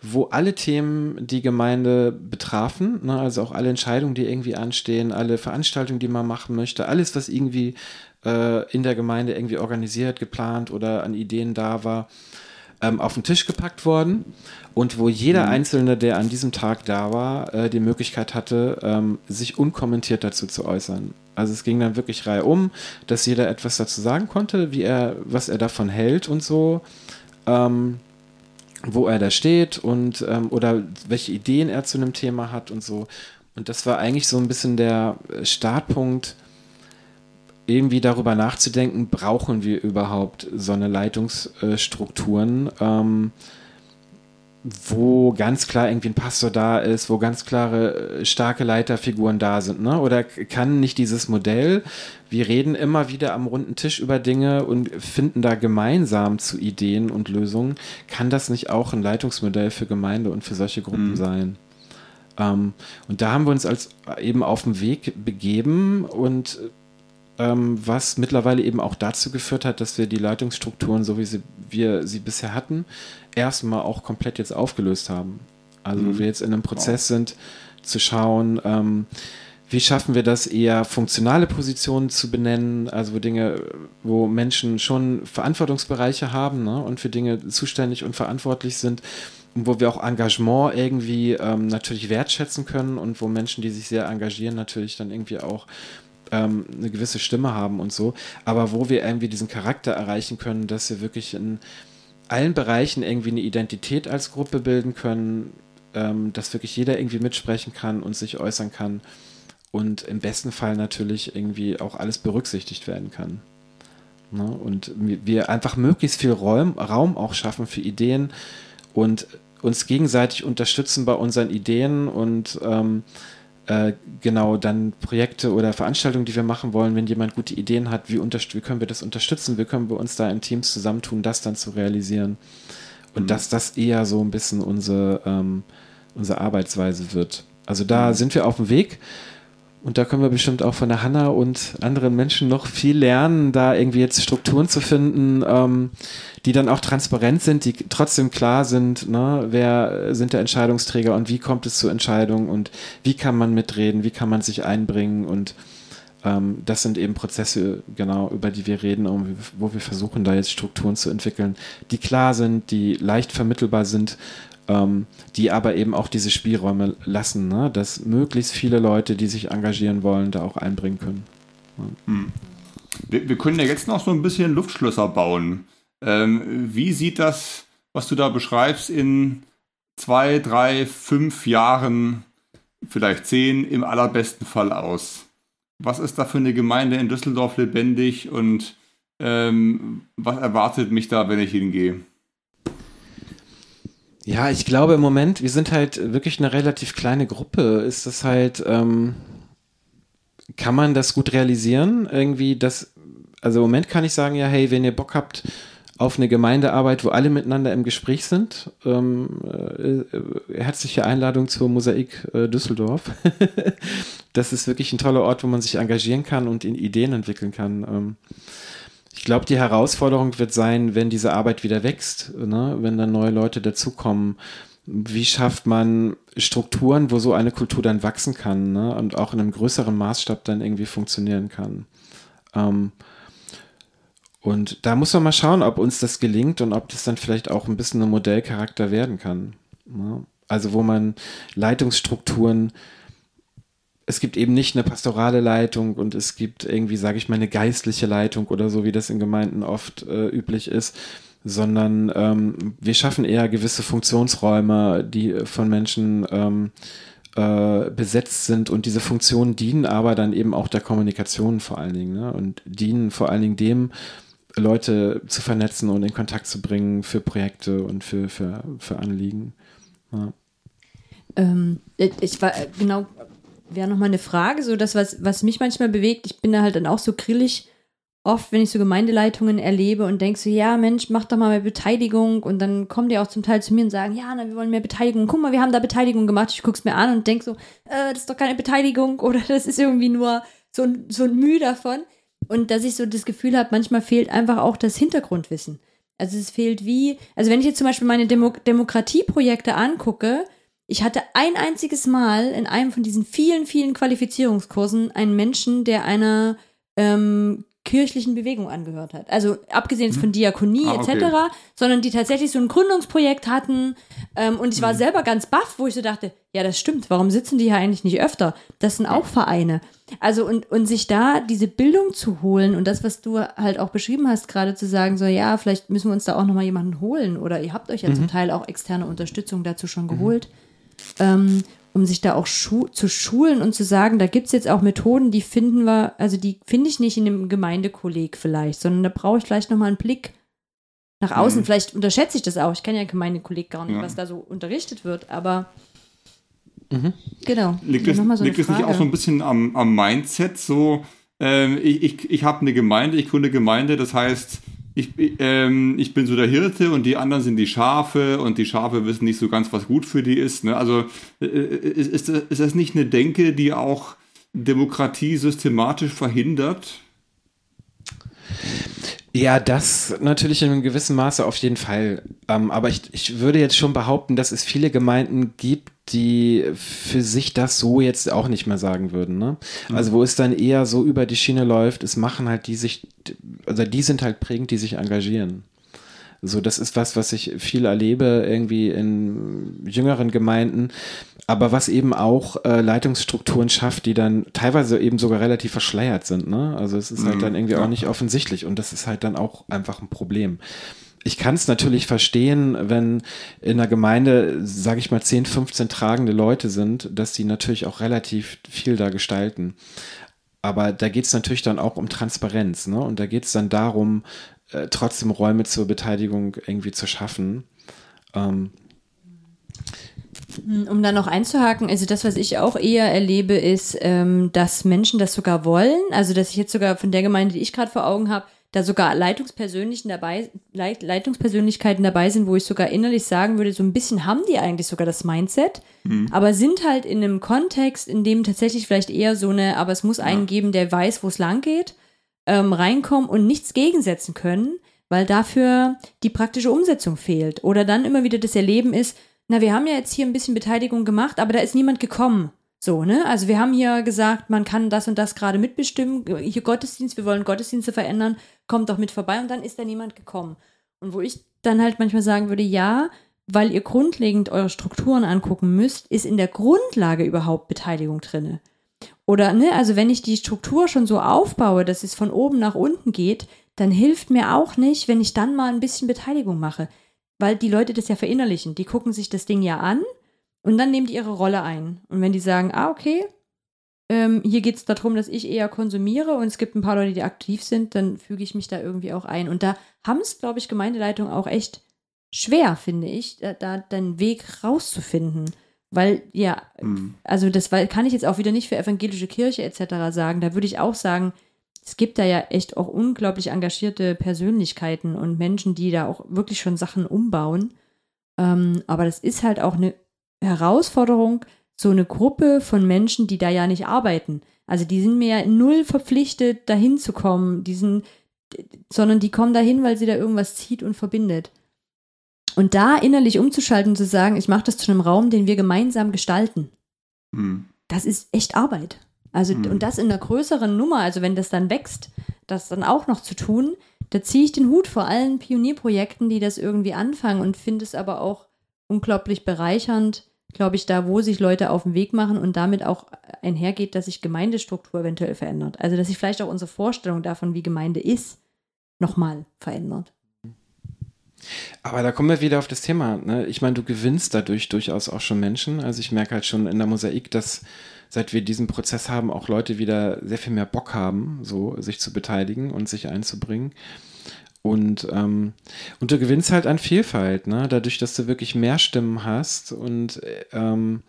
wo alle Themen die Gemeinde betrafen, ne, also auch alle Entscheidungen, die irgendwie anstehen, alle Veranstaltungen, die man machen möchte, alles, was irgendwie äh, in der Gemeinde irgendwie organisiert, geplant oder an Ideen da war, ähm, auf den Tisch gepackt worden und wo jeder mhm. Einzelne, der an diesem Tag da war, äh, die Möglichkeit hatte, ähm, sich unkommentiert dazu zu äußern. Also es ging dann wirklich Reihe um, dass jeder etwas dazu sagen konnte, wie er, was er davon hält und so, ähm, wo er da steht und ähm, oder welche Ideen er zu einem Thema hat und so. Und das war eigentlich so ein bisschen der Startpunkt, irgendwie darüber nachzudenken, brauchen wir überhaupt so eine Leitungsstrukturen, ähm, wo ganz klar irgendwie ein Pastor da ist, wo ganz klare, äh, starke Leiterfiguren da sind, ne? Oder kann nicht dieses Modell, wir reden immer wieder am runden Tisch über Dinge und finden da gemeinsam zu Ideen und Lösungen, kann das nicht auch ein Leitungsmodell für Gemeinde und für solche Gruppen mhm. sein? Ähm, und da haben wir uns als eben auf den Weg begeben und was mittlerweile eben auch dazu geführt hat, dass wir die Leitungsstrukturen, so wie sie, wir sie bisher hatten, erstmal auch komplett jetzt aufgelöst haben. Also mhm. wir jetzt in einem Prozess wow. sind, zu schauen, ähm, wie schaffen wir das, eher funktionale Positionen zu benennen, also wo Dinge, wo Menschen schon Verantwortungsbereiche haben ne, und für Dinge zuständig und verantwortlich sind, wo wir auch Engagement irgendwie ähm, natürlich wertschätzen können und wo Menschen, die sich sehr engagieren, natürlich dann irgendwie auch ähm, eine gewisse Stimme haben und so, aber wo wir irgendwie diesen Charakter erreichen können, dass wir wirklich in allen Bereichen irgendwie eine Identität als Gruppe bilden können, ähm, dass wirklich jeder irgendwie mitsprechen kann und sich äußern kann und im besten Fall natürlich irgendwie auch alles berücksichtigt werden kann. Ne? Und wir einfach möglichst viel Raum, Raum auch schaffen für Ideen und uns gegenseitig unterstützen bei unseren Ideen und ähm, äh, genau dann Projekte oder Veranstaltungen, die wir machen wollen, wenn jemand gute Ideen hat, wie, wie können wir das unterstützen, wie können wir uns da in Teams zusammentun, das dann zu realisieren. Und mhm. dass das eher so ein bisschen unsere, ähm, unsere Arbeitsweise wird. Also da mhm. sind wir auf dem Weg. Und da können wir bestimmt auch von der Hanna und anderen Menschen noch viel lernen, da irgendwie jetzt Strukturen zu finden, ähm, die dann auch transparent sind, die trotzdem klar sind, ne, wer sind der Entscheidungsträger und wie kommt es zur Entscheidung und wie kann man mitreden, wie kann man sich einbringen und Ähm, das sind eben Prozesse, genau, über die wir reden, wo wir versuchen, da jetzt Strukturen zu entwickeln, die klar sind, die leicht vermittelbar sind, ähm, die aber eben auch diese Spielräume lassen, ne? dass möglichst viele Leute, die sich engagieren wollen, da auch einbringen können. Ja. Hm. Wir, wir, können ja jetzt noch so ein bisschen Luftschlösser bauen. Ähm, wie sieht das, was du da beschreibst, in zwei, drei, fünf Jahren, vielleicht zehn im allerbesten Fall aus? Was ist da für eine Gemeinde in Düsseldorf lebendig und ähm, was erwartet mich da, wenn ich hingehe? Ja, ich glaube im Moment, wir sind halt wirklich eine relativ kleine Gruppe. Ist das halt, ähm, kann man das gut realisieren? Irgendwie das, also im Moment kann ich sagen, ja, hey, wenn ihr Bock habt auf eine Gemeindearbeit, wo alle miteinander im Gespräch sind, ähm, äh, herzliche Einladung zur Mosaik äh, Düsseldorf. das ist wirklich ein toller Ort, wo man sich engagieren kann und Ideen entwickeln kann. Ähm, ich glaube, die Herausforderung wird sein, wenn diese Arbeit wieder wächst, ne? wenn dann neue Leute dazukommen. Wie schafft man Strukturen, wo so eine Kultur dann wachsen kann ne? und auch in einem größeren Maßstab dann irgendwie funktionieren kann? Ähm, und da muss man mal schauen, ob uns das gelingt und ob das dann vielleicht auch ein bisschen ein Modellcharakter werden kann. Ne? Also wo man Leitungsstrukturen es gibt eben nicht eine pastorale Leitung und es gibt irgendwie, sage ich mal, eine geistliche Leitung oder so, wie das in Gemeinden oft äh, üblich ist, sondern ähm, wir schaffen eher gewisse Funktionsräume, die von Menschen ähm, äh, besetzt sind und diese Funktionen dienen aber dann eben auch der Kommunikation vor allen Dingen ne? und dienen vor allen Dingen dem, Leute zu vernetzen und in Kontakt zu bringen für Projekte und für, für, für Anliegen. Ja. Ähm, ich war genau wäre noch mal eine Frage, so das, was, was mich manchmal bewegt. Ich bin da halt dann auch so grillig, oft, wenn ich so Gemeindeleitungen erlebe und denke so, ja, Mensch, mach doch mal mehr Beteiligung. Und dann kommen die auch zum Teil zu mir und sagen, ja, na, wir wollen mehr Beteiligung. Guck mal, wir haben da Beteiligung gemacht. Ich guck's mir an und denke so, äh, das ist doch keine Beteiligung oder das ist irgendwie nur so, so ein Mühe davon. Und dass ich so das Gefühl habe, manchmal fehlt einfach auch das Hintergrundwissen. Also es fehlt wie, also wenn ich jetzt zum Beispiel meine Demo Demokratieprojekte angucke, ich hatte ein einziges Mal in einem von diesen vielen, vielen Qualifizierungskursen einen Menschen, der einer ähm, kirchlichen Bewegung angehört hat. Also abgesehen von hm. Diakonie ah, okay. etc., sondern die tatsächlich so ein Gründungsprojekt hatten. Ähm, und ich war mhm. selber ganz baff, wo ich so dachte, ja, das stimmt, warum sitzen die hier eigentlich nicht öfter? Das sind auch Vereine. Also und, und sich da diese Bildung zu holen und das, was du halt auch beschrieben hast, gerade zu sagen, so ja, vielleicht müssen wir uns da auch nochmal jemanden holen oder ihr habt euch ja mhm. zum Teil auch externe Unterstützung dazu schon mhm. geholt. Mhm ähm, um sich da auch schu zu schulen und zu sagen, da gibt es jetzt auch Methoden, die finden wir, also die finde ich nicht in einem Gemeindekolleg vielleicht, sondern da brauche ich vielleicht nochmal einen Blick nach außen. Mhm. Vielleicht unterschätze ich das auch. Ich kenne ja Gemeindekolleg gar nicht, ja. was da so unterrichtet wird, aber mhm. genau. Liegt es, so liegt nicht auch so ein bisschen am, am Mindset? So, ähm, ich, ich, ich habe eine Gemeinde, ich gründe Gemeinde, das heißt, ich, ähm, ich bin so der Hirte und die anderen sind die Schafe und die Schafe wissen nicht so ganz, was gut für die ist. Ne? Also äh, ist, ist, ist das nicht eine Denke, die auch Demokratie systematisch verhindert? Ja, das natürlich in einem gewissen Maße auf jeden Fall. Ähm, aber ich, ich würde jetzt schon behaupten, dass es viele Gemeinden gibt, die für sich das so jetzt auch nicht mehr sagen würden. Ne? Mhm. Also wo es dann eher so über die Schiene läuft, es machen halt die sich, also die sind halt prägend, die sich engagieren. So, das ist was, was ich viel erlebe irgendwie in jüngeren Gemeinden, aber was eben auch äh, Leitungsstrukturen schafft, die dann teilweise eben sogar relativ verschleiert sind. Ne? Also es ist halt mhm, dann irgendwie ja. auch nicht offensichtlich und das ist halt dann auch einfach ein Problem ich kann es natürlich verstehen, wenn in einer Gemeinde, sage ich mal, 10, 15 tragende Leute sind, dass die natürlich auch relativ viel da gestalten. Aber da geht es natürlich dann auch um Transparenz. Ne? Und da geht es dann darum, äh, trotzdem Räume zur Beteiligung irgendwie zu schaffen. Ähm, um da noch einzuhaken, also das, was ich auch eher erlebe, ist, ähm, dass Menschen das sogar wollen. Also, dass ich jetzt sogar von der Gemeinde, die ich gerade vor Augen habe, da sogar Leitungspersönlichen dabei, Leit Leitungspersönlichkeiten dabei sind, wo ich sogar innerlich sagen würde, so ein bisschen haben die eigentlich sogar das Mindset, mhm. aber sind halt in einem Kontext, in dem tatsächlich vielleicht eher so eine, aber es muss ja. einen geben, der weiß, wo es lang geht, ähm, reinkommen und nichts gegensetzen können, weil dafür die praktische Umsetzung fehlt. Oder dann immer wieder das Erleben ist, na, wir haben ja jetzt hier ein bisschen Beteiligung gemacht, aber da ist niemand gekommen. So, ne? Also wir haben hier gesagt, man kann das und das gerade mitbestimmen. Hier Gottesdienst, wir wollen Gottesdienste verändern, kommt doch mit vorbei und dann ist da niemand gekommen. Und wo ich dann halt manchmal sagen würde, ja, weil ihr grundlegend eure Strukturen angucken müsst, ist in der Grundlage überhaupt Beteiligung drinne. Oder, ne, also wenn ich die Struktur schon so aufbaue, dass es von oben nach unten geht, dann hilft mir auch nicht, wenn ich dann mal ein bisschen Beteiligung mache. Weil die Leute das ja verinnerlichen. Die gucken sich das Ding ja an und dann nehmen die ihre Rolle ein. Und wenn die sagen, ah, okay, ähm, hier geht es darum, dass ich eher konsumiere und es gibt ein paar Leute, die aktiv sind, dann füge ich mich da irgendwie auch ein. Und da haben es, glaube ich, Gemeindeleitungen auch echt schwer, finde ich, da, da den Weg rauszufinden. Weil, ja, mhm. also das kann ich jetzt auch wieder nicht für evangelische Kirche etc. sagen. Da würde ich auch sagen, es gibt da ja echt auch unglaublich engagierte Persönlichkeiten und Menschen, die da auch wirklich schon Sachen umbauen. Ähm, aber das ist halt auch eine Herausforderung, so eine Gruppe von Menschen, die da ja nicht arbeiten. Also die sind mir ja null verpflichtet, dahin zu kommen, die sind, sondern die kommen dahin, weil sie da irgendwas zieht und verbindet. Und da innerlich umzuschalten und zu sagen, ich mache das zu einem Raum, den wir gemeinsam gestalten, hm. das ist echt Arbeit. Also, hm. und das in einer größeren Nummer, also wenn das dann wächst, das dann auch noch zu tun, da ziehe ich den Hut vor allen Pionierprojekten, die das irgendwie anfangen und finde es aber auch unglaublich bereichernd, glaube ich, da, wo sich Leute auf den Weg machen und damit auch einhergeht, dass sich Gemeindestruktur eventuell verändert. Also, dass sich vielleicht auch unsere Vorstellung davon, wie Gemeinde ist, nochmal verändert. Aber da kommen wir wieder auf das Thema. Ne? Ich meine, du gewinnst dadurch durchaus auch schon Menschen. Also ich merke halt schon in der Mosaik, dass seit wir diesen Prozess haben, auch Leute wieder sehr viel mehr Bock haben, so sich zu beteiligen und sich einzubringen. Und, ähm, und du gewinnst halt an Vielfalt, ne? dadurch, dass du wirklich mehr Stimmen hast. Und ähm,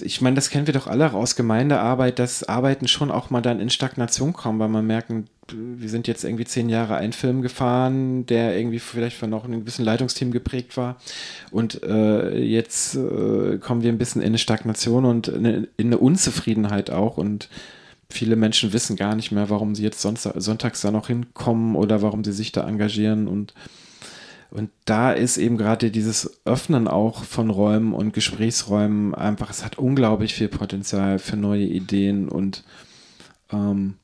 ich meine, das kennen wir doch alle aus Gemeindearbeit, dass Arbeiten schon auch mal dann in Stagnation kommen, weil man merken, wir sind jetzt irgendwie zehn Jahre einen Film gefahren, der irgendwie vielleicht von noch einem gewissen Leitungsteam geprägt war. Und äh, jetzt äh, kommen wir ein bisschen in eine Stagnation und in eine, in eine Unzufriedenheit auch. Und viele Menschen wissen gar nicht mehr, warum sie jetzt sonntags da noch hinkommen oder warum sie sich da engagieren und und da ist eben gerade dieses Öffnen auch von Räumen und Gesprächsräumen einfach, es hat unglaublich viel Potenzial für neue Ideen und ähm,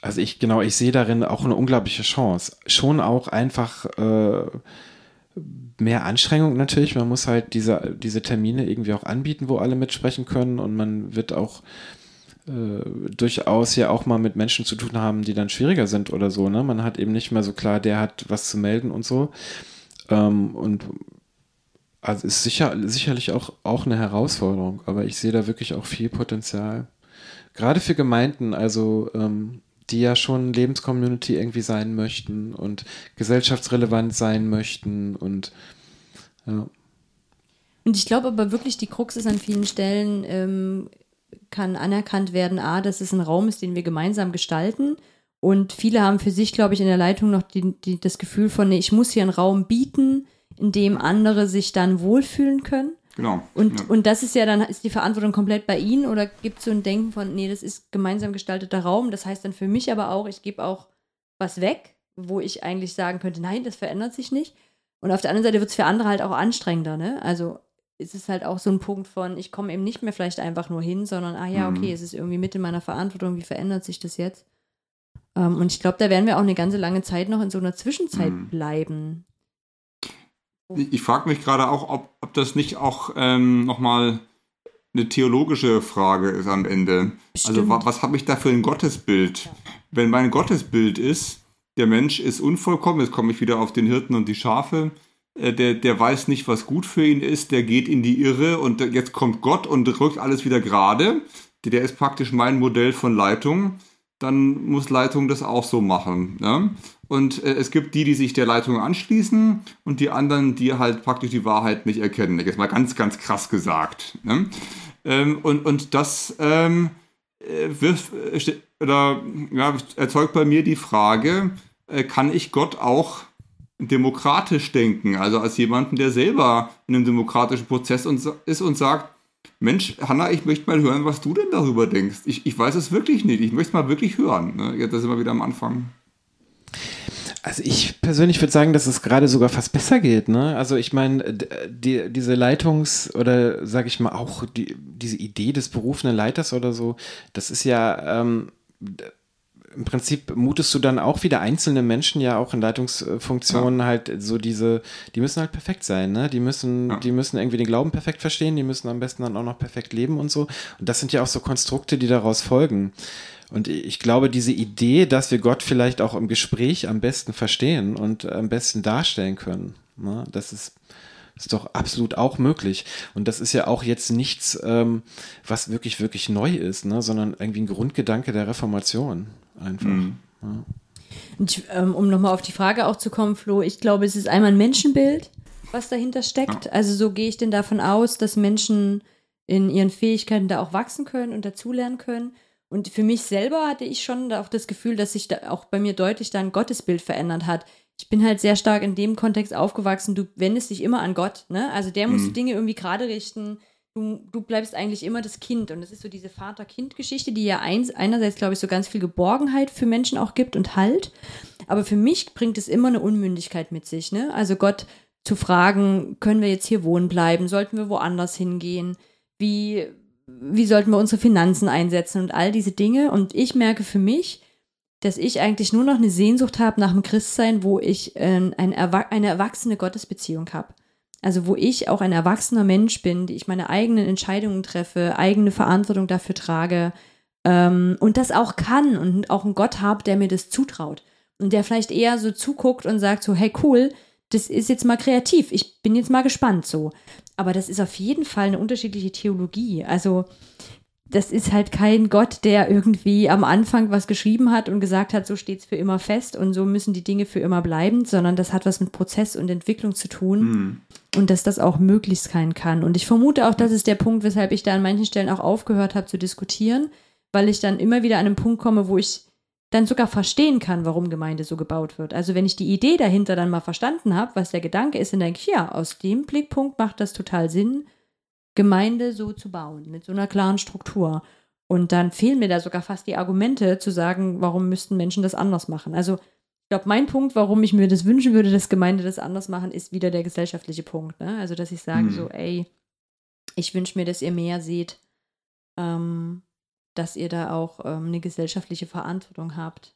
also ich, genau, ich sehe darin auch eine unglaubliche Chance. Schon auch einfach äh, mehr Anstrengung natürlich. Man muss halt diese, diese Termine irgendwie auch anbieten, wo alle mitsprechen können und man wird auch durchaus ja auch mal mit Menschen zu tun haben, die dann schwieriger sind oder so. Ne? Man hat eben nicht mehr so klar, der hat was zu melden und so. Ähm, und also ist sicher, sicherlich auch, auch eine Herausforderung, aber ich sehe da wirklich auch viel Potenzial. Gerade für Gemeinden, also ähm, die ja schon Lebenscommunity irgendwie sein möchten und gesellschaftsrelevant sein möchten und ja. Und ich glaube aber wirklich, die Krux ist an vielen Stellen, ähm, kann anerkannt werden, a, dass es ein Raum ist, den wir gemeinsam gestalten. Und viele haben für sich, glaube ich, in der Leitung noch die, die, das Gefühl von, nee, ich muss hier einen Raum bieten, in dem andere sich dann wohlfühlen können. Genau. Und, ja. und das ist ja dann, ist die Verantwortung komplett bei Ihnen oder gibt es so ein Denken von, nee, das ist gemeinsam gestalteter Raum. Das heißt dann für mich aber auch, ich gebe auch was weg, wo ich eigentlich sagen könnte, nein, das verändert sich nicht. Und auf der anderen Seite wird es für andere halt auch anstrengender, ne? Also ist es halt auch so ein Punkt von, ich komme eben nicht mehr vielleicht einfach nur hin, sondern, ah ja, okay, mhm. es ist irgendwie mit in meiner Verantwortung, wie verändert sich das jetzt? Ähm, und ich glaube, da werden wir auch eine ganze lange Zeit noch in so einer Zwischenzeit mhm. bleiben. Ich frage mich gerade auch, ob, ob das nicht auch ähm, nochmal eine theologische Frage ist am Ende. Also, Bestimmt. Also was habe ich da für ein Gottesbild? Ja. Wenn mein Gottesbild ist, der Mensch ist unvollkommen, jetzt komme ich wieder auf den Hirten und die Schafe, der, der weiß nicht, was gut für ihn ist, der geht in die Irre und jetzt kommt Gott und rückt alles wieder gerade. Der ist praktisch mein Modell von Leitung. Dann muss Leitung das auch so machen. Ne? Und äh, es gibt die, die sich der Leitung anschließen und die anderen, die halt praktisch die Wahrheit nicht erkennen. Jetzt mal ganz, ganz krass gesagt. Ne? Ähm, und, und das ähm, äh, wirft, äh, oder, ja, erzeugt bei mir die Frage, äh, kann ich Gott auch demokratisch denken? Also als jemanden, der selber in einem demokratischen Prozess ist und sagt, Mensch, Hanna, ich möchte mal hören, was du denn darüber denkst. Ich, ich weiß es wirklich nicht. Ich möchte es mal wirklich hören. Ne? Das sind wir wieder am Anfang. Also ich persönlich würde sagen, dass es gerade sogar fast besser geht. Ne? Also ich meine, die, diese Leitungs- oder sage ich mal auch die, diese Idee des berufenen Leiters oder so, das ist ja ähm, im Prinzip mutest du dann auch wieder einzelne Menschen ja auch in Leitungsfunktionen ja. halt so diese, die müssen halt perfekt sein, ne? Die müssen, ja. die müssen irgendwie den Glauben perfekt verstehen, die müssen am besten dann auch noch perfekt leben und so. Und das sind ja auch so Konstrukte, die daraus folgen. Und ich glaube, diese Idee, dass wir Gott vielleicht auch im Gespräch am besten verstehen und am besten darstellen können, ne? das ist, ist doch absolut auch möglich. Und das ist ja auch jetzt nichts, ähm, was wirklich, wirklich neu ist, ne? sondern irgendwie ein Grundgedanke der Reformation einfach. Mhm. Ja. Und, ähm, um nochmal auf die Frage auch zu kommen, Flo, ich glaube, es ist einmal ein Menschenbild, was dahinter steckt. Ja. Also so gehe ich denn davon aus, dass Menschen in ihren Fähigkeiten da auch wachsen können und dazulernen können. Und für mich selber hatte ich schon auch das Gefühl, dass sich da auch bei mir deutlich da ein Gottesbild verändert hat. Ich bin halt sehr stark in dem Kontext aufgewachsen, du wendest dich immer an Gott, ne? Also der muss mhm. die Dinge irgendwie gerade richten, du, du bleibst eigentlich immer das Kind. Und das ist so diese Vater-Kind-Geschichte, die ja eins, einerseits, glaube ich, so ganz viel Geborgenheit für Menschen auch gibt und Halt. Aber für mich bringt es immer eine Unmündigkeit mit sich. Ne? Also Gott zu fragen, können wir jetzt hier wohnen bleiben? Sollten wir woanders hingehen? Wie, wie sollten wir unsere Finanzen einsetzen und all diese Dinge? Und ich merke für mich, dass ich eigentlich nur noch eine Sehnsucht habe nach dem Christsein, wo ich äh, eine, eine erwachsene Gottesbeziehung habe. Also wo ich auch ein erwachsener Mensch bin, die ich meine eigenen Entscheidungen treffe, eigene Verantwortung dafür trage ähm, und das auch kann und auch einen Gott habe, der mir das zutraut und der vielleicht eher so zuguckt und sagt so, hey cool, das ist jetzt mal kreativ, ich bin jetzt mal gespannt so. Aber das ist auf jeden Fall eine unterschiedliche Theologie. Also das ist halt kein Gott, der irgendwie am Anfang was geschrieben hat und gesagt hat, so steht's für immer fest und so müssen die Dinge für immer bleiben, sondern das hat was mit Prozess und Entwicklung zu tun mhm. und dass das auch möglichst sein kann. Und ich vermute auch, das ist der Punkt, weshalb ich da an manchen Stellen auch aufgehört habe zu diskutieren, weil ich dann immer wieder an einen Punkt komme, wo ich dann sogar verstehen kann, warum Gemeinde so gebaut wird. Also wenn ich die Idee dahinter dann mal verstanden habe, was der Gedanke ist, dann denke ich, ja, aus dem Blickpunkt macht das total Sinn Gemeinde so zu bauen, mit so einer klaren Struktur. Und dann fehlen mir da sogar fast die Argumente zu sagen, warum müssten Menschen das anders machen. Also ich glaube, mein Punkt, warum ich mir das wünschen würde, dass Gemeinde das anders machen, ist wieder der gesellschaftliche Punkt. Ne? Also dass ich sage mhm. so, ey, ich wünsche mir, dass ihr mehr seht, ähm, dass ihr da auch ähm, eine gesellschaftliche Verantwortung habt,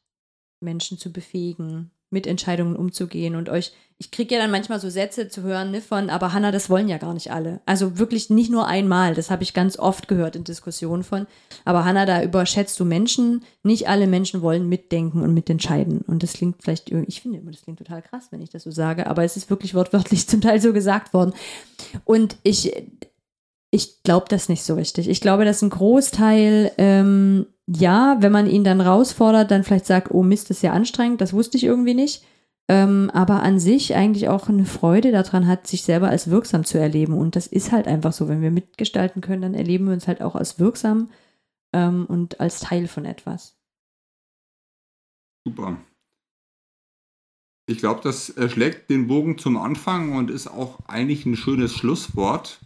Menschen zu befähigen, mit Entscheidungen umzugehen. Und euch, ich kriege ja dann manchmal so Sätze zu hören ne, von, aber Hanna, das wollen ja gar nicht alle. Also wirklich nicht nur einmal, das habe ich ganz oft gehört in Diskussionen von, aber Hanna, da überschätzt du Menschen, nicht alle Menschen wollen mitdenken und mitentscheiden. Und das klingt vielleicht, ich finde immer, das klingt total krass, wenn ich das so sage, aber es ist wirklich wortwörtlich zum Teil so gesagt worden. Und ich, ich glaube das nicht so richtig. Ich glaube, dass ein Großteil ähm, ja, wenn man ihn dann rausfordert, dann vielleicht sagt, oh Mist, das ist ja anstrengend, das wusste ich irgendwie nicht. Ähm, aber an sich eigentlich auch eine Freude daran hat, sich selber als wirksam zu erleben. Und das ist halt einfach so. Wenn wir mitgestalten können, dann erleben wir uns halt auch als wirksam ähm, und als Teil von etwas. Super. Ich glaube, das schlägt den Bogen zum Anfang und ist auch eigentlich ein schönes Schlusswort.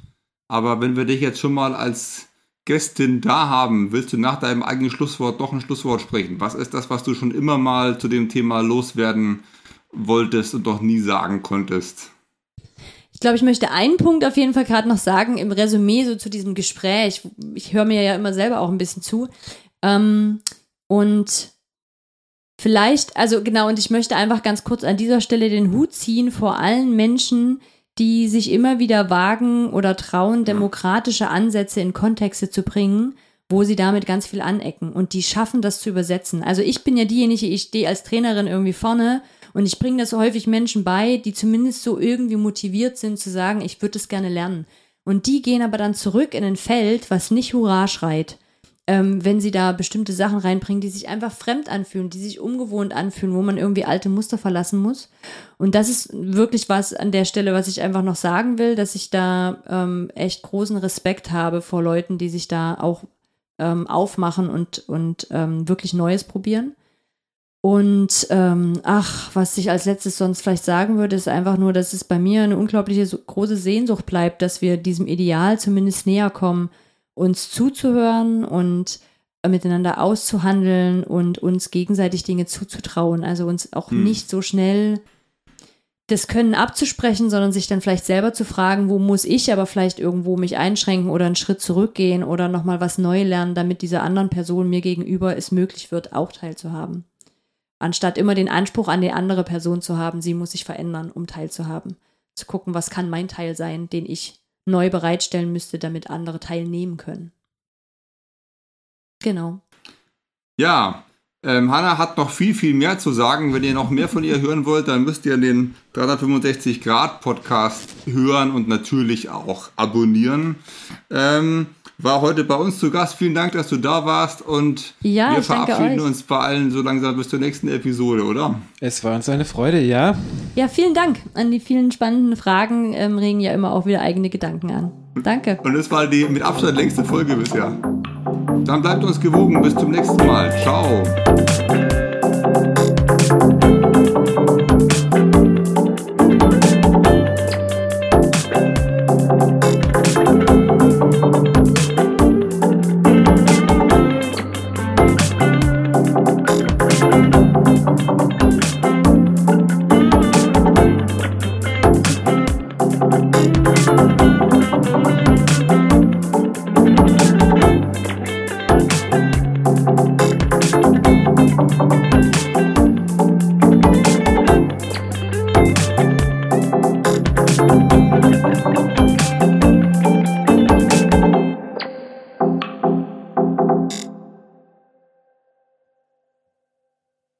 Aber wenn wir dich jetzt schon mal als Gästin da haben, willst du nach deinem eigenen Schlusswort doch ein Schlusswort sprechen? Was ist das, was du schon immer mal zu dem Thema loswerden wolltest und doch nie sagen konntest? Ich glaube, ich möchte einen Punkt auf jeden Fall gerade noch sagen im Resümee so zu diesem Gespräch. Ich höre mir ja immer selber auch ein bisschen zu. Ähm, und vielleicht, also genau, und ich möchte einfach ganz kurz an dieser Stelle den Hut ziehen vor allen Menschen, die sich immer wieder wagen oder trauen, demokratische Ansätze in Kontexte zu bringen, wo sie damit ganz viel anecken und die schaffen, das zu übersetzen. Also ich bin ja diejenige, ich stehe als Trainerin irgendwie vorne und ich bringe das häufig Menschen bei, die zumindest so irgendwie motiviert sind zu sagen, ich würde es gerne lernen. Und die gehen aber dann zurück in ein Feld, was nicht Hurra schreit, ähm, wenn sie da bestimmte Sachen reinbringen, die sich einfach fremd anfühlen, die sich ungewohnt anfühlen, wo man irgendwie alte Muster verlassen muss. Und das ist wirklich was an der Stelle, was ich einfach noch sagen will, dass ich da ähm, echt großen Respekt habe vor Leuten, die sich da auch ähm, aufmachen und, und ähm, wirklich Neues probieren. Und ähm, ach, was ich als letztes sonst vielleicht sagen würde, ist einfach nur, dass es bei mir eine unglaubliche große Sehnsucht bleibt, dass wir diesem Ideal zumindest näher kommen, uns zuzuhören und miteinander auszuhandeln und uns gegenseitig Dinge zuzutrauen. Also uns auch hm. nicht so schnell das Können abzusprechen, sondern sich dann vielleicht selber zu fragen, wo muss ich aber vielleicht irgendwo mich einschränken oder einen Schritt zurückgehen oder nochmal was neu lernen, damit dieser anderen Person mir gegenüber es möglich wird, auch teilzuhaben. Anstatt immer den Anspruch an die andere Person zu haben, sie muss sich verändern, um teilzuhaben. Zu gucken, was kann mein Teil sein, den ich neu bereitstellen müsste, damit andere teilnehmen können. Genau. Ja, ähm, Hanna hat noch viel, viel mehr zu sagen. Wenn ihr noch mehr von ihr hören wollt, dann müsst ihr den 365 Grad Podcast hören und natürlich auch abonnieren. Ähm, war heute bei uns zu Gast. Vielen Dank, dass du da warst und ja, wir verabschieden uns bei allen so langsam bis zur nächsten Episode, oder? Es war uns eine Freude, ja. Ja, vielen Dank an die vielen spannenden Fragen. Ähm, regen ja immer auch wieder eigene Gedanken an. Danke. Und das war die mit Abstand längste Folge bisher. Dann bleibt uns gewogen. Bis zum nächsten Mal. Ciao.